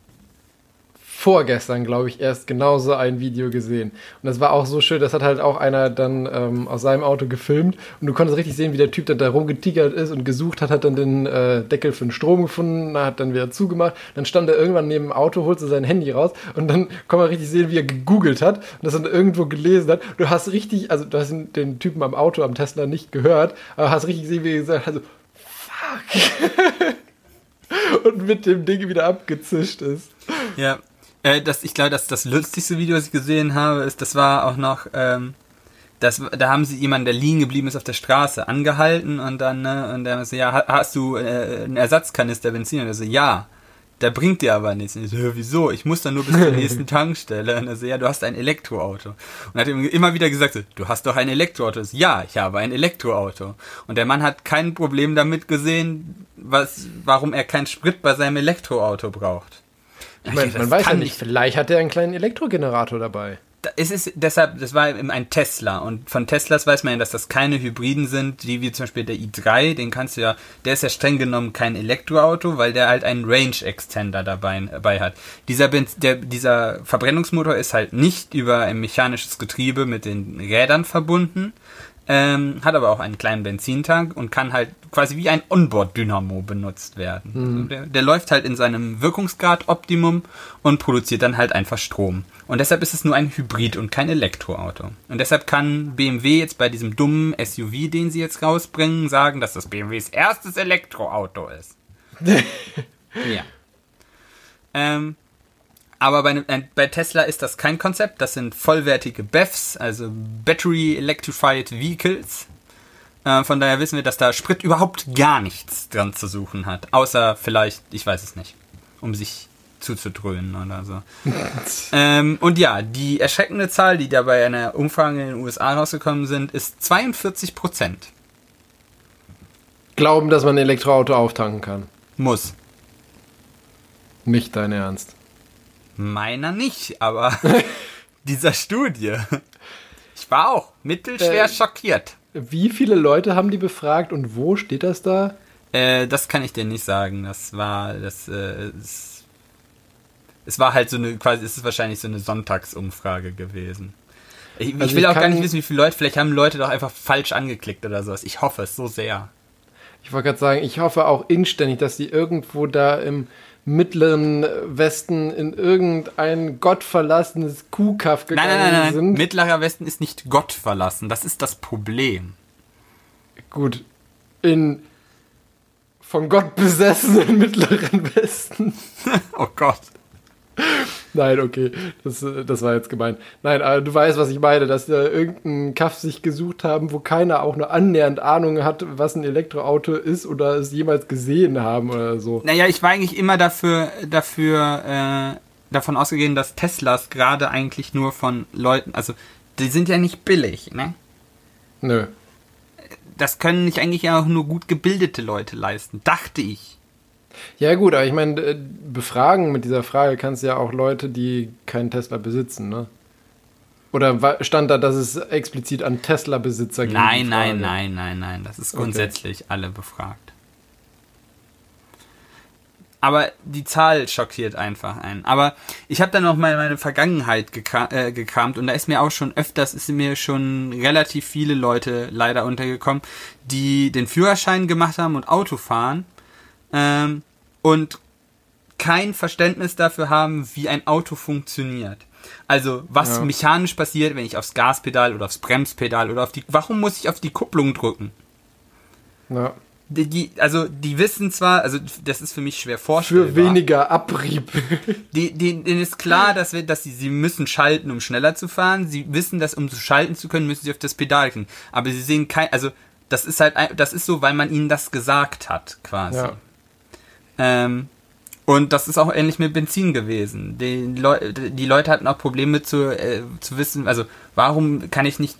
vorgestern, glaube ich, erst genauso ein Video gesehen. Und das war auch so schön, das hat halt auch einer dann ähm, aus seinem Auto gefilmt und du konntest richtig sehen, wie der Typ dann da rumgetigert ist und gesucht hat, hat dann den äh, Deckel für den Strom gefunden, hat dann wieder zugemacht, dann stand er irgendwann neben dem Auto, holte sein Handy raus und dann kann man richtig sehen, wie er gegoogelt hat und das dann irgendwo gelesen hat. Du hast richtig, also du hast den Typen am Auto, am Tesla nicht gehört, aber hast richtig gesehen, wie er gesagt hat, also, fuck. und mit dem Ding wieder abgezischt ist. Ja, äh, das, ich glaube, das, das lustigste Video, was ich gesehen habe, ist, das war auch noch, ähm, das, da haben sie jemanden, der liegen geblieben ist auf der Straße, angehalten und dann, ne, und der so, ja, hast du äh, einen Ersatzkanister Benzin? Und er so, ja. Der bringt dir aber nichts. Und ich so, wieso? Ich muss dann nur bis zur nächsten Tankstelle. Und er so, ja, du hast ein Elektroauto. Und hat ihm immer wieder gesagt, du hast doch ein Elektroauto. So, ja, ich habe ein Elektroauto. Und der Mann hat kein Problem damit gesehen, was, warum er keinen Sprit bei seinem Elektroauto braucht. Ich meine, man weiß ja nicht, vielleicht hat er einen kleinen Elektrogenerator dabei. Es ist deshalb, das war ein Tesla und von Teslas weiß man ja, dass das keine Hybriden sind, die wie zum Beispiel der i3, den kannst du ja, der ist ja streng genommen kein Elektroauto, weil der halt einen Range Extender dabei, dabei hat. Dieser, der, dieser Verbrennungsmotor ist halt nicht über ein mechanisches Getriebe mit den Rädern verbunden, ähm, hat aber auch einen kleinen Benzintank und kann halt quasi wie ein Onboard-Dynamo benutzt werden. Mhm. Also der, der, läuft halt in seinem Wirkungsgrad Optimum und produziert dann halt einfach Strom. Und deshalb ist es nur ein Hybrid und kein Elektroauto. Und deshalb kann BMW jetzt bei diesem dummen SUV, den sie jetzt rausbringen, sagen, dass das BMWs erstes Elektroauto ist. ja. Ähm, aber bei, äh, bei, Tesla ist das kein Konzept. Das sind vollwertige BEVs, also Battery Electrified Vehicles. Äh, von daher wissen wir, dass da Sprit überhaupt gar nichts dran zu suchen hat. Außer vielleicht, ich weiß es nicht, um sich zuzudröhnen oder so. ähm, und ja, die erschreckende Zahl, die da bei einer Umfrage in den USA rausgekommen sind, ist 42 Prozent. Glauben, dass man ein Elektroauto auftanken kann. Muss. Nicht dein Ernst. Meiner nicht, aber dieser Studie. Ich war auch mittelschwer äh, schockiert. Wie viele Leute haben die befragt und wo steht das da? Äh, das kann ich dir nicht sagen. Das war, das, äh, es, es, war halt so eine, quasi, es ist wahrscheinlich so eine Sonntagsumfrage gewesen. Ich, also ich will ich auch gar nicht wissen, wie viele Leute, vielleicht haben Leute doch einfach falsch angeklickt oder sowas. Ich hoffe es so sehr. Ich wollte gerade sagen, ich hoffe auch inständig, dass die irgendwo da im mittleren Westen in irgendein gottverlassenes Kuhkaff gegangen Nein, nein, nein, nein. sind. Mittlerer Westen ist nicht Gott verlassen. Das ist das Problem. Gut, in von Gott besessenen mittleren Westen. Oh Gott. Nein, okay, das, äh, das war jetzt gemein. Nein, aber du weißt, was ich meine, dass da irgendein Kaff sich gesucht haben, wo keiner auch nur annähernd Ahnung hat, was ein Elektroauto ist oder es jemals gesehen haben oder so. Naja, ich war eigentlich immer dafür, dafür äh, davon ausgegangen, dass Teslas gerade eigentlich nur von Leuten, also die sind ja nicht billig, ne? Nö. Das können nicht eigentlich auch nur gut gebildete Leute leisten, dachte ich. Ja gut, aber ich meine, befragen mit dieser Frage kannst du ja auch Leute, die keinen Tesla besitzen, ne? Oder stand da, dass es explizit an Tesla-Besitzer ging? Nein, nein, nein, nein, nein. Das ist Okay. grundsätzlich alle befragt. Aber die Zahl schockiert einfach einen. Aber ich habe dann noch mal meine Vergangenheit äh, gekramt und da ist mir auch schon öfters, ist mir schon relativ viele Leute leider untergekommen, die den Führerschein gemacht haben und Auto fahren ähm, und kein Verständnis dafür haben, wie ein Auto funktioniert. Also, was Ja. mechanisch passiert, wenn ich aufs Gaspedal oder aufs Bremspedal oder auf die. Warum muss ich auf die Kupplung drücken? Ja. Die, die, also, die wissen zwar, also, das ist für mich schwer vorstellbar. Für weniger Abrieb. Die, die, denen ist klar, dass, wir, dass sie, sie müssen schalten, um schneller zu fahren. Sie wissen, dass um zu schalten zu können, müssen sie auf das Pedal klicken. Aber sie sehen kein, also, das ist halt, das ist so, weil man ihnen das gesagt hat, quasi. Ja. Ähm, und das ist auch ähnlich mit Benzin gewesen. Die, Leu die Leute hatten auch Probleme zu, äh, zu wissen, also warum kann ich nicht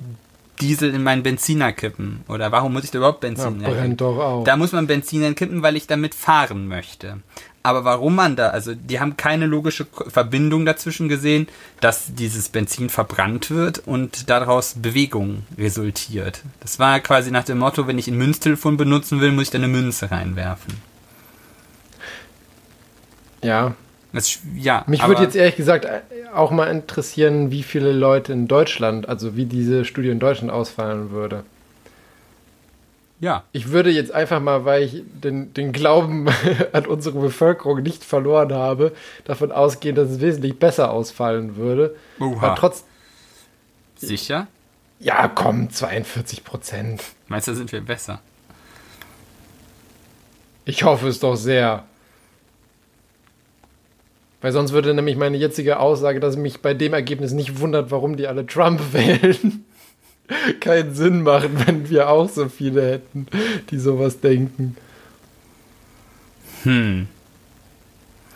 Diesel in meinen Benziner kippen? Oder warum muss ich da überhaupt Ja, Benzin reinkippen? brennt doch auch. Da muss man Benzin entkippen, weil ich damit fahren möchte. Aber warum man da, also die haben keine logische Verbindung dazwischen gesehen, dass dieses Benzin verbrannt wird und daraus Bewegung resultiert. Das war quasi nach dem Motto, wenn ich ein Münztelefon benutzen will, muss ich da eine Münze reinwerfen. Ja. Das, ja, Mich würde jetzt ehrlich gesagt äh, auch mal interessieren, wie viele Leute in Deutschland, also wie diese Studie in Deutschland ausfallen würde. Ja, Ich würde jetzt einfach mal, weil ich den, den Glauben an unsere Bevölkerung nicht verloren habe, davon ausgehen, dass es wesentlich besser ausfallen würde. Oha. Aber trotz, sicher? ja, komm, 42 Prozent. Meinst du, sind wir besser? Ich hoffe es doch sehr. Weil sonst würde nämlich meine jetzige Aussage, dass mich bei dem Ergebnis nicht wundert, warum die alle Trump wählen, keinen Sinn machen, wenn wir auch so viele hätten, die sowas denken. Hm.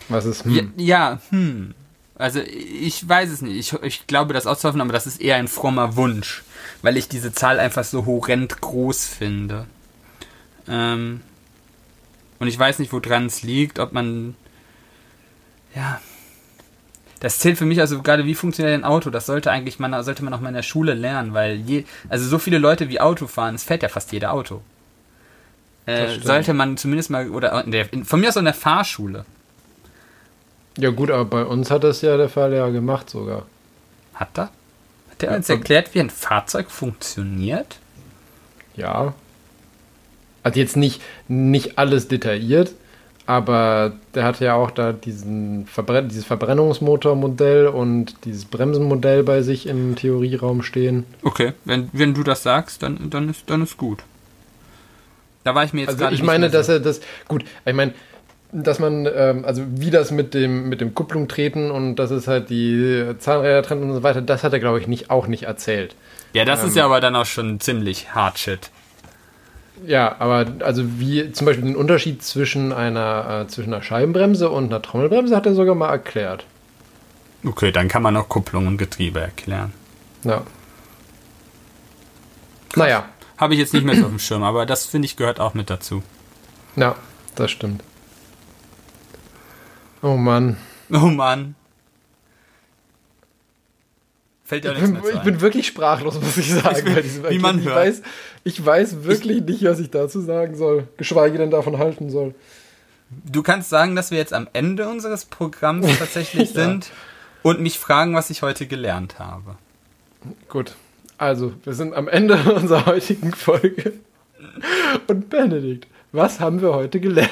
Was ist Ja, hm? ja, hm. Also ich weiß es nicht. Ich, ich glaube, das auszuhoffen, aber das ist eher ein frommer Wunsch, weil ich diese Zahl einfach so horrend groß finde. Ähm, und ich weiß nicht, woran es liegt, ob man. Ja. Das zählt für mich also gerade, wie funktioniert ein Auto? Das sollte eigentlich man, sollte man auch mal in der Schule lernen, weil je, also so viele Leute wie Auto fahren, es fährt ja fast jeder Auto. Äh, sollte man zumindest mal, oder in der, in, von mir aus in der Fahrschule. Ja gut, aber bei uns hat das ja der ja gemacht sogar. Hat er? Hat er Ja, uns erklärt, wie ein Fahrzeug funktioniert? Ja. Also jetzt nicht, nicht alles detailliert, aber der hatte ja auch da diesen Verbrenn dieses Verbrennungsmotormodell und dieses Bremsenmodell bei sich im Theorieraum stehen. Okay, wenn, wenn du das sagst, dann, dann, ist, dann ist gut. Da war ich mir jetzt Also gerade ich meine, dass er das, gut, ich meine, dass man, ähm, also wie das mit dem, mit dem Kupplung treten und dass es halt die Zahnräder trennt und so weiter, das hat er, glaube ich, nicht, auch nicht erzählt. Ja, das ähm, ist ja aber dann auch schon ziemlich hard shit. Ja, aber also wie zum Beispiel den Unterschied zwischen einer, äh, zwischen einer Scheibenbremse und einer Trommelbremse hat er sogar mal erklärt. Okay, dann kann man auch Kupplung und Getriebe erklären. Ja. Naja, Habe ich jetzt nicht mehr so auf dem Schirm, aber das finde ich gehört auch mit dazu. ja, das stimmt. Oh Mann. Oh Mann. Fällt Ich nichts bin, mehr zu ich ein. bin wirklich sprachlos, muss ich sagen. Ich- bei diesem wie man hört. Ich weiß, ich weiß wirklich nicht, was ich dazu sagen soll. Geschweige denn davon halten soll. Du kannst sagen, dass wir jetzt am Ende unseres Programms tatsächlich Ja. sind und mich fragen, was ich heute gelernt habe. Gut. Also, wir sind am Ende unserer heutigen Folge. Und Benedikt, Was haben wir heute gelernt?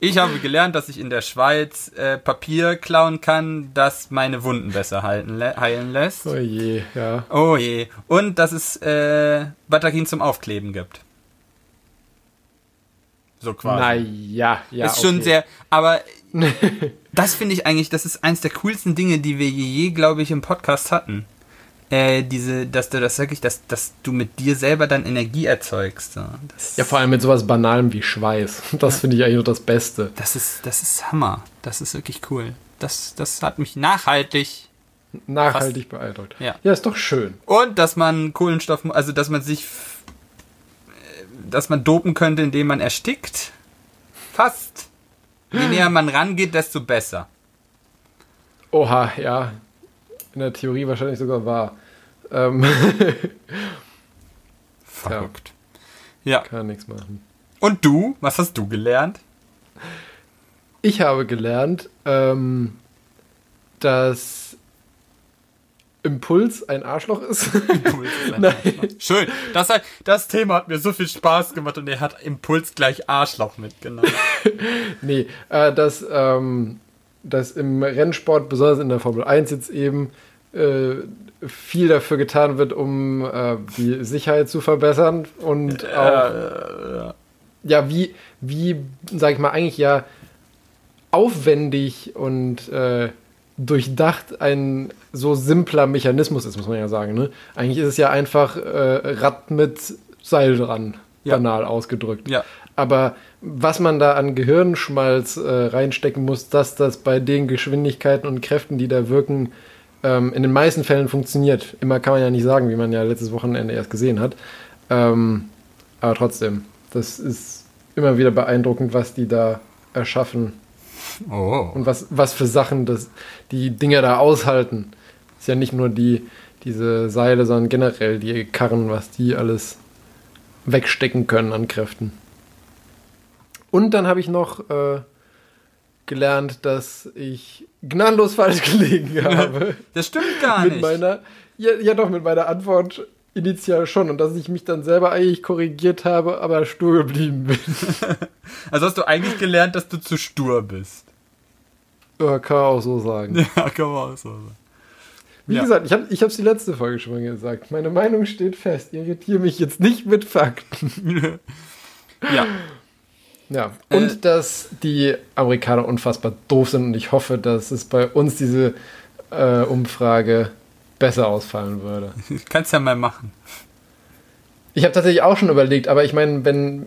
Ich habe gelernt, dass ich in der Schweiz äh, Papier klauen kann, das meine Wunden besser halten, heilen lässt. Oh je, ja. Oh je. Und dass es äh, Batterien zum Aufkleben gibt. So quasi. Naja, ja. ist schon okay. sehr, aber das finde ich eigentlich, das ist eins der coolsten Dinge, die wir je, glaube ich, im Podcast hatten. Äh, diese, dass du das wirklich, dass, dass du mit dir selber dann Energie erzeugst. So. Ja, vor allem mit sowas Banalem wie Schweiß. Das finde ich eigentlich noch das Beste. das ist, das ist Hammer. Das ist wirklich cool. Das, das hat mich nachhaltig. Nachhaltig beeindruckt. Ja. ja, ist doch schön. Und dass man Kohlenstoff, also dass man sich, äh, dass man dopen könnte, indem man erstickt. Fast. Je näher man rangeht, desto besser. Oha, ja. In der Theorie wahrscheinlich sogar wahr. Ähm, Verrückt. Ja. kann nichts machen. Und du? Was hast du gelernt? Ich habe gelernt, ähm, dass Impuls ein Arschloch ist. Nein. Schön. Das, das Thema hat mir so viel Spaß gemacht und er hat Impuls gleich Arschloch mitgenommen. nee, äh, dass, ähm, dass im Rennsport, besonders in der Formel 1 jetzt eben, viel dafür getan wird, um äh, die Sicherheit zu verbessern und auch ja, wie, wie, sag ich mal, eigentlich ja aufwendig und äh, durchdacht ein so simpler Mechanismus ist, muss man ja sagen. Ne? Eigentlich ist es ja einfach äh, Rad mit Seil dran, Ja. banal ausgedrückt. Ja. Aber was man da an Gehirnschmalz äh, reinstecken muss, dass das bei den Geschwindigkeiten und Kräften, die da wirken, ähm, in den meisten Fällen funktioniert. Immer kann man ja nicht sagen, wie man ja letztes Wochenende erst gesehen hat. Ähm, aber trotzdem, das ist immer wieder beeindruckend, was die da erschaffen Oh. und was, was für Sachen das, die Dinger da aushalten. Ist ja nicht nur die, diese Seile, sondern generell die Karren, was die alles wegstecken können an Kräften. Und dann habe ich noch äh, gelernt, dass ich gnadenlos falsch gelegen habe. Das stimmt gar mit nicht. meiner, ja, ja doch, mit meiner Antwort initial schon. Und dass ich mich dann selber eigentlich korrigiert habe, aber stur geblieben bin. Also hast du eigentlich gelernt, dass du zu stur bist. Ja, kann man auch so sagen. Ja, kann man auch so sagen. Wie Ja. gesagt, ich habe ich hab's die letzte Folge schon mal gesagt. Meine Meinung steht fest. Irritiere mich jetzt nicht mit Fakten. Ja. Ja. Und Äh. dass die Amerikaner unfassbar doof sind und ich hoffe, dass es bei uns diese äh, Umfrage besser ausfallen würde. Kannst ja mal machen. Ich habe tatsächlich auch schon überlegt, aber ich meine, wenn.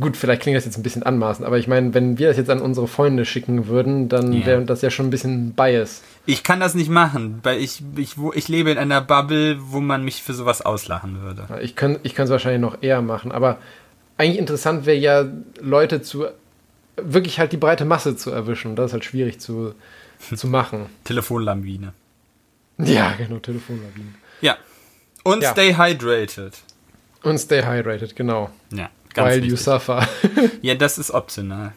Gut, vielleicht klingt das jetzt ein bisschen anmaßend, aber ich meine, wenn wir das jetzt an unsere Freunde schicken würden, dann Ja. wäre das ja schon ein bisschen Bias. Ich kann das nicht machen, weil ich, ich, wo, ich lebe in einer Bubble, wo man mich für sowas auslachen würde. Ich kann ich es wahrscheinlich noch eher machen, aber eigentlich interessant wäre ja, Leute zu wirklich halt die breite Masse zu erwischen. Und das ist halt schwierig zu, zu machen. Telefonlawine. Ja, genau, Telefonlawinen. Ja. Und Ja. stay hydrated. Und stay hydrated, genau. Ja, ganz While you wichtig. suffer. Ja, das ist optional.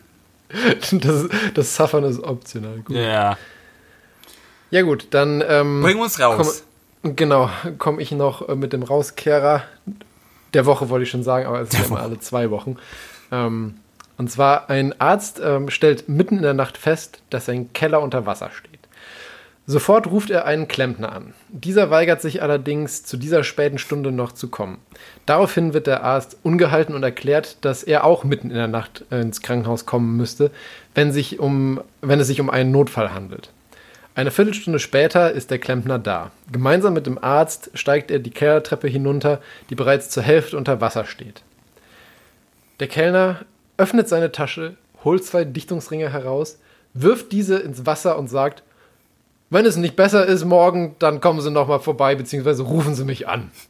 das, das Suffern ist optional. Gut. Ja. Ja gut, dann ähm, Bring uns raus. komm, genau, komme ich noch äh, mit dem Rauskehrer der Woche, wollte ich schon sagen, aber es ist ja immer alle zwei Wochen. Ähm, und zwar ein Arzt ähm, stellt mitten in der Nacht fest, dass sein Keller unter Wasser steht. Sofort ruft er einen Klempner an. Dieser weigert sich allerdings, zu dieser späten Stunde noch zu kommen. Daraufhin wird der Arzt ungehalten und erklärt, dass er auch mitten in der Nacht äh, ins Krankenhaus kommen müsste, wenn, sich um, wenn es sich um einen Notfall handelt. Eine Viertelstunde später ist der Klempner da. Gemeinsam mit dem Arzt steigt er die Kellertreppe hinunter, die bereits zur Hälfte unter Wasser steht. Der Kellner öffnet seine Tasche, holt zwei Dichtungsringe heraus, wirft diese ins Wasser und sagt, wenn es nicht besser ist morgen, dann kommen Sie noch mal vorbei, beziehungsweise rufen Sie mich an.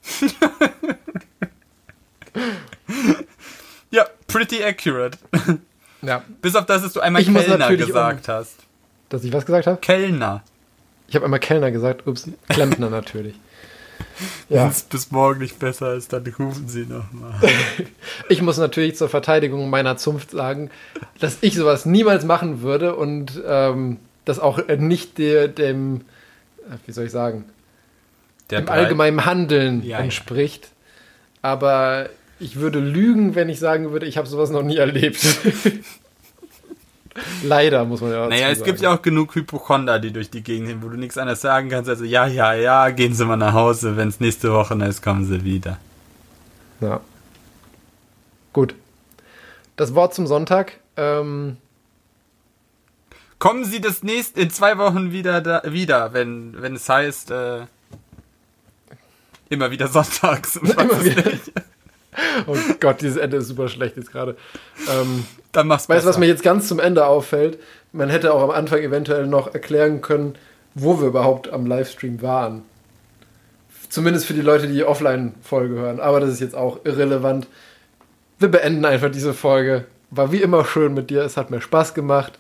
Ja, pretty accurate. Ja, Bis auf das, dass du einmal Ich Kellner gesagt hast. Dass ich was gesagt habe? Kellner. Ich habe einmal Kellner gesagt, ups, Klempner natürlich. Wenn Ja. es bis morgen nicht besser ist, dann rufen sie nochmal. Ich muss natürlich zur Verteidigung meiner Zunft sagen, dass ich sowas niemals machen würde und ähm, das auch nicht der, dem, äh, wie soll ich sagen, Der dem allgemeinen Handeln Ja, ja. entspricht. Aber Ich würde lügen, wenn ich sagen würde, ich habe sowas noch nie erlebt. Leider, muss man ja dazu Naja, es gibt ja auch genug Hypochonder, die durch die Gegend hin, wo du nichts anderes sagen kannst. Also ja, ja, ja, gehen Sie mal nach Hause. Wenn es nächste Woche ist, kommen Sie wieder. Ja. Gut. Das Wort zum Sonntag. Ähm, Kommen Sie das nächste in zwei Wochen wieder da, wieder, wenn wenn es heißt äh, immer wieder sonntags. Immer wieder. oh Gott, dieses Ende ist super schlecht jetzt gerade. Ähm, Dann mach's weißt du, was mir jetzt ganz zum Ende auffällt? Man hätte auch am Anfang eventuell noch erklären können, wo wir überhaupt am Livestream waren. Zumindest für die Leute, die die Offline-Folge hören. Aber das ist jetzt auch irrelevant. Wir beenden einfach diese Folge. War wie immer schön mit dir. Es hat mir Spaß gemacht.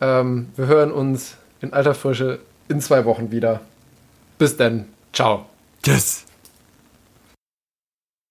Ähm, wir hören uns in alter Frische in zwei Wochen wieder. Bis dann. Ciao. Tschüss.